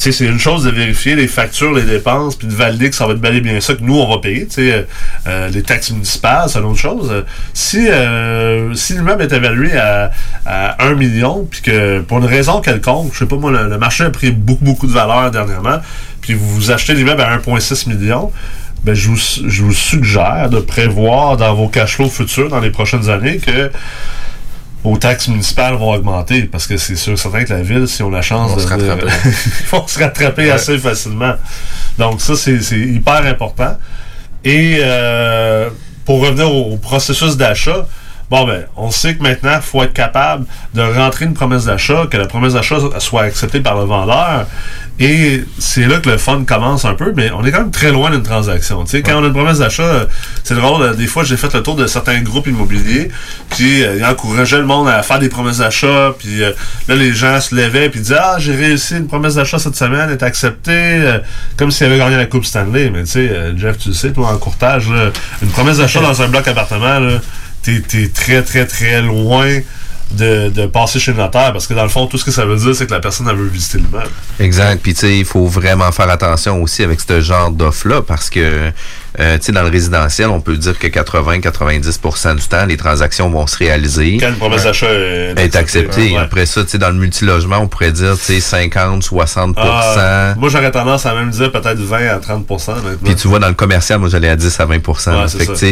sais, c'est une chose de vérifier les factures, les dépenses, puis de valider que ça va être bel bien ça que nous, on va payer. Tu sais, euh, euh, les taxes municipales, c'est une autre chose. Euh, Si, euh, si l'immeuble est évalué à, à 1 million, puis que pour une raison quelconque, je sais pas moi, le, marché a pris beaucoup, beaucoup de valeur dernièrement, puis vous, vous achetez l'immeuble à 1,6 million, ben, je, vous, je vous suggère de prévoir dans vos cash flows futurs, dans les prochaines années, que vos taxes municipales vont augmenter parce que c'est sûr certain que la ville, si on a la chance Vont de, se rattraper. *laughs* ils vont se rattraper Ouais. assez facilement. Donc ça, c'est c'est hyper important. Et euh, pour revenir au, au processus d'achat, bon ben, on sait que maintenant, il faut être capable de rentrer une promesse d'achat, que la promesse d'achat soit acceptée par le vendeur. Et c'est là que le fun commence un peu, mais on est quand même très loin d'une transaction. Tu sais, quand on a une promesse d'achat, c'est drôle, des fois j'ai fait le tour de certains groupes immobiliers, puis euh, ils encourageaient le monde à faire des promesses d'achat, puis euh, là les gens se levaient puis disaient Ah, j'ai réussi une promesse d'achat cette semaine, elle est acceptée, euh, comme s'ils avaient gagné la Coupe Stanley. Mais tu sais, euh, Jeff, tu le sais, toi en courtage, là, une promesse d'achat *laughs* dans un bloc appartement, là, t'es, t'es très très très loin de, de passer chez le notaire parce que dans le fond, tout ce que ça veut dire, c'est que la personne elle veut visiter l'immeuble. Exact. Puis, tu sais, il faut vraiment faire attention aussi avec ce genre d'offre-là parce que, euh, tu sais, dans le résidentiel, on peut dire que 80-90% du temps, les transactions vont se réaliser. Quand une promesse d'achat est, est acceptée. ouais. Après ça, tu sais, dans le multilogement, on pourrait dire, tu sais, 50, 60 Ah, moi, j'aurais tendance à même dire peut-être 20 à 30 maintenant. Puis tu vois, dans le commercial, moi, j'allais à 10 à 20 là. c'est Fait que, ça.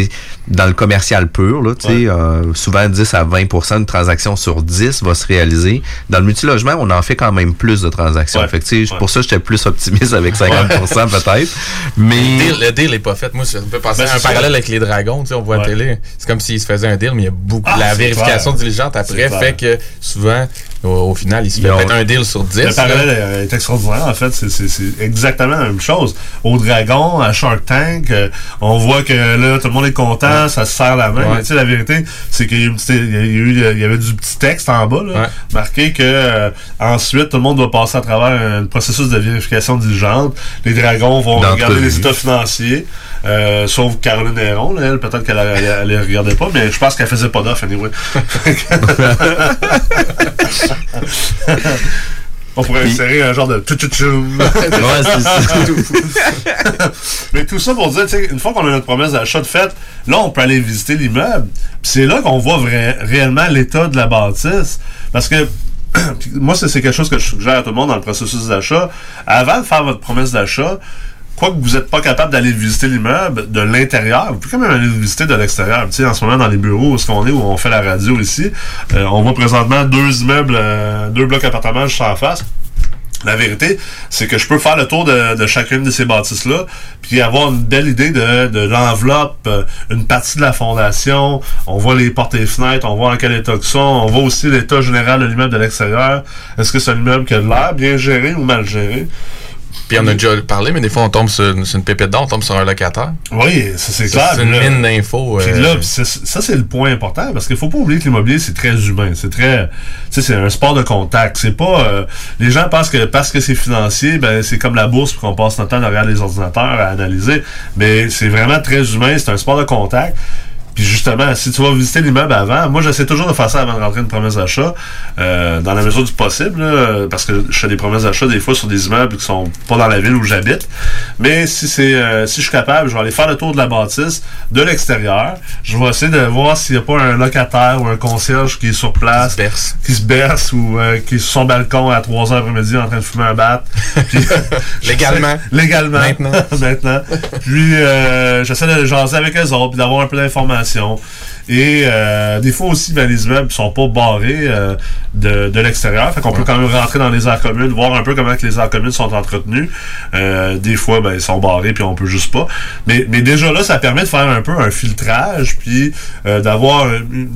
dans le commercial pur, là, tu sais, euh, souvent 10 à 20% d'une transaction sur 10 va se réaliser. Dans le multilogement, on en fait quand même plus de transactions. Fait que, pour ça, j'étais plus optimiste avec 50% peut-être. Mais... Le deal, pas fait. Moi, ça me fait penser Ben, un parallèle avec les dragons, tu sais, on voit à la télé. C'est comme s'ils se faisaient un deal, mais il y a beaucoup. Ah, la vérification clair. diligente après fait que souvent, au, au final, il se fait ont- un deal sur 10. Le parallèle est- extraordinaire, en fait. C'est- exactement la même chose. Au Dragon, à Shark Tank, euh, on voit que là, tout le monde est content, ça se serre la main. Ouais. Mais tu sais, la vérité, c'est qu'il y, y y avait du petit texte en bas, là, marqué que euh, ensuite, tout le monde doit passer à travers un processus de vérification diligente. Les Dragons vont regarder les états financiers, euh, sauf Caroline Héron, là, elle, peut-être qu'elle elle, elle les regardait pas, mais je pense qu'elle faisait pas d'offre, anyway. *laughs* *laughs* *laughs* On pourrait insérer un genre de tchou-tchou-tchoum. c'est ça. *laughs* Mais tout ça pour dire, une fois qu'on a notre promesse d'achat de fait, là, on peut aller visiter l'immeuble. Puis c'est là qu'on voit vrai- réellement l'état de la bâtisse. Parce que *clears throat* moi, c'est c'est quelque chose que je suggère à tout le monde dans le processus d'achat. Avant de faire votre promesse d'achat, quoi que vous n'êtes pas capable d'aller visiter l'immeuble de l'intérieur, vous pouvez quand même aller le visiter de l'extérieur. Tu sais, en ce moment, dans les bureaux où est-ce qu'on est, où on fait la radio ici, euh, on voit présentement deux immeubles, euh, deux blocs appartements juste en face. La vérité, c'est que je peux faire le tour de, chacune de ces bâtisses-là, puis avoir une belle idée de, de l'enveloppe, euh, une partie de la fondation. On voit les portes et fenêtres, on voit en quel état que on voit aussi l'état général de l'immeuble de l'extérieur. Est-ce que c'est un immeuble qui a de l'air bien géré ou mal géré? Puis on a déjà parlé, mais des fois, on tombe sur, une- sur une pépite d'or, on tombe sur un locataire. Oui, ça c'est clair. C'est une Là- mine d'infos. Puis euh, là, ça, c'est le point important parce qu'il faut pas oublier que l'immobilier, c'est très humain. C'est très. Tu sais, c'est un sport de contact. C'est pas. euh, les gens pensent que parce que c'est financier, ben c'est comme la bourse puis qu'on passe notre temps derrière les ordinateurs à analyser. Mais c'est vraiment très humain. C'est un sport de contact. Puis justement, si tu vas visiter l'immeuble avant, moi j'essaie toujours de faire ça avant de rentrer une promesse d'achat, euh, dans la mesure du possible, là, parce que je fais des promesses d'achat des fois sur des immeubles qui sont pas dans la ville où j'habite. Mais si c'est euh, si je suis capable, je vais aller faire le tour de la bâtisse de l'extérieur. Je vais essayer de voir s'il n'y a pas un locataire ou un concierge qui est sur place, qui se berce, ou euh, qui est sur son balcon à 3 heures après-midi en train de fumer un bat. *laughs* Puis- Légalement. *laughs* Légalement. Maintenant. *laughs* Maintenant. Puis j'essaie de jaser avec eux autres, puis d'avoir un peu d'informations serrant et euh, des fois aussi, ben, les immeubles sont pas barrés euh, de, de l'extérieur. Fait qu'on peut quand même rentrer dans les aires communes, voir un peu comment que les aires communes sont entretenues. Euh, des fois, ben, ils sont barrés, puis on peut juste pas. Mais, mais déjà là, ça permet de faire un peu un filtrage, puis euh, d'avoir une,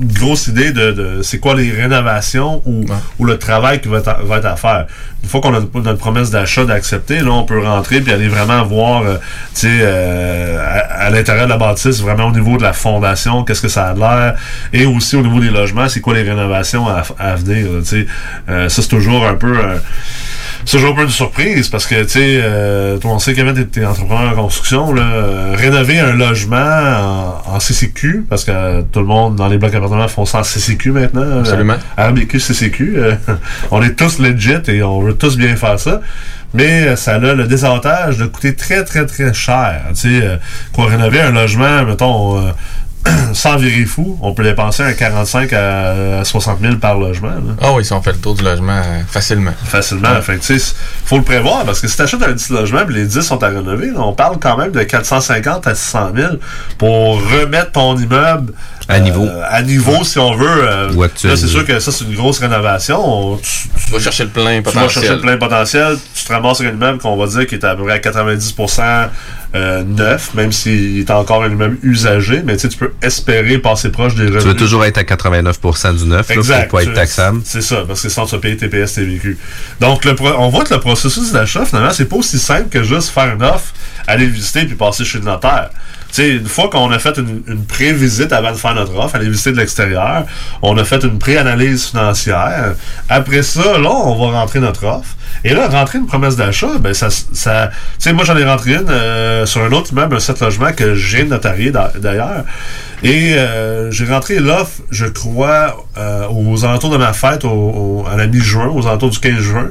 une grosse idée de, de c'est quoi les rénovations ou, ou le travail qui va être, à, va être à faire. Une fois qu'on a notre promesse d'achat d'accepter, là, on peut rentrer puis aller vraiment voir, euh, tu sais, euh, à, à l'intérieur de la bâtisse, vraiment au niveau de la fondation, qu'est-ce que ça a l'air, et aussi au niveau des logements, c'est quoi les rénovations à, à venir, là. Euh, ça, c'est toujours un peu... euh, c'est toujours un peu une surprise parce que, tu sais, euh, toi, on sait Kevin, t'es, entrepreneur en construction, là, euh, rénover un logement en, en CCQ, parce que euh, tout le monde dans les blocs appartements font ça en CCQ maintenant. Absolument. RBQ, CCQ. *laughs* on est tous legit et on veut tous bien faire ça. Mais ça a le désavantage de coûter très, très, très cher. Tu sais, quoi rénover un logement, mettons, *clears throat* sans virer fou, on peut dépenser un 45 à 60 000 par logement. Ah oui, si on fait le tour du logement euh, facilement. Facilement. Ouais. Fait que, tu sais, faut le prévoir parce que si tu achètes un petit logement et les 10 sont à rénover, là, on parle quand même de 450 à 600 000 pour remettre ton immeuble À niveau. à niveau, si on veut. euh, Ou là, c'est sûr que ça, c'est une grosse rénovation. On- tu, Tu vas chercher le plein tu potentiel. vas chercher le plein potentiel, tu te ramasses un immeuble qu'on va dire qui est à peu près à 90% euh, neuf, même s'il est encore un immeuble usagé, mais tu sais, tu peux espérer passer proche des revenus. Tu veux toujours être à 89% du neuf, là, Exact. pour pas être Tu- taxable. C'est ça, parce que sinon tu vas payer TPS, TVQ. Donc, le pro- on voit que le processus d'achat, finalement, c'est pas aussi simple que juste faire une offre, aller visiter puis passer chez le notaire. Une fois qu'on a fait une, pré-visite avant de faire notre offre, aller visiter de l'extérieur, on a fait une pré-analyse financière. Après ça, là, on va rentrer notre offre. Et là, rentrer une promesse d'achat, ben ça, ça tu sais, moi j'en ai rentré une euh, sur un autre immeuble, un 7 logements que j'ai notarié d'a- d'ailleurs. Et euh, j'ai rentré l'offre, je crois, euh, aux alentours de ma fête, au, à la mi-juin, aux alentours du 15 juin.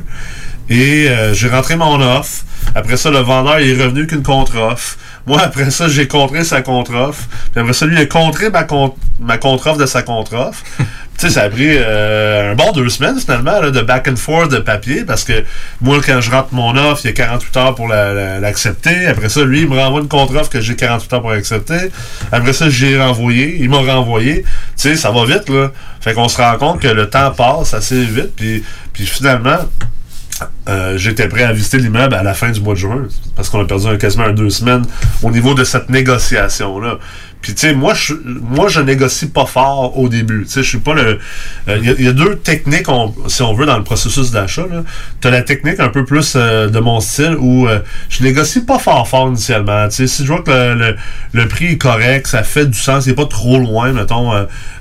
Et j'ai rentré mon offre. Après ça, le vendeur est revenu qu'une contre-offre. Moi, après ça, j'ai contré sa contre-offre. Puis après ça, lui, il a contré ma, con- ma contre-offre de sa contre-offre. *laughs* tu sais, ça a pris euh, un bon deux semaines, finalement, là, de back and forth de papier, parce que moi, quand je rentre mon offre, il y a 48 heures pour la- la- l'accepter. Après ça, lui, il me renvoie une contre-offre que j'ai 48 heures pour accepter. Après ça, j'ai renvoyé. Il m'a renvoyé. Tu sais, ça va vite, là. Fait qu'on se rend compte que le temps passe assez vite. Puis, puis finalement, euh, j'étais prêt à visiter l'immeuble à la fin du mois de juin parce qu'on a perdu un- quasiment deux semaines au niveau de cette négociation là. Puis tu sais moi je moi je négocie pas fort au début. Tu sais je suis pas le euh, il y a- deux techniques si on veut dans le processus d'achat. Tu as la technique un peu plus euh, de mon style où euh, je négocie pas fort fort initialement. Tu sais si je vois que le, le, prix est correct, ça fait du sens, il est pas trop loin mettons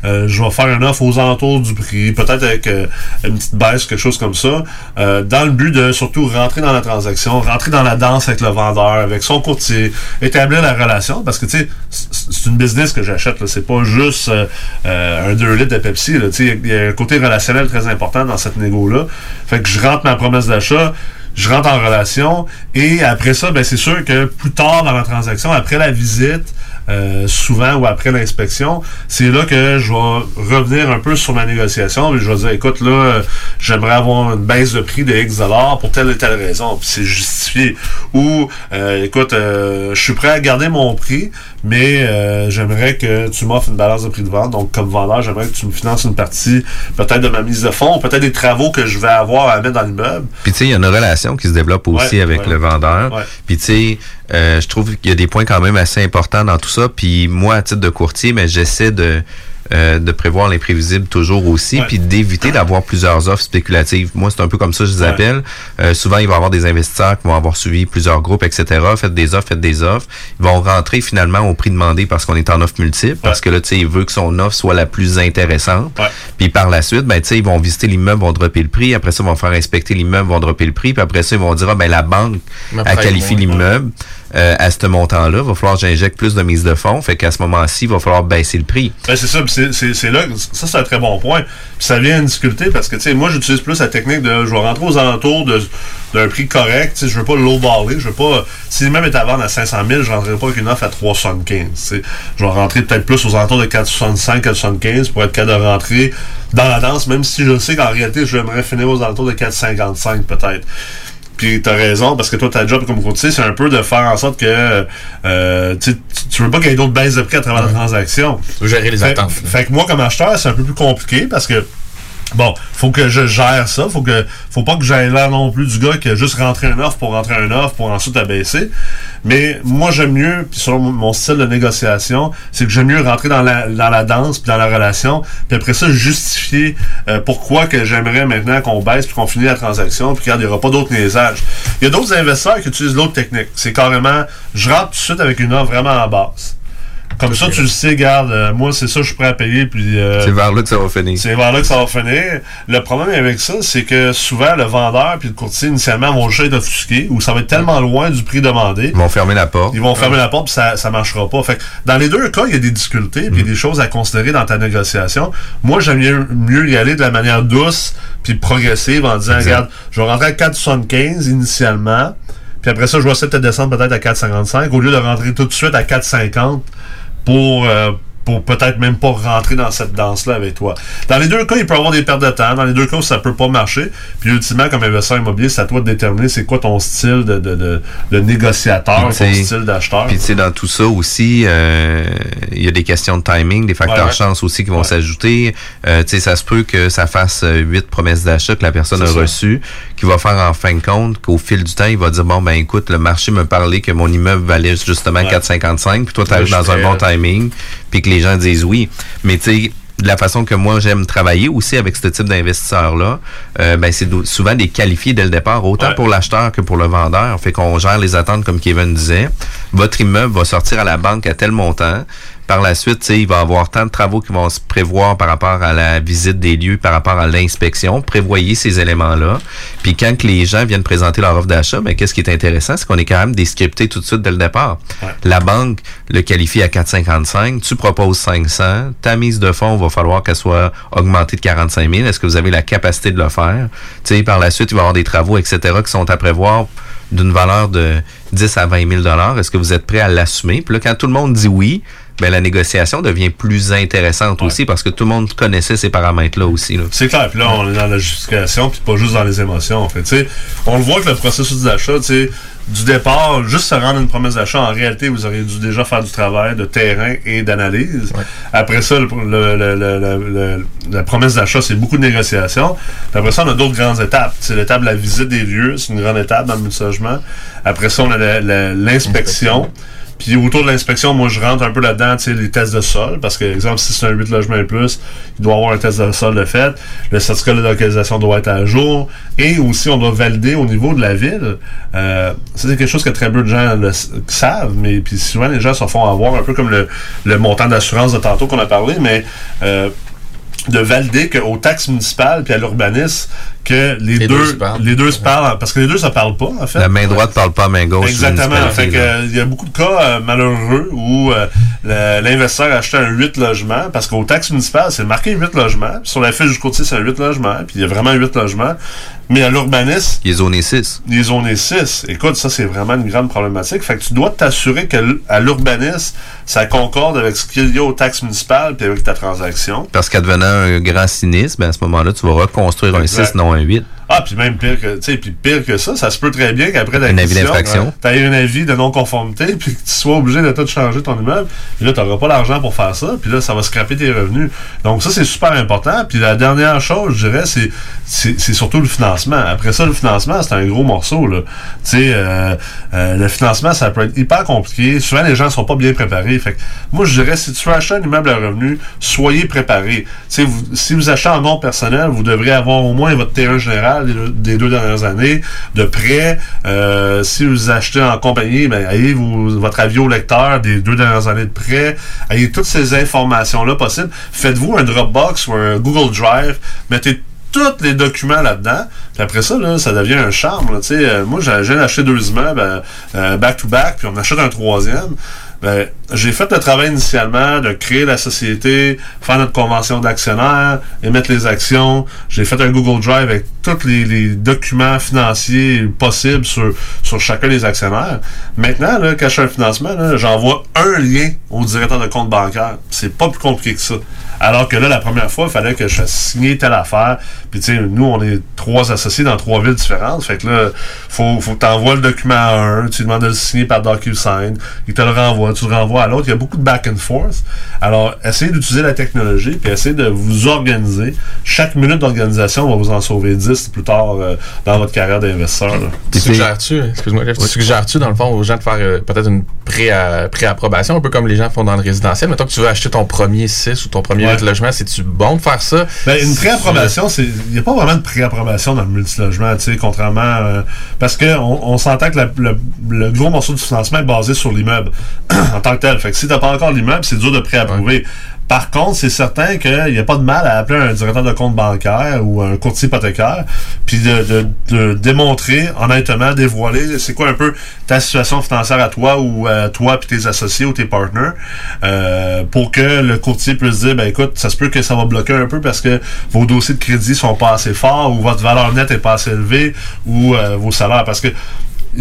je vais faire une offre aux alentours du prix, peut-être avec une petite baisse quelque chose comme ça dans le but de surtout rentrer dans la transaction, rentrer dans la danse avec le vendeur, avec son courtier, établir la relation, parce que tu sais, c'est une business que j'achète, c'est pas juste euh, euh, un 2 litres de Pepsi, il y a un côté relationnel très important dans cette négo-là. Fait que je rentre ma promesse d'achat, je rentre en relation, et après ça, ben c'est sûr que plus tard dans la transaction, après la visite, euh, souvent ou après l'inspection, c'est là que je vais revenir un peu sur ma négociation et je vais dire écoute là, j'aimerais avoir une baisse de prix de X dollars pour telle et telle raison, puis c'est justifié. Ou euh, écoute, euh, je suis prêt à garder mon prix, mais euh, j'aimerais que tu m'offres une balance de prix de vente. Donc comme vendeur, j'aimerais que tu me finances une partie peut-être de ma mise de fonds, peut-être des travaux que je vais avoir à mettre dans l'immeuble. Puis tu sais, il y a une relation qui se développe aussi Ouais, avec ouais. le vendeur. Ouais. Puis tu sais, euh, je trouve qu'il y a des points quand même assez importants dans tout ça. Puis moi, à titre de courtier, mais j'essaie de euh, de prévoir l'imprévisible toujours aussi, puis d'éviter d'avoir plusieurs offres spéculatives. Moi, c'est un peu comme ça que je les Ouais. appelle. Euh, souvent, il va y avoir des investisseurs qui vont avoir suivi plusieurs groupes, etc. Faites des offres, faites des offres. Ils vont rentrer finalement au prix demandé parce qu'on est en offre multiple, parce que là, tu sais, il veut que son offre soit la plus intéressante. Puis par la suite, ben, tu sais, ils vont visiter l'immeuble, vont dropper le prix. Après ça, ils vont faire inspecter l'immeuble, vont dropper le prix. Puis après ça, ils vont dire, ah, ben, la banque a qualifié l'immeuble. Euh, à ce montant-là. Il va falloir que j'injecte plus de mise de fonds. Fait qu'à ce moment-ci, il va falloir baisser le prix. Ben, c'est ça. c'est- là, que- ça, c'est un très bon point. Puis ça vient une difficulté parce que, tu sais, moi, j'utilise plus la technique de je vais rentrer aux alentours d'un prix correct. Tu sais, je veux pas lowballer. Je veux pas. Si même est à vendre à 500 000, je rentrerai pas avec une offre à 375. tu sais. Je vais rentrer peut-être plus aux alentours de 465, 475 pour être capable de rentrer dans la danse, même si je sais qu'en réalité, j'aimerais finir aux alentours de 455 peut-être. Puis t'as raison, parce que toi, ta job comme courtier, c'est un peu de faire en sorte que euh, tu, veux pas qu'il y ait d'autres baisses de prix à travers la transaction. Tu veux gérer les Fait- attentes. Fait que moi, comme acheteur, c'est un peu plus compliqué parce que Bon, faut que je gère ça. Faut que, faut pas que j'aille l'air non plus du gars qui a juste rentré un offre pour rentrer un offre pour ensuite abaisser. Mais moi, j'aime mieux, puis selon mon- mon style de négociation, c'est que j'aime mieux rentrer dans la, dans la danse puis dans la relation, puis après ça, justifier euh, pourquoi que j'aimerais maintenant qu'on baisse puis qu'on finisse la transaction, puis qu'il n'y aura pas d'autres niaisages. Il y a d'autres investisseurs qui utilisent l'autre technique. C'est carrément, je rentre tout de suite avec une offre vraiment en basse. Comme ça, tu le sais, garde, euh, moi, c'est ça, je suis prêt à payer, puis... euh, C'est vers là que ça va finir. c'est vers là que ça va finir. Le problème avec ça, c'est que souvent, le vendeur puis le courtier, initialement, vont juste être offusqués ou ça va être tellement loin du prix demandé. Ils vont fermer la porte. Ils vont fermer la porte puis ça, ça marchera pas. Fait que dans les deux cas, il y a des difficultés puis il y a des choses à considérer dans ta négociation. Moi, j'aime mieux, mieux y aller de la manière douce puis progressive en disant, regarde, je vais rentrer à 4,75 initialement. Puis après ça, je vais essayer de descendre peut-être à 4,55 au lieu de rentrer tout de suite à 4,50 pour, euh, pour peut-être même pas rentrer dans cette danse-là avec toi. Dans les deux cas, il peut y avoir des pertes de temps. Dans les deux cas, ça peut pas marcher. Puis ultimement, comme investisseur immobilier, c'est à toi de déterminer c'est quoi ton style de, de, de, de négociateur, ton style d'acheteur. Puis tu sais, dans tout ça aussi, euh, il y a des questions de timing, des facteurs Ouais. chance aussi qui vont s'ajouter. Euh, tu sais, ça se peut que ça fasse euh, huit promesses d'achat que la personne a reçues, qui va faire en fin de compte qu'au fil du temps, il va dire bon ben écoute, le marché me parlait que mon immeuble valait justement Ouais. 4,55, puis toi tu arrives dans un bon timing, puis que les gens disent oui. Mais tu sais, de la façon que moi j'aime travailler aussi avec ce type d'investisseurs-là, euh, ben c'est souvent des qualifiés dès le départ, autant Ouais. pour l'acheteur que pour le vendeur. Fait qu'on gère les attentes comme Kevin disait. Votre immeuble va sortir à la banque à tel montant. Par la suite, tu sais, il va y avoir tant de travaux qui vont se prévoir par rapport à la visite des lieux, par rapport à l'inspection. Prévoyez ces éléments-là. Puis quand que les gens viennent présenter leur offre d'achat, ben, qu'est-ce qui est intéressant, c'est qu'on est quand même descripté tout de suite dès le départ. La banque le qualifie à 4,55, tu proposes 500, ta mise de fonds va falloir qu'elle soit augmentée de 45 000. Est-ce que vous avez la capacité de le faire? Tu sais, par la suite, il va y avoir des travaux, etc., qui sont à prévoir d'une valeur de 10 à 20 000 Est-ce que vous êtes prêt à l'assumer? Puis là, quand tout le monde dit oui, ben, la négociation devient plus intéressante aussi parce que tout le monde connaissait ces paramètres-là aussi. Là. C'est clair. Puis là, on est dans la justification, puis pas juste dans les émotions. En fait, on le voit que le processus d'achat, du départ, juste se rendre une promesse d'achat, en réalité, vous auriez dû déjà faire du travail de terrain et d'analyse. Après ça, le- le- le- la promesse d'achat, c'est beaucoup de négociations. Puis après ça, on a d'autres grandes étapes. C'est l'étape de la visite des lieux, c'est une grande étape dans le. Après ça, on a la- la- l'inspection. Puis autour de l'inspection, moi, je rentre un peu là-dedans, tu sais, les tests de sol. Parce que, exemple, si c'est un 8 logements et plus, il doit avoir un test de sol de fait. Le certificat de localisation doit être à jour. Et aussi, on doit valider au niveau de la ville. Euh, c'est quelque chose que très peu de gens le savent. Mais puis souvent, les gens se font avoir, un peu comme le, le montant d'assurance de tantôt qu'on a parlé. Mais... euh, de valider qu'aux taxes municipales puis à l'urbanisme que les, Les deux, deux se parlent. les deux se parlent parce que les deux ça parle pas en fait La main droite parle pas à main gauche. Exactement. Fait que, euh, il y a beaucoup de cas euh, malheureux où euh, l'investisseur a acheté un 8 logements parce qu'au taxes municipales, c'est marqué 8 logements. Puis sur la fiche du courtier, c'est un 8 logements. Puis il y a vraiment 8 logements. Mais à l'urbanisme, Il est zoné 6. il est zoné 6. Écoute, ça, c'est vraiment une grande problématique. Fait que tu dois t'assurer qu'à l'urbanisme, ça concorde avec ce qu'il y a aux taxes municipales puis avec ta transaction. Parce qu'advenant un grand sinistre, ben à ce moment-là, tu vas reconstruire Exact. un 6, non un 8. Ah, puis même pire que, puis pire que ça, ça se peut très bien qu'après d'infraction. tu aies un avis de non-conformité, puis que tu sois obligé de tout changer ton immeuble, puis là, tu n'auras pas l'argent pour faire ça, puis là, ça va scraper tes revenus. Donc, ça, c'est super important. Puis la dernière chose, je dirais, c'est, surtout le financement. Après ça, le financement, c'est un gros morceau, là. Euh, euh, le financement, ça peut être hyper compliqué. Souvent, les gens sont pas bien préparés. Fait que, moi, je dirais, si tu veux acheter un immeuble à revenu, soyez préparés. Vous- si vous achetez en nom personnel, vous devriez avoir au moins votre terrain général des deux- dernières années de prêt. Euh, si vous achetez en compagnie, ben, ayez votre avis au lecteur des deux dernières années de prêt. Ayez toutes ces informations-là possibles. Faites-vous un Dropbox ou un Google Drive. Mettez tous les documents là-dedans. Puis après ça, là, ça devient un charme. euh, moi, j'ai acheté deux immeubles euh, euh, back-to-back, puis on achète un troisième. Ben, j'ai fait le travail initialement de créer la société, faire notre convention d'actionnaires, émettre les actions. J'ai fait un Google Drive avec tous les, documents financiers possibles sur, sur chacun des actionnaires. Maintenant, là, quand un financement, j'envoie un lien au directeur de compte bancaire. C'est pas plus compliqué que ça. Alors que là, la première fois, il fallait que je fasse signer telle affaire. Puis, tu sais, nous, on est trois associés dans trois villes différentes. Fait que là, faut, faut que tu envoies le document à un, tu demandes de le signer par DocuSign, il te le renvoie, tu le renvoies à l'autre. Il y a beaucoup de back and forth. Alors, essayez d'utiliser la technologie, puis essayez de vous organiser. Chaque minute d'organisation va vous en sauver 10 plus tard euh, dans votre carrière d'investisseur. suggères-tu, excuse-moi, Jeff, tu suggères-tu dans le fond aux gens de faire euh, peut-être une pré- euh, pré-approbation, un peu comme les gens font dans le résidentiel? Mettons que tu veux acheter ton premier 6 ou ton premier Logement, c'est-tu bon de faire ça? Ben, une préapprobation, c'est il n'y a pas vraiment de préapprobation dans le multilogement, tu sais, contrairement euh, parce que on, on s'entend que la- le, le gros morceau du financement est basé sur l'immeuble *clears throat* en tant que tel. Fait que si t'as pas encore l'immeuble, c'est dur de préapprouver. Par contre, c'est certain qu'il n'y a pas de mal à appeler un directeur de compte bancaire ou un courtier hypothécaire, puis de, de- de démontrer, honnêtement, dévoiler c'est quoi un peu ta situation financière à toi ou à toi puis tes associés ou tes partners, euh, pour que le courtier puisse dire, ben écoute, ça se peut que ça va bloquer un peu parce que vos dossiers de crédit sont pas assez forts ou votre valeur nette est pas assez élevée ou euh, vos salaires, parce que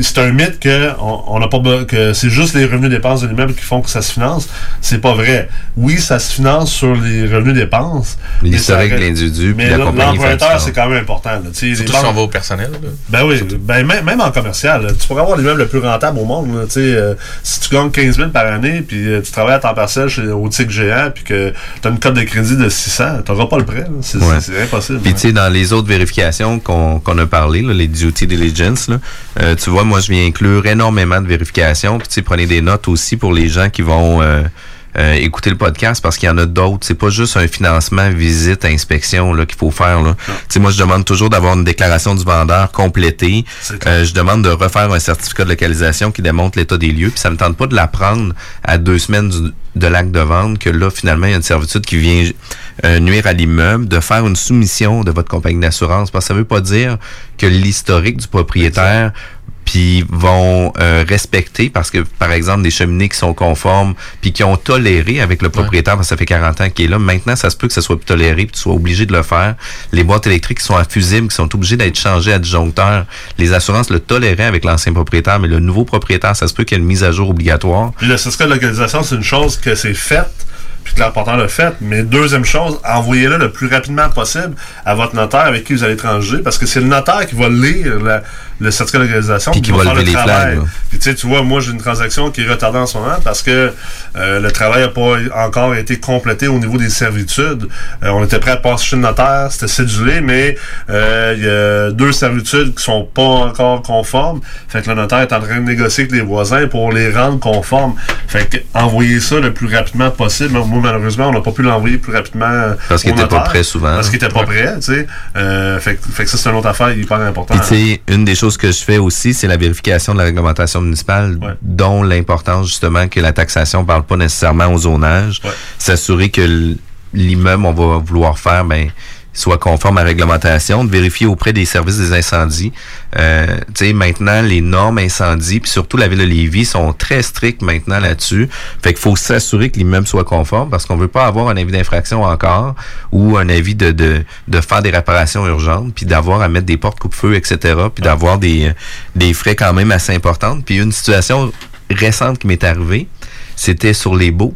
c'est un mythe que on n'a pas be- que c'est juste les revenus dépenses de l'immeuble qui font que ça se finance. C'est pas vrai. Oui, ça se finance sur les revenus dépenses. mais L'historique de l'individu, Mais la l- compagnie l'emprunteur, c'est quand même important. là. Tu sais, les Surtout banques- si on va au personnel. là. ben oui, ben même, même en commercial, là, tu pourrais avoir l'immeuble le plus rentable au monde. là, tu sais, euh, si tu gagnes 15 000 par année, puis euh, tu travailles à temps partiel chez, au TIC géant, puis que tu as une cote de crédit de 600, tu n'auras pas le prêt. C'est Ouais. c'est- c'est impossible. Puis tu sais, dans les autres vérifications qu'on qu'on a parlé, là, les duty diligence, là, euh, tu vois, moi je viens inclure énormément de vérifications. Puis tu sais, prenez des notes aussi pour les gens qui vont euh, euh, écouter le podcast parce qu'il y en a d'autres. C'est pas juste un financement, visite, inspection là qu'il faut faire. Là. Tu sais, moi je demande toujours d'avoir une déclaration du vendeur complétée. Euh, je demande de refaire un certificat de localisation qui démontre l'état des lieux. Puis ça me tente pas de la prendre à deux semaines du- de l'acte de vente que là finalement il y a une servitude qui vient euh, nuire à l'immeuble, de faire une soumission de votre compagnie d'assurance parce que ça veut pas dire que l'historique du propriétaire puis vont euh, respecter parce que par exemple des cheminées qui sont conformes puis qui ont toléré avec le propriétaire parce que ça fait 40 ans qu'il est là maintenant ça se peut que ça soit toléré puis tu sois obligé de le faire les boîtes électriques qui sont infusibles qui sont obligées d'être changées à disjoncteur les assurances le toléraient avec l'ancien propriétaire mais le nouveau propriétaire ça se peut qu'il y ait une mise à jour obligatoire Puis le certificat de localisation, c'est une chose que c'est fait, puis que l'important le fait. Mais deuxième chose, envoyez-le le plus rapidement possible à votre notaire avec qui vous allez transiger, parce que c'est le notaire qui va lire le certificat de localisation, Puis qui va faire lever le les travail. flags. Puis tu sais, tu vois, moi j'ai une transaction qui est retardée en ce moment parce que euh, le travail n'a pas encore été complété au niveau des servitudes. Euh, on était prêt à passer chez le notaire, c'était cédulé, mais euh, il y a deux servitudes qui sont pas encore conformes. Fait que le notaire est en train de négocier avec les voisins pour les rendre conformes. Fait que envoyer ça le plus rapidement possible. Moi, malheureusement, on n'a pas pu l'envoyer plus rapidement Parce qu'il au était pas prêt souvent. Parce qu'il était pas prêt, tu sais. Fait, que- fait que ça, c'est une autre affaire hyper importante. Puis tu sais, une des choses que je fais aussi, c'est la vérification de la réglementation municipale, dont l'importance justement que la taxation parle pas nécessairement au zonage. S'assurer que l'immeuble, on va vouloir faire, ben soit conforme à la réglementation, de vérifier auprès des services des incendies. Euh, tu sais, maintenant, les normes incendies, puis surtout la ville de Lévis, sont très strictes maintenant là-dessus. Fait qu'il faut s'assurer que l'immeuble soit conforme parce qu'on veut pas avoir un avis d'infraction encore ou un avis de, de, de faire des réparations urgentes, puis d'avoir à mettre des portes coupe-feu, etc., puis d'avoir des, des frais quand même assez importants. Puis une situation récente qui m'est arrivée, c'était sur les baux.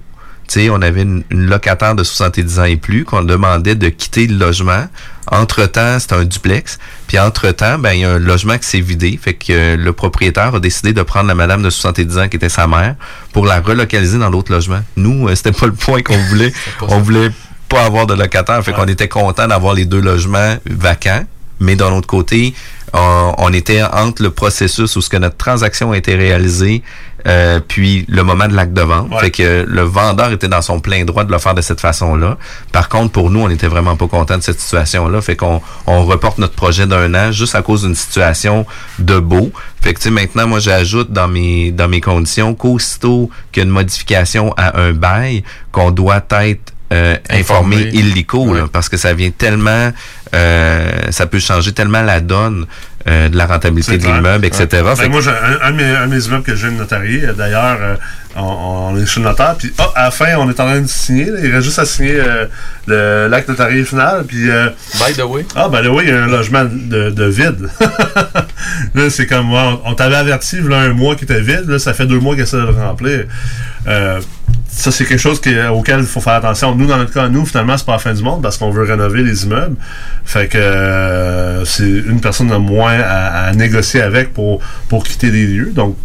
Sais, on avait une, une locataire de 70 ans et plus qu'on demandait de quitter le logement. Entre-temps, c'était un duplex. Puis entre-temps, ben, il y a un logement qui s'est vidé. Fait que euh, le propriétaire a décidé de prendre la madame de 70 ans qui était sa mère pour la relocaliser dans l'autre logement. Nous, euh, c'était pas le point qu'on voulait. *laughs* on voulait pas avoir de locataire. Fait qu'on était content d'avoir les deux logements vacants. Mais d'un autre côté, on, on était entre le processus où ce que notre transaction a été réalisée, euh, puis le moment de l'acte de vente. Fait que le vendeur était dans son plein droit de le faire de cette façon-là. Par contre, pour nous, on n'était vraiment pas content de cette situation-là. Fait qu'on on reporte notre projet d'un an juste à cause d'une situation de beau. Fait que tu sais, maintenant, moi, j'ajoute dans mes dans mes conditions qu'aussitôt qu'il y a une modification à un bail, qu'on doit être euh, informés illico, là, parce que ça vient tellement, euh, ça peut changer tellement la donne euh, de la rentabilité de l'immeuble, etc. Ouais. Fait Ben, que- moi, j'ai un, un de mes, un de mes immeubles que j'ai notarié, euh, d'ailleurs, euh, on, on est chez le notaire, puis ah, à la fin, on est en train de signer. là, il reste juste à signer euh, le- l'acte notarié final. Puis, euh, By the way. Ah, ben oui, il y a un logement de, de vide. *laughs* là, c'est comme, on, on t'avait averti, là, un mois qui était vide, là, ça fait deux mois qu'il essaie de le remplir. Ça, c'est quelque chose auquel il faut faire attention. Nous, dans notre cas, nous, finalement, c'est pas la fin du monde parce qu'on veut rénover les immeubles. Fait que euh, c'est une personne de moins à, à négocier avec pour, pour quitter les lieux. Donc,